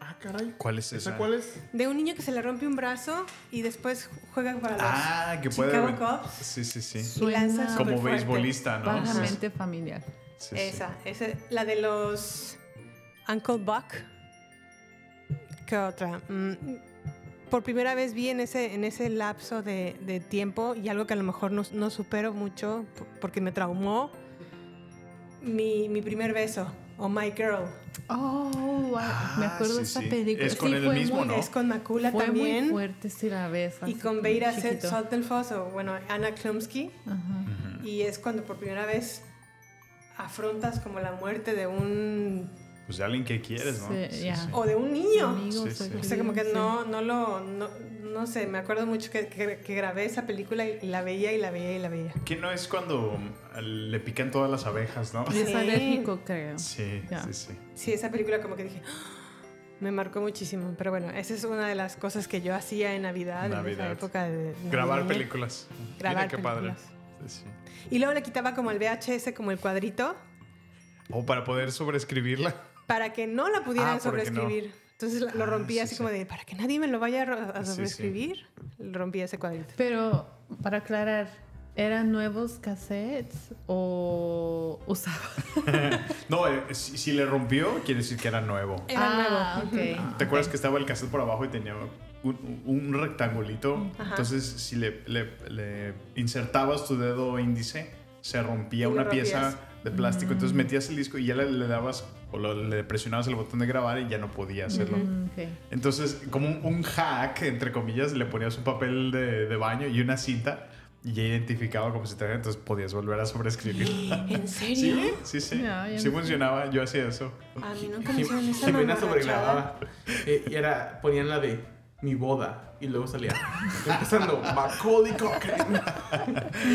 [SPEAKER 5] Ah, caray.
[SPEAKER 1] ¿Cuál es
[SPEAKER 5] ¿Esa
[SPEAKER 1] esa?
[SPEAKER 5] cuál es?
[SPEAKER 2] de un niño que se le rompe un brazo y después juega para los
[SPEAKER 1] Ah, que puede.
[SPEAKER 2] Chicago Cubs.
[SPEAKER 1] Sí, sí, sí.
[SPEAKER 2] Y lanza
[SPEAKER 1] Como beisbolista, ¿no?
[SPEAKER 6] Familiar.
[SPEAKER 1] Sí, sí.
[SPEAKER 2] Esa, esa, la de los Uncle Buck. ¿Qué otra? Mm, por primera vez vi en ese, en ese lapso de, de tiempo y algo que a lo mejor no, no supero mucho porque me traumó. Mi, mi primer beso, Oh My Girl.
[SPEAKER 6] Oh, wow. me
[SPEAKER 1] Ah,
[SPEAKER 6] acuerdo de
[SPEAKER 1] sí,
[SPEAKER 6] esa
[SPEAKER 1] sí.
[SPEAKER 6] película.
[SPEAKER 1] Es con
[SPEAKER 6] Sí,
[SPEAKER 1] el
[SPEAKER 6] fue
[SPEAKER 1] mismo,
[SPEAKER 6] muy,
[SPEAKER 1] ¿no?
[SPEAKER 2] Es con Macula
[SPEAKER 6] Fue
[SPEAKER 2] también.
[SPEAKER 6] muy fuerte si la ves.
[SPEAKER 2] y con Beira
[SPEAKER 6] chiquito.
[SPEAKER 2] Saltenfoss, o bueno, Anna Klumsky. Y es cuando por primera vez afrontas como la muerte de un...
[SPEAKER 1] Pues de alguien que quieres, ¿no?
[SPEAKER 6] Sí,
[SPEAKER 2] o de un niño.
[SPEAKER 6] Amigos,
[SPEAKER 1] Sí, sí.
[SPEAKER 2] O sea, como que
[SPEAKER 6] sí.
[SPEAKER 2] no, no lo, no, no sé, me acuerdo mucho que, que- que grabé esa película y la veía y la veía y la veía.
[SPEAKER 1] Que no es cuando le pican todas las abejas, ¿no?
[SPEAKER 6] Es
[SPEAKER 2] Sí.
[SPEAKER 6] alérgico, creo.
[SPEAKER 1] Sí, sí, sí.
[SPEAKER 2] Sí, esa película como que dije, "Ah", me marcó muchísimo. Pero bueno, esa es una de las cosas que yo hacía en Navidad, en esa época de
[SPEAKER 1] Grabar películas.
[SPEAKER 2] Grabar
[SPEAKER 1] Mira qué padre.
[SPEAKER 2] películas.
[SPEAKER 1] Sí, sí.
[SPEAKER 2] Y luego le quitaba como el VHS, como el cuadrito.
[SPEAKER 1] O para poder sobreescribirla.
[SPEAKER 2] Para que no la pudieran
[SPEAKER 1] Ah, para que no.
[SPEAKER 2] sobreescribir. Entonces lo
[SPEAKER 1] Ah,
[SPEAKER 2] rompía
[SPEAKER 1] sí,
[SPEAKER 2] así
[SPEAKER 1] sí.
[SPEAKER 2] como de, para que nadie me lo vaya a a
[SPEAKER 1] Sí, sí.
[SPEAKER 2] sobreescribir, rompía ese cuadrito.
[SPEAKER 6] Pero, para aclarar, ¿eran nuevos cassettes o usaba?
[SPEAKER 1] No, eh, si, si le rompió, quiere decir que era nuevo.
[SPEAKER 2] Era
[SPEAKER 6] ah,
[SPEAKER 2] nuevo.
[SPEAKER 6] ok.
[SPEAKER 1] ¿Te acuerdas que estaba el cassette por abajo y tenía un, un rectangulito?
[SPEAKER 2] Ajá.
[SPEAKER 1] Entonces, si le, le- le insertabas tu dedo índice, se rompía una
[SPEAKER 2] rompías.
[SPEAKER 1] pieza de plástico. Entonces metías el disco y ya le, le dabas o lo- le presionabas el botón de grabar y ya no podía hacerlo.
[SPEAKER 6] Mm, ok.
[SPEAKER 1] Entonces, como un, un hack, entre comillas, le ponías un papel de, de baño y una cinta y ya identificaba como si te entonces podías volver a sobreescribir.
[SPEAKER 2] ¿En serio?
[SPEAKER 1] Sí, sí, sí.
[SPEAKER 6] Ya
[SPEAKER 1] sí
[SPEAKER 6] me-
[SPEAKER 1] funcionaba, yo hacía eso.
[SPEAKER 2] A mí nunca me hicieron esa
[SPEAKER 5] sobregrababa. Eh, y era, ponían la de mi boda. Y luego salía empezando Macaulay Culkin.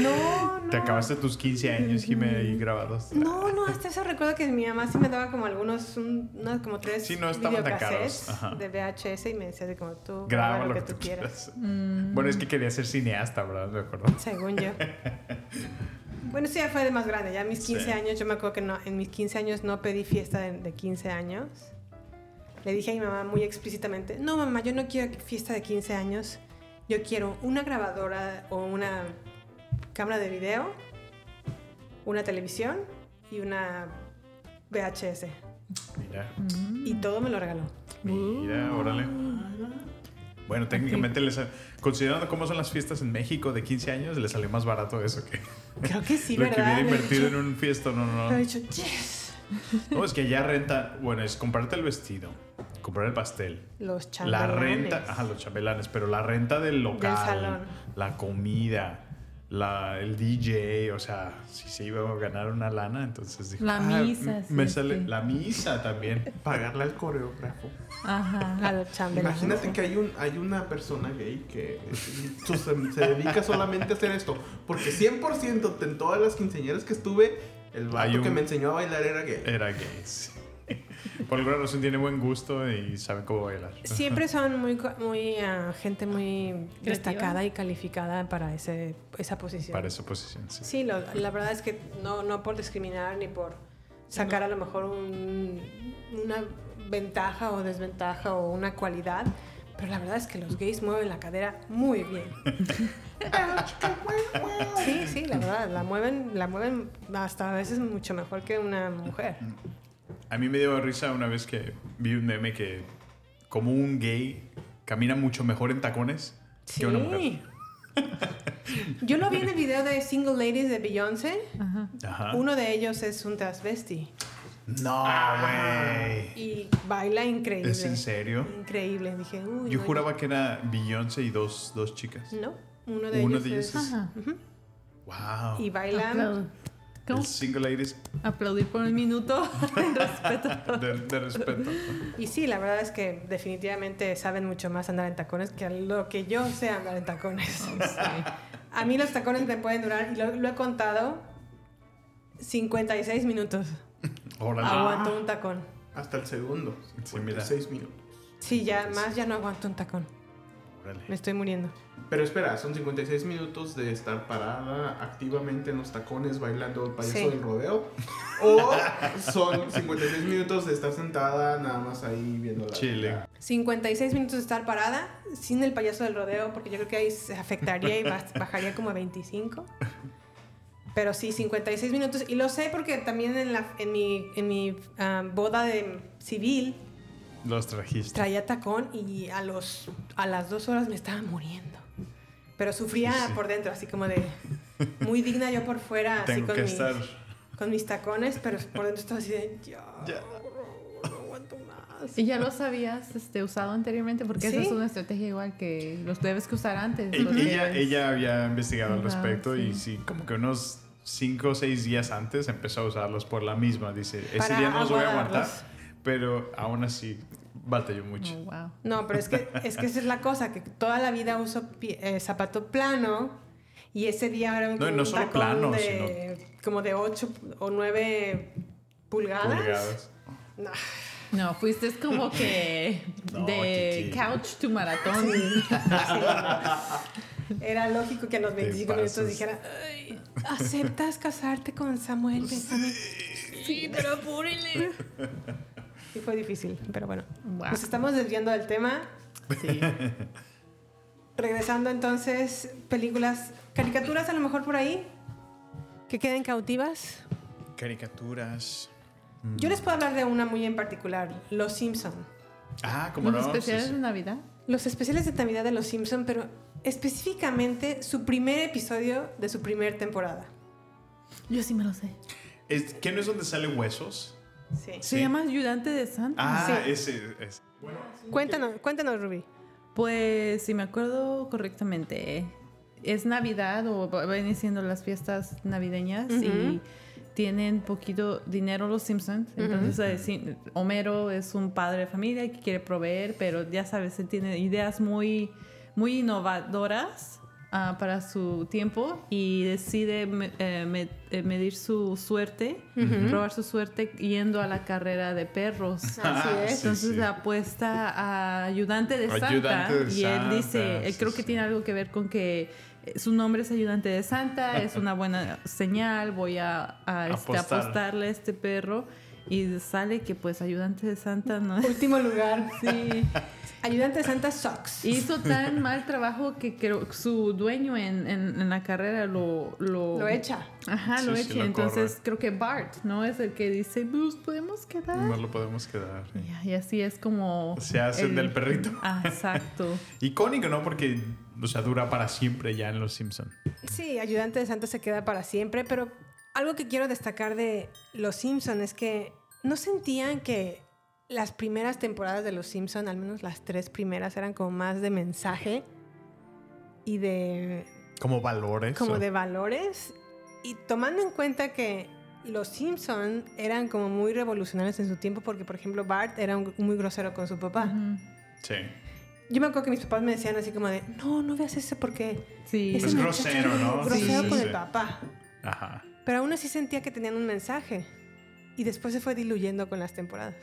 [SPEAKER 2] No, no.
[SPEAKER 1] Te acabaste tus 15 años, Jimé, ahí grabados.
[SPEAKER 2] No, no, hasta eso recuerdo que mi mamá sí me daba como algunos, un- unos como tres
[SPEAKER 1] Sí, no estaban tan
[SPEAKER 2] videocassettes
[SPEAKER 1] caros. Ajá.
[SPEAKER 2] de VHS y me decía de como tú
[SPEAKER 1] Graba
[SPEAKER 2] graba
[SPEAKER 1] lo que tú
[SPEAKER 2] quieras.
[SPEAKER 1] quieras. Bueno, es que quería ser cineasta, ¿verdad? Me acuerdo.
[SPEAKER 2] Según yo. Bueno, sí, ya fue de más grande. Ya a mis 15
[SPEAKER 1] Sí.
[SPEAKER 2] años, yo me acuerdo que no, en mis 15 años no pedí fiesta de, de 15 años. Le dije a mi mamá muy explícitamente, no mamá, yo no quiero fiesta de 15 años. Yo quiero una grabadora o una cámara de video, una televisión y una VHS.
[SPEAKER 1] Mira,
[SPEAKER 2] Y todo me lo regaló.
[SPEAKER 1] mira, órale. Bueno, técnicamente, les, considerando cómo son las fiestas en México de 15 años, le salió más barato eso que
[SPEAKER 2] Creo que sí,
[SPEAKER 1] lo que
[SPEAKER 2] ¿verdad?
[SPEAKER 1] hubiera
[SPEAKER 2] Le he
[SPEAKER 1] invertido en un fiesta. No, no,
[SPEAKER 2] le he
[SPEAKER 1] no.
[SPEAKER 2] dicho, yes.
[SPEAKER 1] No, es que ya renta. Bueno, es comprarte el vestido, comprar el pastel,
[SPEAKER 2] Los
[SPEAKER 1] la
[SPEAKER 2] chambelanes.
[SPEAKER 1] renta, ajá, los chambelanes, pero la renta del local,
[SPEAKER 2] salón.
[SPEAKER 1] la comida, la, el DJ, o sea, si se iba a ganar una lana, entonces dije,
[SPEAKER 6] La
[SPEAKER 1] "Ah,
[SPEAKER 6] misa,
[SPEAKER 1] m- me
[SPEAKER 6] sí,
[SPEAKER 1] sale
[SPEAKER 6] sí.
[SPEAKER 1] la misa también.
[SPEAKER 5] Pagarle al coreógrafo.
[SPEAKER 6] Ajá.
[SPEAKER 2] A los chambelanes.
[SPEAKER 5] Imagínate que hay, un, hay una persona gay que se, se dedica solamente a hacer esto. Porque 100% en todas las quinceañeras que estuve, el vato
[SPEAKER 1] un-
[SPEAKER 5] que me enseñó a bailar era gay.
[SPEAKER 1] Era gay. sí. Por alguna razón tiene buen gusto y sabe cómo bailar.
[SPEAKER 2] Siempre son muy, muy ah, gente muy
[SPEAKER 6] Creativa.
[SPEAKER 2] destacada y calificada para ese, esa posición.
[SPEAKER 1] Para esa posición, sí.
[SPEAKER 2] Sí, lo- la verdad es que no, no por discriminar ni por sacar a lo mejor un- una ventaja o desventaja o una cualidad, pero la verdad es que los gays mueven la cadera muy bien. Sí, sí, la verdad, la mueven, la mueven hasta a veces mucho mejor que una mujer.
[SPEAKER 1] A mí me dio risa una vez que vi un meme que como un gay camina mucho mejor en tacones que una mujer.
[SPEAKER 2] Sí. Yo lo vi en el video de Single Ladies de Beyoncé.
[SPEAKER 1] Ajá.
[SPEAKER 2] Uno de ellos es un transvesti
[SPEAKER 1] No, güey.
[SPEAKER 2] y baila increíble.
[SPEAKER 1] ¿Es en serio?
[SPEAKER 2] Increíble. Dije, uy.
[SPEAKER 1] Yo
[SPEAKER 2] no,
[SPEAKER 1] juraba que era Beyoncé y dos, dos chicas.
[SPEAKER 2] No, uno de
[SPEAKER 1] Uno
[SPEAKER 2] ellos
[SPEAKER 1] de ellos
[SPEAKER 2] es.
[SPEAKER 1] es-
[SPEAKER 6] Ajá.
[SPEAKER 1] Wow.
[SPEAKER 2] Y baila.
[SPEAKER 1] El single ladies
[SPEAKER 6] Aplaudir por un minuto. Respeto.
[SPEAKER 1] de, de respeto.
[SPEAKER 2] Y sí, la verdad es que definitivamente saben mucho más andar en tacones que lo que yo sé andar en tacones. A mí los tacones me pueden durar, y lo, lo he contado, 56 minutos.
[SPEAKER 1] Órale.
[SPEAKER 2] Aguanto un tacón.
[SPEAKER 5] Hasta el segundo.
[SPEAKER 1] Sí, mira.
[SPEAKER 5] 6 minutos.
[SPEAKER 2] Sí, ya más ya no aguanto un tacón.
[SPEAKER 1] Órale.
[SPEAKER 2] Me estoy muriendo.
[SPEAKER 5] Pero espera, son 56 minutos de estar parada activamente en los tacones bailando el payaso
[SPEAKER 2] Sí.
[SPEAKER 5] del rodeo. O son 56 minutos de estar sentada nada más ahí viendo la
[SPEAKER 1] Chile.
[SPEAKER 2] 56 minutos de estar parada sin el payaso del rodeo, porque yo creo que ahí se afectaría y bajaría como a 25. Pero sí, 56 minutos. Y lo sé porque también en, la, en mi, en mi ah, boda de civil
[SPEAKER 1] Los trajiste.
[SPEAKER 2] traía tacón y a, los, a las dos horas me estaba muriendo. Pero sufría
[SPEAKER 1] Sí, sí.
[SPEAKER 2] por dentro, así como de muy digna yo por fuera, así
[SPEAKER 1] Tengo
[SPEAKER 2] con,
[SPEAKER 1] que
[SPEAKER 2] mis,
[SPEAKER 1] estar.
[SPEAKER 2] con mis tacones, pero por dentro estaba así de ya,
[SPEAKER 1] Ya.
[SPEAKER 2] no aguanto más.
[SPEAKER 6] ¿Y ya los habías este, usado anteriormente? Porque esa
[SPEAKER 2] Sí.
[SPEAKER 6] es una estrategia igual que los debes que usar antes.
[SPEAKER 1] E- Ella, ella había investigado al respecto y
[SPEAKER 6] sí.
[SPEAKER 1] como que unos 5 o 6 días antes empezó a usarlos por la misma. Dice, ese
[SPEAKER 2] Para
[SPEAKER 1] día no los voy a aguantar. Pero aún así batalló
[SPEAKER 6] Oh,
[SPEAKER 1] mucho.
[SPEAKER 6] wow.
[SPEAKER 2] No, pero es que, es que esa es la cosa, que toda la vida uso eh, zapato plano y ese día era un,
[SPEAKER 1] No, no
[SPEAKER 2] un
[SPEAKER 1] solo
[SPEAKER 2] tacón
[SPEAKER 1] plano,
[SPEAKER 2] de, como de 8 o 9 pulgadas.
[SPEAKER 1] Pulgadas.
[SPEAKER 2] No.
[SPEAKER 6] No, fuiste como que
[SPEAKER 1] No,
[SPEAKER 6] de couch to maratón.
[SPEAKER 2] Era lógico que a los 25
[SPEAKER 1] pasas.
[SPEAKER 2] minutos dijera, "Ay, ¿aceptas casarte con Samuel? Bésame"?
[SPEAKER 6] Sí, pero apúrenle.
[SPEAKER 2] Sí, fue difícil, pero bueno.
[SPEAKER 6] Wow.
[SPEAKER 2] Nos estamos desviando del tema.
[SPEAKER 6] Sí.
[SPEAKER 2] Regresando entonces, películas, caricaturas a lo mejor por ahí, que queden cautivas.
[SPEAKER 1] Caricaturas.
[SPEAKER 2] Yo les puedo hablar de una muy en particular, Los Simpson.
[SPEAKER 1] Ah, como
[SPEAKER 6] ¿Los
[SPEAKER 1] no.
[SPEAKER 6] especiales
[SPEAKER 1] Sí, sí.
[SPEAKER 6] de Navidad?
[SPEAKER 2] Los especiales de Navidad de Los Simpson, pero específicamente su primer episodio de su primer temporada.
[SPEAKER 6] Yo sí me lo sé.
[SPEAKER 1] Es- ¿Qué no es donde salen huesos?
[SPEAKER 2] Sí.
[SPEAKER 6] Se llama Ayudante de Santa.
[SPEAKER 1] Ah,
[SPEAKER 2] Sí.
[SPEAKER 1] ese. ese.
[SPEAKER 2] Cuéntanos, cuéntanos, Ruby.
[SPEAKER 6] Pues, si me acuerdo correctamente, es Navidad o va- vienen siendo las fiestas navideñas y tienen poquito dinero los Simpsons. Entonces, eh, sí, Homero es un padre de familia que quiere proveer, pero ya sabes, él tiene ideas muy, muy innovadoras ah, para su tiempo y decide me- eh, me- eh, medir su suerte, probar su suerte yendo a la carrera de perros.
[SPEAKER 2] Así
[SPEAKER 1] Ah,
[SPEAKER 2] es.
[SPEAKER 1] sí,
[SPEAKER 6] Entonces
[SPEAKER 1] sí.
[SPEAKER 6] apuesta a ayudante de Santa
[SPEAKER 1] Ayudante de
[SPEAKER 6] y él
[SPEAKER 1] Santa,
[SPEAKER 6] dice, él
[SPEAKER 1] sí,
[SPEAKER 6] creo que tiene algo que ver con que eh, su nombre es ayudante de Santa, es una buena señal, voy a, a, este,
[SPEAKER 1] Apostar.
[SPEAKER 6] apostarle a este perro y sale que pues ayudante de Santa no
[SPEAKER 2] Último lugar.
[SPEAKER 6] Sí.
[SPEAKER 2] Ayudante de Santa Sox.
[SPEAKER 6] Hizo tan mal trabajo que creo que su dueño en, en- en la carrera lo... Lo,
[SPEAKER 2] Lo echa.
[SPEAKER 6] Ajá,
[SPEAKER 1] Sí,
[SPEAKER 6] lo
[SPEAKER 1] sí,
[SPEAKER 6] echa.
[SPEAKER 1] lo
[SPEAKER 6] Entonces
[SPEAKER 1] corre.
[SPEAKER 6] creo que Bart, ¿no? Es el que dice, pues podemos quedar.
[SPEAKER 1] No lo podemos quedar. sí.
[SPEAKER 6] Y, y así es como...
[SPEAKER 1] Se hacen
[SPEAKER 6] el-
[SPEAKER 1] del perrito.
[SPEAKER 6] Ah, exacto.
[SPEAKER 1] Icónico, ¿no? Porque, o sea, dura para siempre ya en Los Simpson.
[SPEAKER 2] Sí, Ayudante de Santa se queda para siempre, pero algo que quiero destacar de Los Simpson es que no sentían que las primeras temporadas de Los Simpson, al menos las tres primeras, eran como más de mensaje y de
[SPEAKER 1] Como valores.
[SPEAKER 2] como
[SPEAKER 1] o-
[SPEAKER 2] de valores y tomando en cuenta que los Simpson eran como muy revolucionarios en su tiempo porque por ejemplo Bart era un- muy grosero con su papá.
[SPEAKER 1] Sí.
[SPEAKER 2] Yo me acuerdo que mis papás me decían así como de, "No, no veas eso porque
[SPEAKER 6] Sí.
[SPEAKER 2] ese
[SPEAKER 1] Es grosero, ¿no?
[SPEAKER 2] Grosero
[SPEAKER 6] Sí,
[SPEAKER 2] con
[SPEAKER 1] sí.
[SPEAKER 2] el papá."
[SPEAKER 1] Ajá.
[SPEAKER 2] Pero aún así sentía que tenían un mensaje. Y después se fue diluyendo con las temporadas.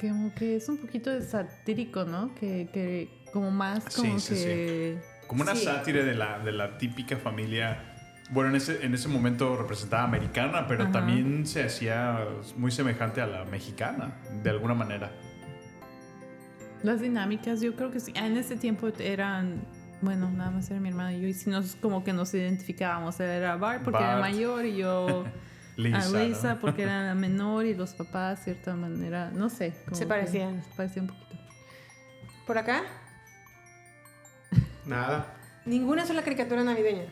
[SPEAKER 6] Como que es un poquito de satírico, ¿no? Que, que como más
[SPEAKER 1] Sí,
[SPEAKER 6] como
[SPEAKER 1] sí,
[SPEAKER 6] que...
[SPEAKER 1] Como una
[SPEAKER 2] Sí.
[SPEAKER 1] sátira de la, de la típica familia. Bueno, en ese, en ese momento representaba americana, pero
[SPEAKER 6] Ajá.
[SPEAKER 1] también se hacía muy semejante a la mexicana, de alguna manera.
[SPEAKER 6] Las dinámicas, yo creo que sí. Ah, En ese tiempo eran... Bueno, nada más era mi hermana y yo. Y si nos, como que nos identificábamos. Él era Bart porque era mayor y yo...
[SPEAKER 1] Lisa.
[SPEAKER 6] a Lisa
[SPEAKER 1] ¿no?
[SPEAKER 6] porque era la menor y los papás, de cierta manera, no sé. como
[SPEAKER 2] Se parecían.
[SPEAKER 6] Se parecían un poquito.
[SPEAKER 2] ¿Por acá?
[SPEAKER 5] Nada.
[SPEAKER 2] Ninguna sola caricatura navideña.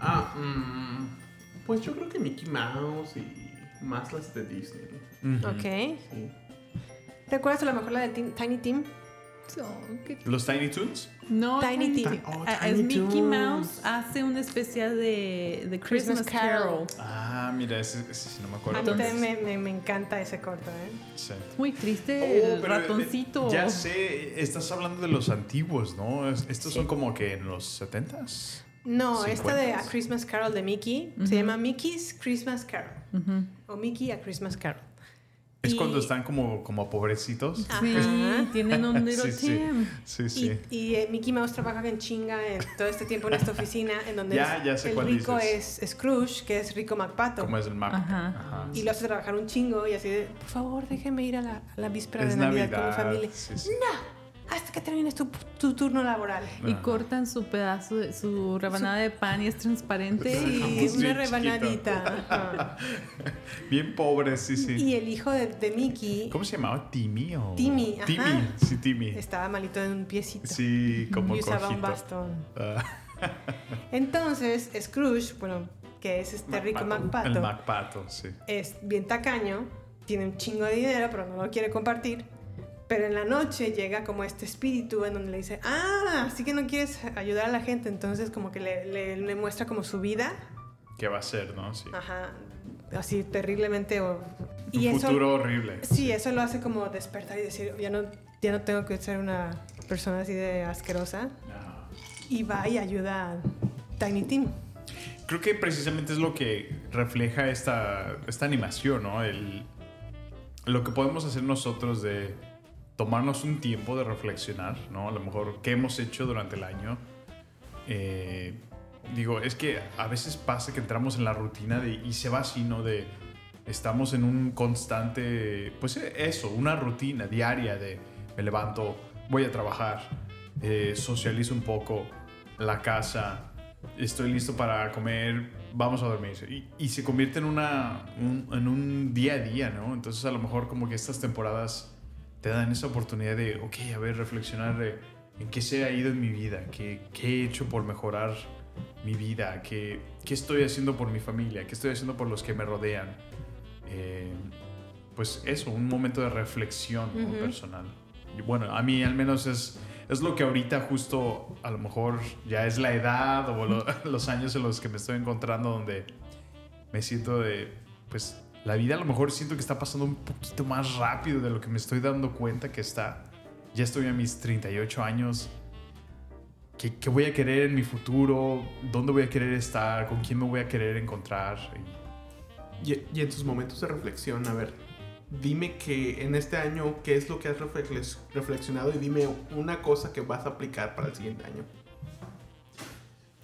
[SPEAKER 5] Ah, mm, pues yo creo que Mickey Mouse y más las de Disney.
[SPEAKER 1] Ujú.
[SPEAKER 2] Ok.
[SPEAKER 5] Sí.
[SPEAKER 2] ¿Recuerdas a lo mejor la de Tim- Tiny Tim?
[SPEAKER 1] Los Tiny Toons.
[SPEAKER 6] No,
[SPEAKER 2] Tiny
[SPEAKER 6] Tiny.
[SPEAKER 5] Oh, Tiny
[SPEAKER 6] es Mickey
[SPEAKER 5] Toons.
[SPEAKER 6] Mouse hace un especial de, de Christmas,
[SPEAKER 2] Christmas
[SPEAKER 6] Carol.
[SPEAKER 2] Carol.
[SPEAKER 1] Ah, mira, ese, ese sí no me acuerdo.
[SPEAKER 2] A mí me, me- me encanta ese corto, ¿eh?
[SPEAKER 1] Sí.
[SPEAKER 6] Muy triste
[SPEAKER 1] Oh,
[SPEAKER 6] el
[SPEAKER 1] pero, eh,
[SPEAKER 6] ratoncito.
[SPEAKER 1] Ya sé, estás hablando de los antiguos, ¿no? Es- Estos son como que en los 70s.
[SPEAKER 2] No, esta de A
[SPEAKER 1] 50s.
[SPEAKER 2] Christmas Carol de Mickey se llama Mickey's Christmas Carol. O Mickey a Christmas Carol.
[SPEAKER 1] Es
[SPEAKER 2] Y-
[SPEAKER 1] cuando están como, como pobrecitos.
[SPEAKER 6] Sí, tienen un little
[SPEAKER 1] Sí, sí.
[SPEAKER 6] Tim.
[SPEAKER 1] Sí, sí.
[SPEAKER 2] Y, y, eh, Mickey Mouse trabaja en chinga en todo este tiempo en esta oficina en donde
[SPEAKER 1] Ya,
[SPEAKER 2] es-
[SPEAKER 1] ya sé
[SPEAKER 2] el
[SPEAKER 1] cuál
[SPEAKER 2] rico
[SPEAKER 1] dices.
[SPEAKER 2] es Scrooge, que es Rico MacPato.
[SPEAKER 1] Como es el mapa.
[SPEAKER 6] Ajá.
[SPEAKER 1] Ajá.
[SPEAKER 2] Y lo hace trabajar un chingo y así de, por favor, déjeme ir a la, a la víspera
[SPEAKER 1] Es
[SPEAKER 2] de Navidad, con mi
[SPEAKER 1] Navidad,
[SPEAKER 2] familia.
[SPEAKER 1] sí, sí.
[SPEAKER 2] No, hasta que termines tu, tu turno laboral.
[SPEAKER 6] Y
[SPEAKER 1] Ajá.
[SPEAKER 6] cortan su pedazo, de, su rebanada de pan y es transparente.
[SPEAKER 2] Sí,
[SPEAKER 1] Es
[SPEAKER 2] una
[SPEAKER 1] bien
[SPEAKER 2] rebanadita.
[SPEAKER 1] Bien pobre, sí, sí.
[SPEAKER 2] Y el hijo de, de Mickey
[SPEAKER 1] ¿Cómo se llamaba? ¿Timmy o...?
[SPEAKER 2] Timmy, ajá.
[SPEAKER 1] Timmy, sí, Timmy.
[SPEAKER 2] estaba malito en un piecito.
[SPEAKER 1] Sí, como
[SPEAKER 2] y usaba un
[SPEAKER 1] cojito.
[SPEAKER 2] bastón.
[SPEAKER 1] Ah,
[SPEAKER 2] Entonces, Scrooge, bueno, que es este rico MacPato,
[SPEAKER 1] el MacPato, sí.
[SPEAKER 2] es bien tacaño, tiene un chingo de dinero, pero no lo quiere compartir. Pero en la noche llega como este espíritu en donde le dice, ah, así que no quieres ayudar a la gente. Entonces como que le, le- le muestra como su vida,
[SPEAKER 1] ¿Qué va a ser, no? Sí.
[SPEAKER 2] ajá, así terriblemente. o-
[SPEAKER 1] Un
[SPEAKER 2] y eso,
[SPEAKER 1] futuro horrible.
[SPEAKER 2] sí, eso lo hace como despertar y decir, ya no, ya no tengo que ser una persona así de asquerosa.
[SPEAKER 1] No.
[SPEAKER 2] Y va y ayuda a Tiny Tim.
[SPEAKER 1] Creo que precisamente es lo que refleja esta, esta animación, ¿no? El, lo que podemos hacer nosotros de tomarnos un tiempo de reflexionar, ¿no? A lo mejor qué hemos hecho durante el año. Eh, digo, es que a veces pasa que entramos en la rutina de, y se va así, ¿no? De, estamos en un constante, pues eso, una rutina diaria de me levanto, voy a trabajar, eh, socializo un poco, la casa, estoy listo para comer, vamos a dormir. Y, y se convierte en, una, un- en un día a día, ¿no? Entonces a lo mejor como que estas temporadas te dan esa oportunidad de, ok, a ver, reflexionar de en qué se ha ido en mi vida, qué, qué he hecho por mejorar mi vida, qué, qué estoy haciendo por mi familia, qué estoy haciendo por los que me rodean. Eh, pues eso, un momento de reflexión personal. Y bueno, a mí al menos es, es lo que ahorita justo a lo mejor ya es la edad o lo- los años en los que me estoy encontrando donde me siento de, pues la vida a lo mejor siento que está pasando un poquito más rápido de lo que me estoy dando cuenta que está. Ya estoy a mis 38 años. ¿Qué, qué voy a querer en mi futuro? ¿Dónde voy a querer estar? ¿Con quién me voy a querer encontrar? Y-
[SPEAKER 5] Y, y en tus momentos de reflexión, a ver, dime que en este año, ¿qué es lo que has reflex- reflexionado? Y dime una cosa que vas a aplicar para el siguiente año.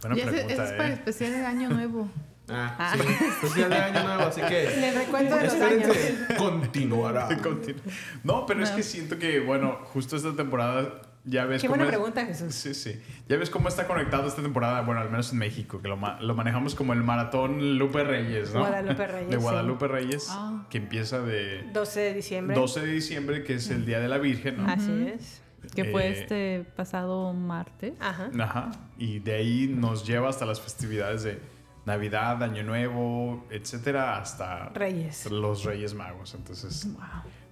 [SPEAKER 1] Buena
[SPEAKER 6] Y ese, ese
[SPEAKER 1] pregunta,
[SPEAKER 6] es para el
[SPEAKER 1] ¿eh?
[SPEAKER 6] especial del año nuevo.
[SPEAKER 5] Ah,
[SPEAKER 6] Ah.
[SPEAKER 5] sí. Pues ya de año nuevo, así que.
[SPEAKER 2] Le recuento de los años.
[SPEAKER 5] Continuará.
[SPEAKER 1] No, pero es que siento que, bueno, justo esta temporada ya ves
[SPEAKER 2] Qué
[SPEAKER 1] cómo
[SPEAKER 2] buena
[SPEAKER 1] es-
[SPEAKER 2] pregunta, Jesús.
[SPEAKER 1] Sí, sí. Ya ves cómo está conectado esta temporada, bueno, al menos en México, que lo, ma- lo manejamos como el maratón Lupe Reyes, ¿no?
[SPEAKER 2] Guadalupe Reyes,
[SPEAKER 1] De
[SPEAKER 2] sí.
[SPEAKER 1] Guadalupe Reyes,
[SPEAKER 6] Ah.
[SPEAKER 1] que empieza de
[SPEAKER 2] 12 de diciembre.
[SPEAKER 1] 12 de diciembre, que es el Día de la Virgen, ¿no?
[SPEAKER 2] Así es.
[SPEAKER 6] Que fue
[SPEAKER 1] Eh,
[SPEAKER 6] este pasado martes.
[SPEAKER 2] Ajá.
[SPEAKER 1] Ajá. Y de ahí nos lleva hasta las festividades de Navidad, Año Nuevo, etcétera, hasta
[SPEAKER 2] Reyes.
[SPEAKER 1] los Reyes Magos. Entonces,
[SPEAKER 6] Wow.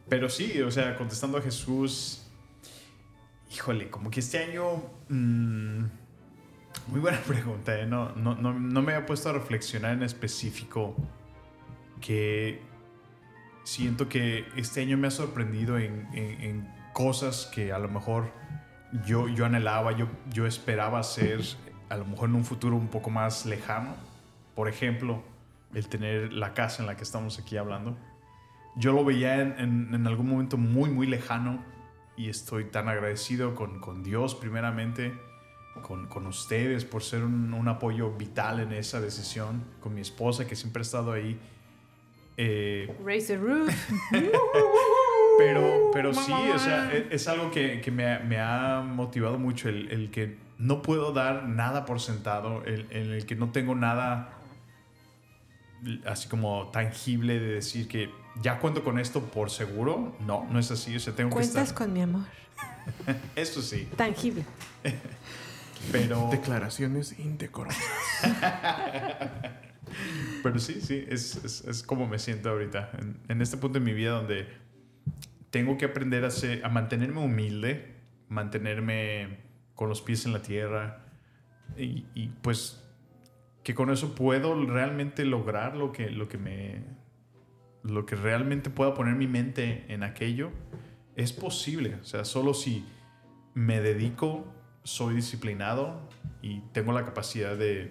[SPEAKER 1] pero sí, o sea, contestando a Jesús, híjole, como que este año, mm, muy buena pregunta, ¿eh? no, no, no, no me había puesto a reflexionar en específico que siento que este año me ha sorprendido en, en- en cosas que a lo mejor yo, yo anhelaba, yo, yo esperaba hacer a lo mejor en un futuro un poco más lejano. Por ejemplo, el tener la casa en la que estamos aquí hablando. Yo lo veía en, en- en algún momento muy, muy lejano y estoy tan agradecido con, con Dios primeramente, con, con ustedes por ser un, un apoyo vital en esa decisión, con mi esposa que siempre ha estado ahí. Eh,
[SPEAKER 2] Raise the roof.
[SPEAKER 1] pero, pero sí, o sea, e- es, algo que, que me, ha- me ha motivado mucho el, el que no puedo dar nada por sentado, el- el que no tengo nada así como tangible de decir que ya cuento con esto por seguro. No, no es así, o sea, tengo que
[SPEAKER 2] Cuentas
[SPEAKER 1] estar...
[SPEAKER 2] con mi amor.
[SPEAKER 1] Eso sí,
[SPEAKER 2] Tangible.
[SPEAKER 1] pero...
[SPEAKER 5] Declaraciones indecorosas.
[SPEAKER 1] Pero sí, sí, es, es, es como me siento ahorita. En, en este punto de mi vida donde tengo que aprender a, ser- a mantenerme humilde, mantenerme con los pies en la tierra y, y, pues que con eso puedo realmente lograr lo que, lo que me... Lo que realmente pueda poner mi mente en aquello es posible. O sea, solo si me dedico, soy disciplinado y tengo la capacidad de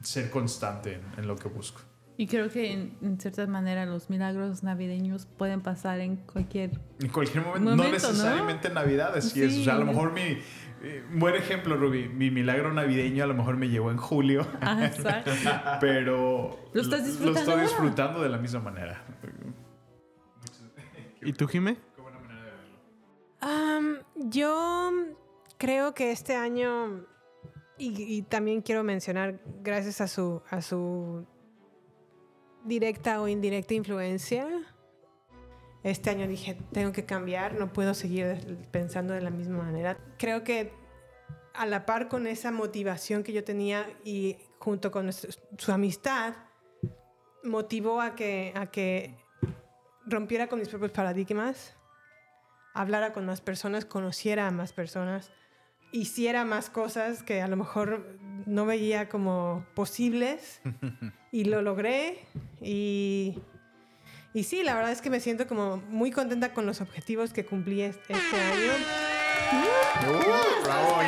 [SPEAKER 1] ser constante en, en lo que busco.
[SPEAKER 6] Y creo que en, en cierta manera los milagros navideños pueden pasar en cualquier...
[SPEAKER 1] En cualquier momento, no
[SPEAKER 6] Momento, ¿no?
[SPEAKER 1] necesariamente en Navidad, así es. O sea, a lo
[SPEAKER 6] Sí.
[SPEAKER 1] mejor mi. Eh, buen ejemplo, Ruby. Mi milagro navideño a lo mejor me llegó en julio,
[SPEAKER 6] Ah, exacto.
[SPEAKER 1] pero.
[SPEAKER 6] Lo estás
[SPEAKER 1] Lo
[SPEAKER 6] disfrutando
[SPEAKER 1] estoy
[SPEAKER 6] ahora.
[SPEAKER 1] disfrutando de la misma manera.
[SPEAKER 5] ¿Y tú, Jime?
[SPEAKER 2] Am, yo creo que este año, y, y también quiero mencionar, gracias a su, a su directa o indirecta influencia, este año dije, tengo que cambiar, no puedo seguir pensando de la misma manera. Creo que a la par con esa motivación que yo tenía y junto con nuestro- su amistad, motivó a que, a que rompiera con mis propios paradigmas hablara con más personas, conociera a más personas, hiciera más cosas que a lo mejor no veía como posibles y lo logré y, y sí, la verdad es que me siento como muy contenta con los objetivos que cumplí es- este año.
[SPEAKER 1] Uh, ¡Bravo!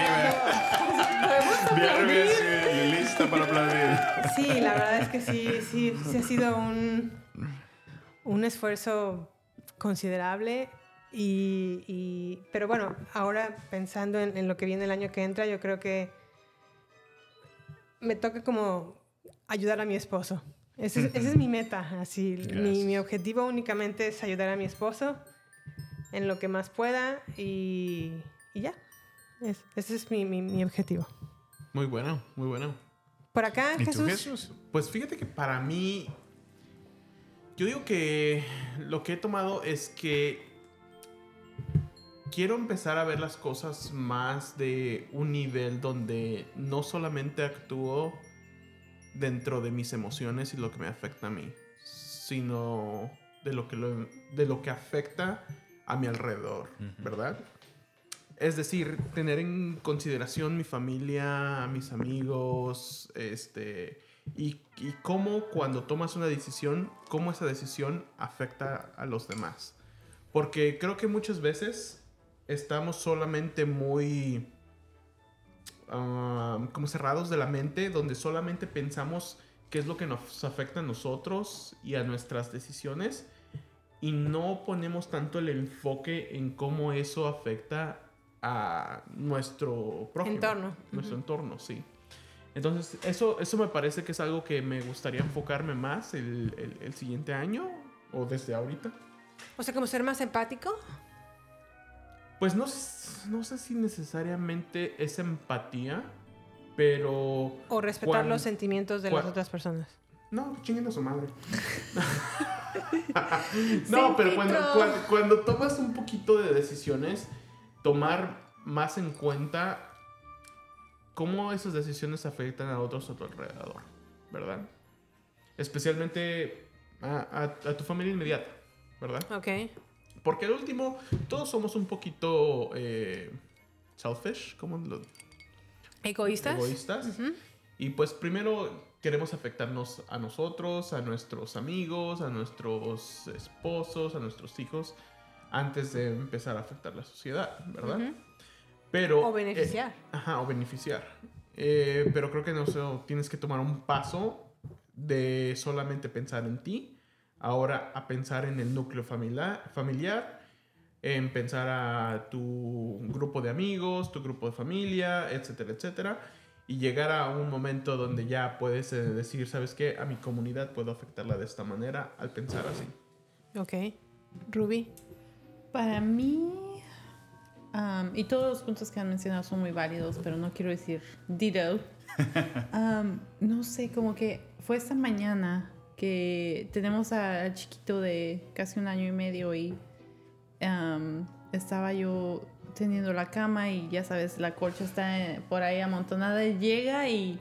[SPEAKER 1] Bien, bien, lista para aplaudir.
[SPEAKER 2] Sí, la verdad es que sí, sí, sí ha sido un, un esfuerzo considerable. Y, y- pero bueno, ahora pensando en, en lo que viene el año que entra, yo creo que me toca como ayudar a mi esposo Ese es, mi meta, así. Mi, objetivo únicamente es ayudar a mi esposo en lo que más pueda y, y ya. Es- ese es mi, mi- mi objetivo.
[SPEAKER 5] Muy bueno, muy bueno.
[SPEAKER 2] Por acá,
[SPEAKER 1] ¿Y tú,
[SPEAKER 2] Jesús.
[SPEAKER 1] Jesús?
[SPEAKER 5] Pues fíjate que para mí, yo digo que lo que he tomado es que quiero empezar a ver las cosas más de un nivel donde no solamente actúo dentro de mis emociones y lo que me afecta a mí, sino de lo que, lo- de lo que afecta a mi alrededor, ¿verdad? Es decir, tener en consideración mi familia, mis amigos, este, y, y cómo cuando tomas una decisión, cómo esa decisión afecta a los demás. Porque creo que muchas veces estamos solamente muy ah, como cerrados de la mente, donde solamente pensamos qué es lo que nos afecta a nosotros y a nuestras decisiones, y no ponemos tanto el enfoque en cómo eso afecta a nuestro prójimo.
[SPEAKER 2] Entorno.
[SPEAKER 5] Nuestro entorno, sí. Entonces, eso, eso me parece que es algo que me gustaría enfocarme más el, el- el siguiente año o desde ahorita.
[SPEAKER 2] O sea, como ser más empático.
[SPEAKER 5] Pues no, no sé si necesariamente es empatía, pero...
[SPEAKER 2] O respetar los sentimientos de las otras personas.
[SPEAKER 5] No, chinguen a su madre. no, pero cuando, cuan- cuando tomas un poquito de decisiones, tomar más en cuenta cómo esas decisiones afectan a otros a tu alrededor, ¿verdad? Especialmente a, a- a tu familia inmediata, ¿verdad?
[SPEAKER 2] Ok.
[SPEAKER 5] Porque al último, todos somos un poquito eh, selfish, como lo,
[SPEAKER 2] ¿Egoístas?
[SPEAKER 5] egoístas. Y pues primero queremos afectarnos a nosotros, a nuestros amigos, a nuestros esposos, a nuestros hijos, antes de empezar a afectar la sociedad, ¿verdad? Pero...
[SPEAKER 2] O beneficiar.
[SPEAKER 5] eh, ajá, o beneficiar. Eh, pero creo que no sé, tienes que tomar un paso de solamente pensar en ti, ahora a pensar en el núcleo familiar, familiar en pensar a tu grupo de amigos, tu grupo de familia, etcétera, etcétera. Y llegar a un momento donde ya puedes eh, decir, ¿sabes qué? A mi comunidad puedo afectarla de esta manera al pensar así.
[SPEAKER 2] Ok. Ruby.
[SPEAKER 6] Para mí, y todos los puntos que han mencionado son muy válidos, pero no quiero decir ditto. Am, no sé, como que fue esta mañana que tenemos al chiquito de casi un año y medio y am, estaba yo teniendo la cama y ya sabes, la colcha está eh, por ahí amontonada y llega y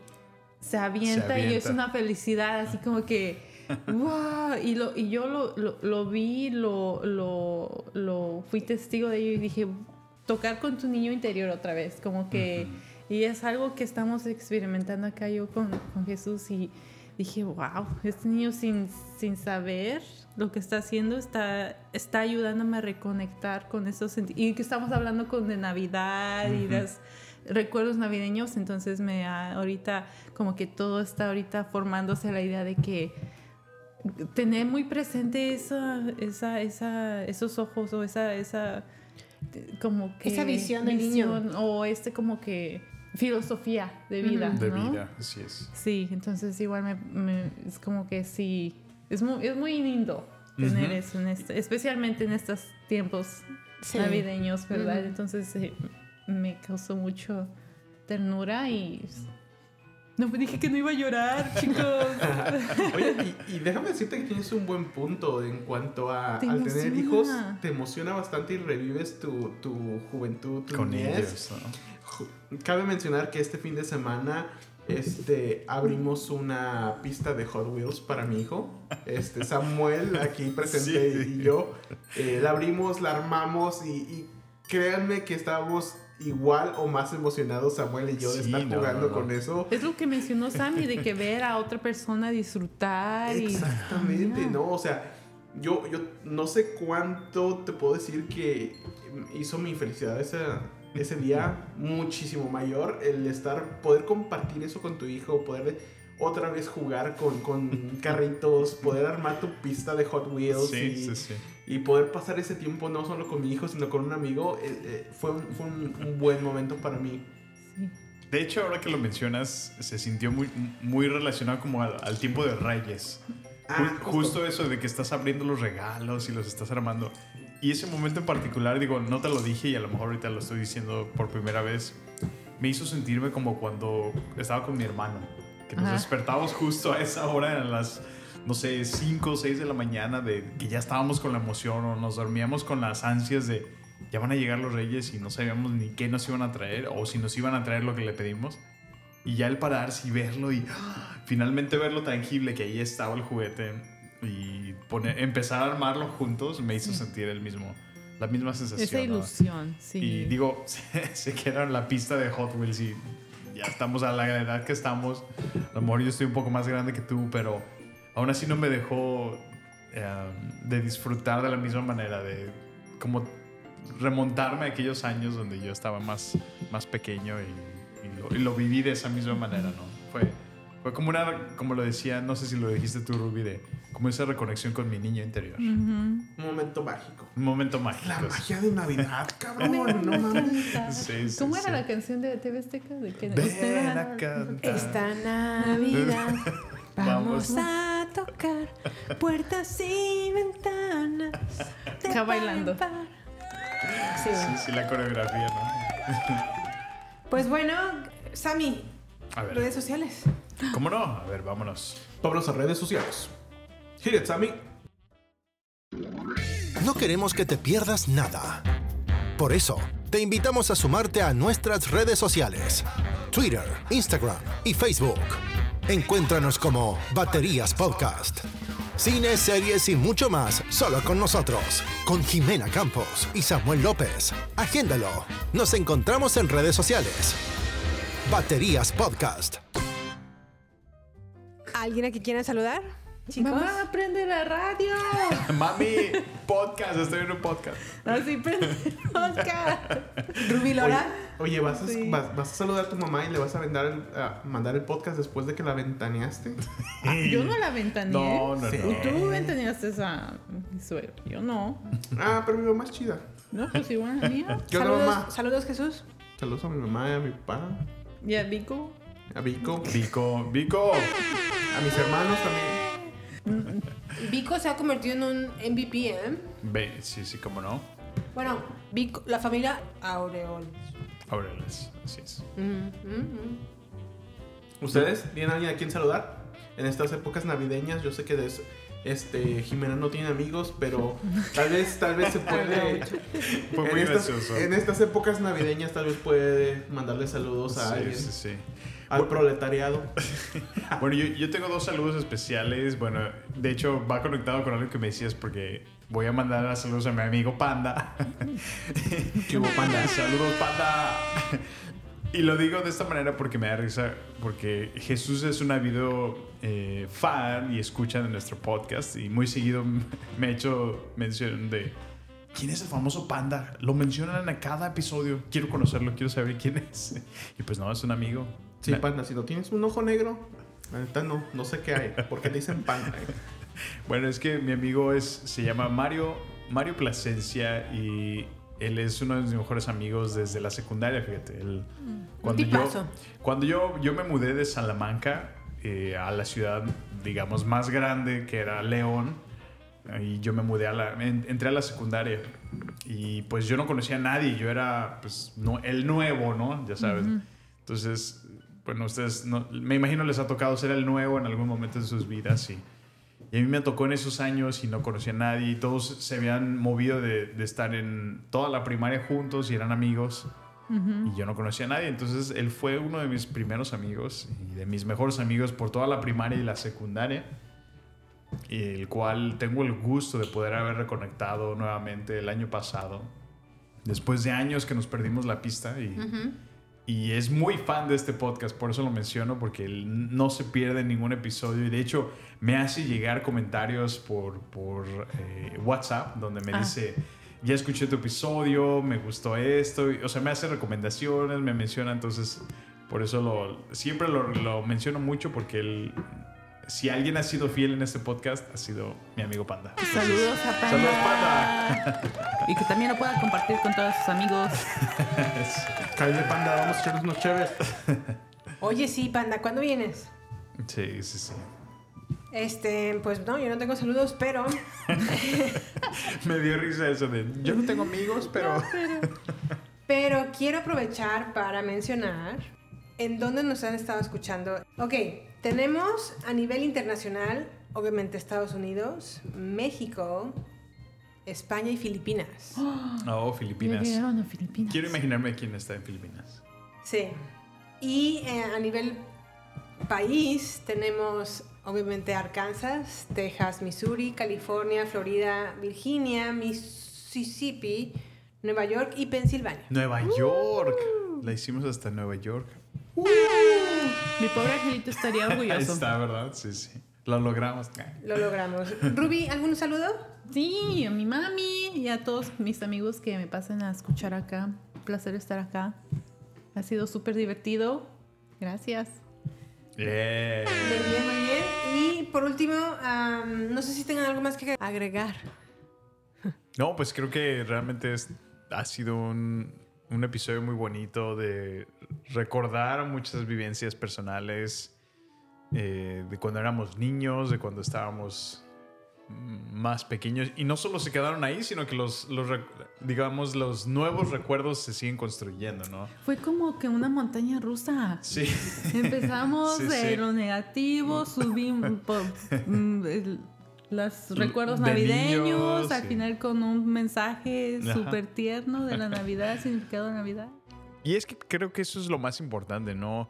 [SPEAKER 6] se avienta, y es
[SPEAKER 1] avienta.
[SPEAKER 6] una felicidad así como que wow y, lo, y yo lo, lo, lo vi lo, lo, lo fui testigo de ello y dije tocar con tu niño interior otra vez como que y es algo que estamos experimentando acá yo con, con Jesús y dije wow este niño sin, sin saber lo que está haciendo está, está ayudándome a reconectar con esos y que estamos hablando con de Navidad y los recuerdos navideños entonces me ha- ahorita como que todo está ahorita formándose la idea de que tener muy presente esa, esa, esa, esos ojos o esa, esa como que
[SPEAKER 2] Esa visión del niño.
[SPEAKER 6] O este como que filosofía de vida,
[SPEAKER 1] De
[SPEAKER 6] ¿no?
[SPEAKER 1] vida, así es.
[SPEAKER 6] Sí, entonces igual me, me- es como que sí, es muy, es muy lindo tener eso, en este, especialmente en estos tiempos
[SPEAKER 2] Sí.
[SPEAKER 6] navideños, ¿verdad? Entonces eh, me causó mucho ternura y... No, dije que no iba a llorar, chicos.
[SPEAKER 5] Oye, y, y déjame decirte que tienes un buen punto en cuanto a
[SPEAKER 6] Te
[SPEAKER 5] al tener hijos, te emociona bastante y revives tu, tu juventud, tu
[SPEAKER 1] Con
[SPEAKER 5] niñez.
[SPEAKER 1] ellos, ¿no?
[SPEAKER 5] Cabe mencionar que este fin de semana este, abrimos una pista de Hot Wheels para mi hijo. Este, Samuel, aquí presente,
[SPEAKER 1] Sí.
[SPEAKER 5] y yo. eh, la abrimos, la armamos y, y créanme que estábamos igual o más emocionados Samuel y yo de estar
[SPEAKER 1] no,
[SPEAKER 5] jugando
[SPEAKER 1] no, no.
[SPEAKER 5] con eso.
[SPEAKER 6] Es lo que mencionó Sammy, de que ver a otra persona disfrutar.
[SPEAKER 5] Exactamente,
[SPEAKER 6] Mira.
[SPEAKER 5] ¿no? O sea, yo, yo no sé cuánto te puedo decir que hizo mi felicidad ese, ese día muchísimo mayor el estar, poder compartir eso con tu hijo, poder otra vez jugar con, con carritos, poder armar tu pista de Hot Wheels
[SPEAKER 1] Sí,
[SPEAKER 5] y,
[SPEAKER 1] sí, sí.
[SPEAKER 5] y poder pasar ese tiempo no solo con mi hijo, sino con un amigo, eh, eh, fue, un, fue un- un buen momento para mí.
[SPEAKER 1] De hecho, ahora que lo mencionas, se sintió muy, muy relacionado como al, al tiempo de Reyes.
[SPEAKER 5] Ah,
[SPEAKER 1] Ju-
[SPEAKER 5] justo.
[SPEAKER 1] justo eso de que estás abriendo los regalos y los estás armando. Y ese momento en particular, digo, no te lo dije y a lo mejor ahorita lo estoy diciendo por primera vez, me hizo sentirme como cuando estaba con mi hermano, que nos
[SPEAKER 6] Ajá.
[SPEAKER 1] despertábamos justo a esa hora, a las, no sé, 5 o 6 de la mañana, de que ya estábamos con la emoción o nos dormíamos con las ansias de ya van a llegar los reyes y no sabíamos ni qué nos iban a traer o si nos iban a traer lo que le pedimos. Y ya el pararse y verlo y ¡ah! finalmente verlo tangible, que ahí estaba el juguete y poner, empezar a armarlo juntos me hizo sentir el mismo, la misma sensación.
[SPEAKER 6] Esa
[SPEAKER 1] ¿no?
[SPEAKER 6] ilusión, sí.
[SPEAKER 1] Y digo, sé que era la pista de Hot Wheels y ya estamos a la edad que estamos. A lo mejor yo estoy un poco más grande que tú, pero aún así no me dejó eh, de disfrutar de la misma manera, de como remontarme a aquellos años donde yo estaba más, más pequeño y, y lo, y lo viví de esa misma manera, ¿no? Fue, fue como una, como lo decía, no sé si lo dijiste tú, Ruby, de como esa reconexión con mi niño interior.
[SPEAKER 5] Un momento mágico.
[SPEAKER 1] Un momento mágico.
[SPEAKER 5] La magia de Navidad, cabrón. No mames.
[SPEAKER 1] Sí, sí,
[SPEAKER 6] ¿Cómo era
[SPEAKER 1] sí.
[SPEAKER 6] la canción de TV Azteca? ¿De que
[SPEAKER 1] Ven a cantar.
[SPEAKER 2] Esta Navidad
[SPEAKER 1] Vamos.
[SPEAKER 2] vamos a tocar puertas y ventanas.
[SPEAKER 6] Está bailando.
[SPEAKER 2] Sí.
[SPEAKER 1] Sí, sí, la coreografía, ¿no?
[SPEAKER 2] Pues bueno, Sammy,
[SPEAKER 1] A ver.
[SPEAKER 2] redes sociales.
[SPEAKER 1] ¿Cómo no? A ver, vámonos.
[SPEAKER 5] Vámonos a redes sociales. Hit it, Sammy.
[SPEAKER 4] No queremos que te pierdas nada. Por eso, te invitamos a sumarte a nuestras redes sociales. Twitter, Instagram y Facebook. Encuéntranos como Baterías Podcast. Cine, series y mucho más solo con nosotros. Con Jimena Campos y Samuel López. Agéndalo. Nos encontramos en redes sociales. Baterías Podcast.
[SPEAKER 2] ¿Alguien aquí quiera saludar? Chicos.
[SPEAKER 6] Mamá, prende la radio.
[SPEAKER 1] Mami, podcast, estoy en un podcast.
[SPEAKER 6] Así prende el podcast.
[SPEAKER 2] Rubí Lora.
[SPEAKER 5] Oye, ¿vas a,
[SPEAKER 6] Sí.
[SPEAKER 5] vas, vas a saludar a tu mamá y le vas a, vendar el- a mandar el podcast después de que la ventaneaste?
[SPEAKER 6] Yo no la ventaneé.
[SPEAKER 1] No, no,
[SPEAKER 5] Sí.
[SPEAKER 1] no.
[SPEAKER 6] Tú ventaneaste a mi suegro. Yo no.
[SPEAKER 5] Ah, pero mi mamá es chida.
[SPEAKER 6] No, pues igual a mía.
[SPEAKER 5] ¿Qué onda,
[SPEAKER 2] Saludos,
[SPEAKER 5] mamá?
[SPEAKER 2] saludos, Jesús.
[SPEAKER 5] Saludos a mi mamá y a mi papá,
[SPEAKER 6] Y a Vico.
[SPEAKER 5] a Vico,
[SPEAKER 1] Vico, Vico.
[SPEAKER 5] a mis hermanos también.
[SPEAKER 2] Vico se ha convertido en un MVP, ¿eh?
[SPEAKER 1] Ve, sí, sí, cómo no.
[SPEAKER 2] Bueno, Vico, la familia Aureoles.
[SPEAKER 1] Aureles, así es.
[SPEAKER 2] Mm, mm, mm.
[SPEAKER 5] ¿Ustedes tienen alguien a quien saludar? En estas épocas navideñas, yo sé que des- este, Jimena no tiene amigos, pero tal vez, tal vez se puede.
[SPEAKER 1] Fue muy
[SPEAKER 5] en, estas,
[SPEAKER 1] gracioso.
[SPEAKER 5] en estas épocas navideñas, tal vez puede mandarle saludos a
[SPEAKER 1] Sí,
[SPEAKER 5] alguien,
[SPEAKER 1] sí, sí.
[SPEAKER 5] Al proletariado.
[SPEAKER 1] Bueno, yo, yo tengo dos saludos especiales. Bueno, de hecho, va conectado con algo que me decías porque voy a mandar saludos a mi amigo Panda.
[SPEAKER 5] ¿Qué hubo, Panda?
[SPEAKER 1] Saludos, Panda. Y lo digo de esta manera porque me da risa, porque Jesús es un ávido eh, fan y escucha de nuestro podcast y muy seguido me ha hecho mención de quién es el famoso panda. Lo mencionan a cada episodio. Quiero conocerlo, quiero saber quién es. Y pues no, es un amigo.
[SPEAKER 5] Sí, Panda, si no tienes un ojo negro, la neta no, no sé qué hay. ¿Por qué le dicen Panda? eh?
[SPEAKER 1] Bueno, es que mi amigo es, se llama Mario, Mario Plasencia y él es uno de mis mejores amigos desde la secundaria, fíjate. Él, cuando yo, cuando yo, yo me mudé de Salamanca eh, a la ciudad, digamos, más grande que era León, y yo me mudé a la, en- entré a la secundaria y pues yo no conocía a nadie, yo era pues no, el nuevo, ¿no? Ya sabes. Entonces, bueno, ustedes, no- me imagino les ha tocado ser el nuevo en algún momento de sus vidas y, y a mí me tocó en esos años y no conocía a nadie y todos se habían movido de, de estar en toda la primaria juntos y eran amigos y yo no conocía a nadie. Entonces él fue uno de mis primeros amigos y de mis mejores amigos por toda la primaria y la secundaria. Y el cual tengo el gusto de poder haber reconectado nuevamente el año pasado. Después de años que nos perdimos la pista y, y es muy fan de este podcast, por eso lo menciono, porque él no se pierde ningún episodio y de hecho me hace llegar comentarios por, por eh, WhatsApp donde me
[SPEAKER 6] Ah.
[SPEAKER 1] dice, ya escuché tu episodio, me gustó esto, o sea, me hace recomendaciones, me menciona, entonces por eso lo, siempre lo, lo menciono mucho porque él si alguien ha sido fiel en este podcast, ha sido mi amigo Panda.
[SPEAKER 6] Saludos a Panda.
[SPEAKER 1] Saludos, Panda.
[SPEAKER 6] Y que también lo pueda compartir con todos sus amigos.
[SPEAKER 5] Cállate, panda, vamos a echarnos unos chéves.
[SPEAKER 2] Oye, sí, panda, ¿cuándo vienes?
[SPEAKER 1] Sí, sí, sí.
[SPEAKER 2] Este, pues no, yo no tengo saludos, pero
[SPEAKER 1] Me dio risa eso de. Yo no tengo amigos, pero.
[SPEAKER 2] Pero quiero aprovechar para mencionar en dónde nos han estado escuchando. Ok, tenemos a nivel internacional, obviamente Estados Unidos, México, España y Filipinas.
[SPEAKER 1] Oh, Filipinas.
[SPEAKER 6] a Filipinas.
[SPEAKER 1] Quiero imaginarme quién está en Filipinas.
[SPEAKER 2] Sí. Y eh, a nivel país tenemos obviamente Arkansas, Texas, Missouri, California, Florida, Virginia, Mississippi, Nueva York y Pensilvania.
[SPEAKER 1] Nueva York. La hicimos hasta Nueva York.
[SPEAKER 6] Mi pobre angelito estaría
[SPEAKER 1] Ahí
[SPEAKER 6] orgulloso.
[SPEAKER 1] está, ¿verdad? Sí, sí. Lo logramos.
[SPEAKER 2] Lo logramos. Ruby, ¿algún saludo?
[SPEAKER 6] Sí, a mi mami y a todos mis amigos que me pasen a escuchar acá. Un placer estar acá. Ha sido súper divertido. Gracias.
[SPEAKER 1] Yeah.
[SPEAKER 2] Muy bien, muy bien. Y por último, no sé si tengan algo más que agregar.
[SPEAKER 1] No, pues creo que realmente es- ha sido un, un episodio muy bonito de recordar muchas vivencias personales eh, de cuando éramos niños, de cuando estábamos más pequeños. Y no solo se quedaron ahí, sino que los, digamos, los nuevos recuerdos se siguen construyendo, ¿no?
[SPEAKER 6] Fue como que una montaña rusa.
[SPEAKER 1] Sí.
[SPEAKER 6] Empezamos
[SPEAKER 1] Sí,
[SPEAKER 6] de
[SPEAKER 1] sí.
[SPEAKER 6] lo negativo, subimos mm, los recuerdos
[SPEAKER 1] De
[SPEAKER 6] navideños,
[SPEAKER 1] niños,
[SPEAKER 6] al
[SPEAKER 1] sí.
[SPEAKER 6] final con un mensaje súper tierno de la Navidad, significado de Navidad.
[SPEAKER 1] Y es que creo que eso es lo más importante, ¿no?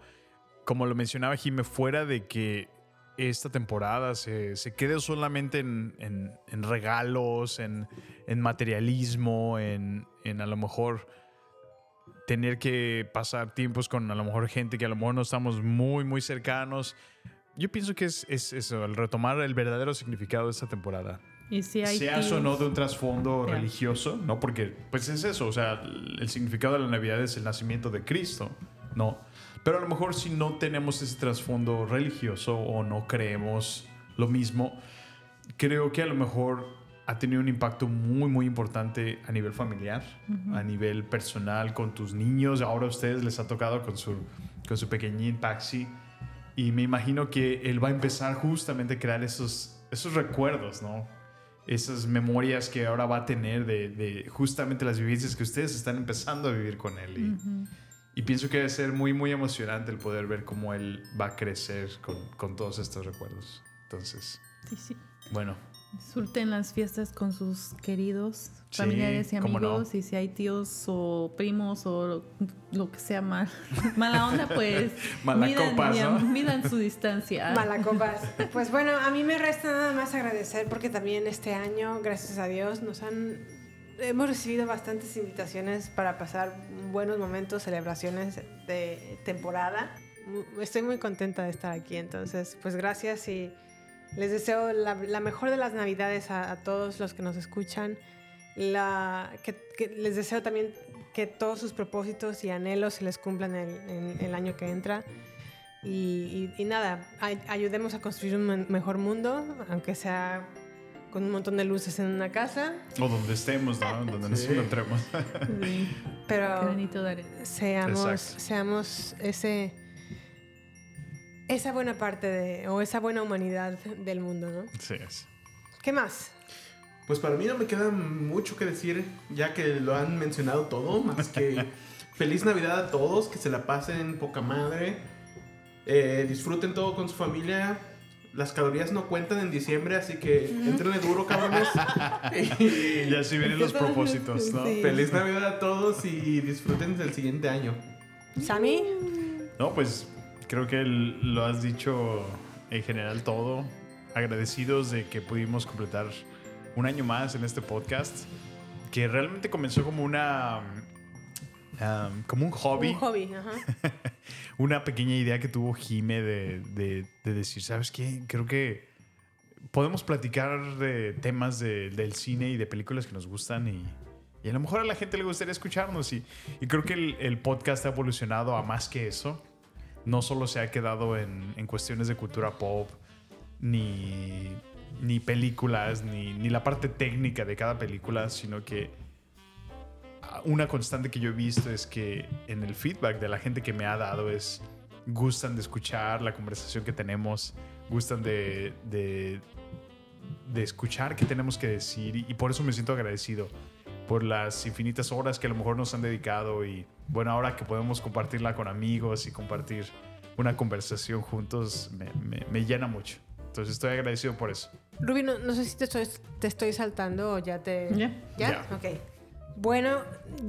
[SPEAKER 1] Como lo mencionaba Jime, fuera de que esta temporada se, se quede solamente en, en- en regalos, en, en materialismo, en, en a lo mejor tener que pasar tiempos con a lo mejor gente que a lo mejor no estamos muy, muy cercanos. Yo pienso que es, es eso, el retomar el verdadero significado de esta temporada.
[SPEAKER 6] Y si hay
[SPEAKER 1] Seas o no de un trasfondo
[SPEAKER 6] Ya.
[SPEAKER 1] religioso, ¿no? Porque, pues es eso, o sea, el significado de la Navidad es el nacimiento de Cristo, ¿no? Pero a lo mejor si no tenemos ese trasfondo religioso o no creemos lo mismo, creo que a lo mejor ha tenido un impacto muy, muy importante a nivel familiar, a nivel personal con tus niños. Ahora a ustedes les ha tocado con su, con su pequeñín Paxi. Y me imagino que él va a empezar justamente a crear esos, esos recuerdos, ¿no? Esas memorias que ahora va a tener de, de justamente las vivencias que ustedes están empezando a vivir con él. Y, y pienso que debe ser muy, muy emocionante el poder ver cómo él va a crecer con, con todos estos recuerdos. Entonces,
[SPEAKER 6] Sí, sí.
[SPEAKER 1] bueno,
[SPEAKER 6] Disfruten las fiestas con sus queridos
[SPEAKER 1] Sí,
[SPEAKER 6] familiares y
[SPEAKER 1] cómo no.
[SPEAKER 6] amigos. Y si hay tíos o primos o lo, lo que sea mal, mala onda, pues
[SPEAKER 1] Malacopas,
[SPEAKER 6] midan,
[SPEAKER 1] ¿no?
[SPEAKER 6] midan su distancia.
[SPEAKER 2] Malacopas. Pues bueno, a mí me resta nada más agradecer porque también este año, gracias a Dios, nos han hemos recibido bastantes invitaciones para pasar buenos momentos, celebraciones de temporada. Estoy muy contenta de estar aquí, entonces, pues gracias y les deseo la, la mejor de las navidades a, a todos los que nos escuchan. La, que, que les deseo también que todos sus propósitos y anhelos se les cumplan el, en el año que entra. Y, y- y nada, ay- ayudemos a construir un mejor mundo, aunque sea con un montón de luces en una casa,
[SPEAKER 1] o donde estemos, ¿no? Donde nos
[SPEAKER 5] Sí.
[SPEAKER 1] encontremos.
[SPEAKER 6] Sí,
[SPEAKER 2] pero
[SPEAKER 6] granito de arena.
[SPEAKER 2] seamos, seamos ese, esa buena parte de, o esa buena humanidad del mundo, ¿no?
[SPEAKER 1] sí, es.
[SPEAKER 2] ¿Qué más?
[SPEAKER 5] Pues para mí no me queda mucho que decir, ya que lo han mencionado todo, más que feliz Navidad a todos, que se la pasen poca madre, eh, disfruten todo con su familia. Las calorías no cuentan en diciembre, así que entrenle duro, cabrones.
[SPEAKER 1] Y ya sí vienen los propósitos, ¿no?
[SPEAKER 2] Sí.
[SPEAKER 5] Feliz Navidad a todos y disfruten del siguiente año.
[SPEAKER 2] ¿Sammy?
[SPEAKER 1] No, pues creo que lo has dicho en general todo. Agradecidos de que pudimos completar un año más en este podcast, que realmente comenzó como una... um, como un hobby,
[SPEAKER 2] Un hobby, ajá.
[SPEAKER 1] una pequeña idea que tuvo Jime de, de- de decir, ¿sabes qué? Creo que podemos platicar de temas de- del cine y de películas que nos gustan y, y a lo mejor a la gente le gustaría escucharnos. Y, y creo que el, el podcast ha evolucionado a más que eso. No solo se ha quedado en, en cuestiones de cultura pop, ni, ni películas, ni, ni la parte técnica de cada película, sino que una constante que yo he visto es que en el feedback de la gente que me ha dado es gustan de escuchar la conversación que tenemos, gustan de, de, de escuchar qué tenemos que decir y por eso me siento agradecido por las infinitas horas que a lo mejor nos han dedicado y bueno, ahora que podemos compartirla con amigos y compartir una conversación juntos, me, me- me llena mucho. Entonces estoy agradecido por eso.
[SPEAKER 2] Ruby, no, no sé si te estoy, te estoy saltando o ya te...
[SPEAKER 6] Ya.
[SPEAKER 2] ¿Ya?
[SPEAKER 1] Ya.
[SPEAKER 2] Ok. Bueno,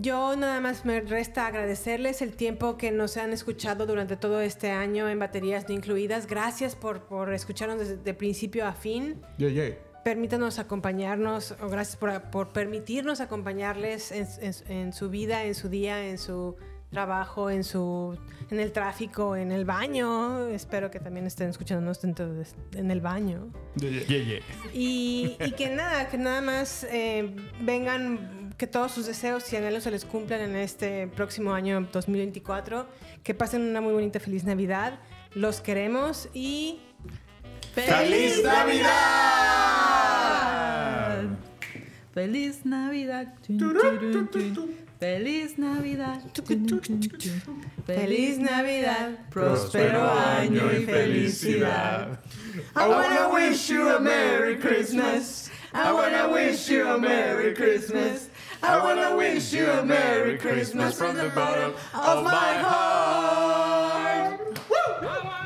[SPEAKER 2] yo nada más me resta agradecerles el tiempo que nos han escuchado durante todo este año en baterías no incluidas. Gracias por, por escucharnos desde de principio a fin.
[SPEAKER 5] Yeah, yeah.
[SPEAKER 2] Permítanos acompañarnos, o gracias por, por permitirnos acompañarles en, en- en su vida, en su día, en su trabajo, en su en el tráfico, en el baño. Espero que también estén escuchándonos dentro de- en el baño.
[SPEAKER 1] Yeah, yeah.
[SPEAKER 2] Y, y que nada, que nada más eh, vengan, que todos sus deseos y anhelos se les cumplan en este próximo año 2024. Que pasen una muy bonita feliz Navidad. Los queremos y
[SPEAKER 1] ¡Feliz Navidad!
[SPEAKER 6] Feliz Navidad. Tun, turun. Feliz Navidad.
[SPEAKER 2] Feliz Navidad,
[SPEAKER 6] próspero año y
[SPEAKER 2] felicidad. I wanna wish you a Merry Christmas. I wanna wish you a Merry Christmas. I wanna wish you a Merry Christmas from the bottom of my heart.
[SPEAKER 8] I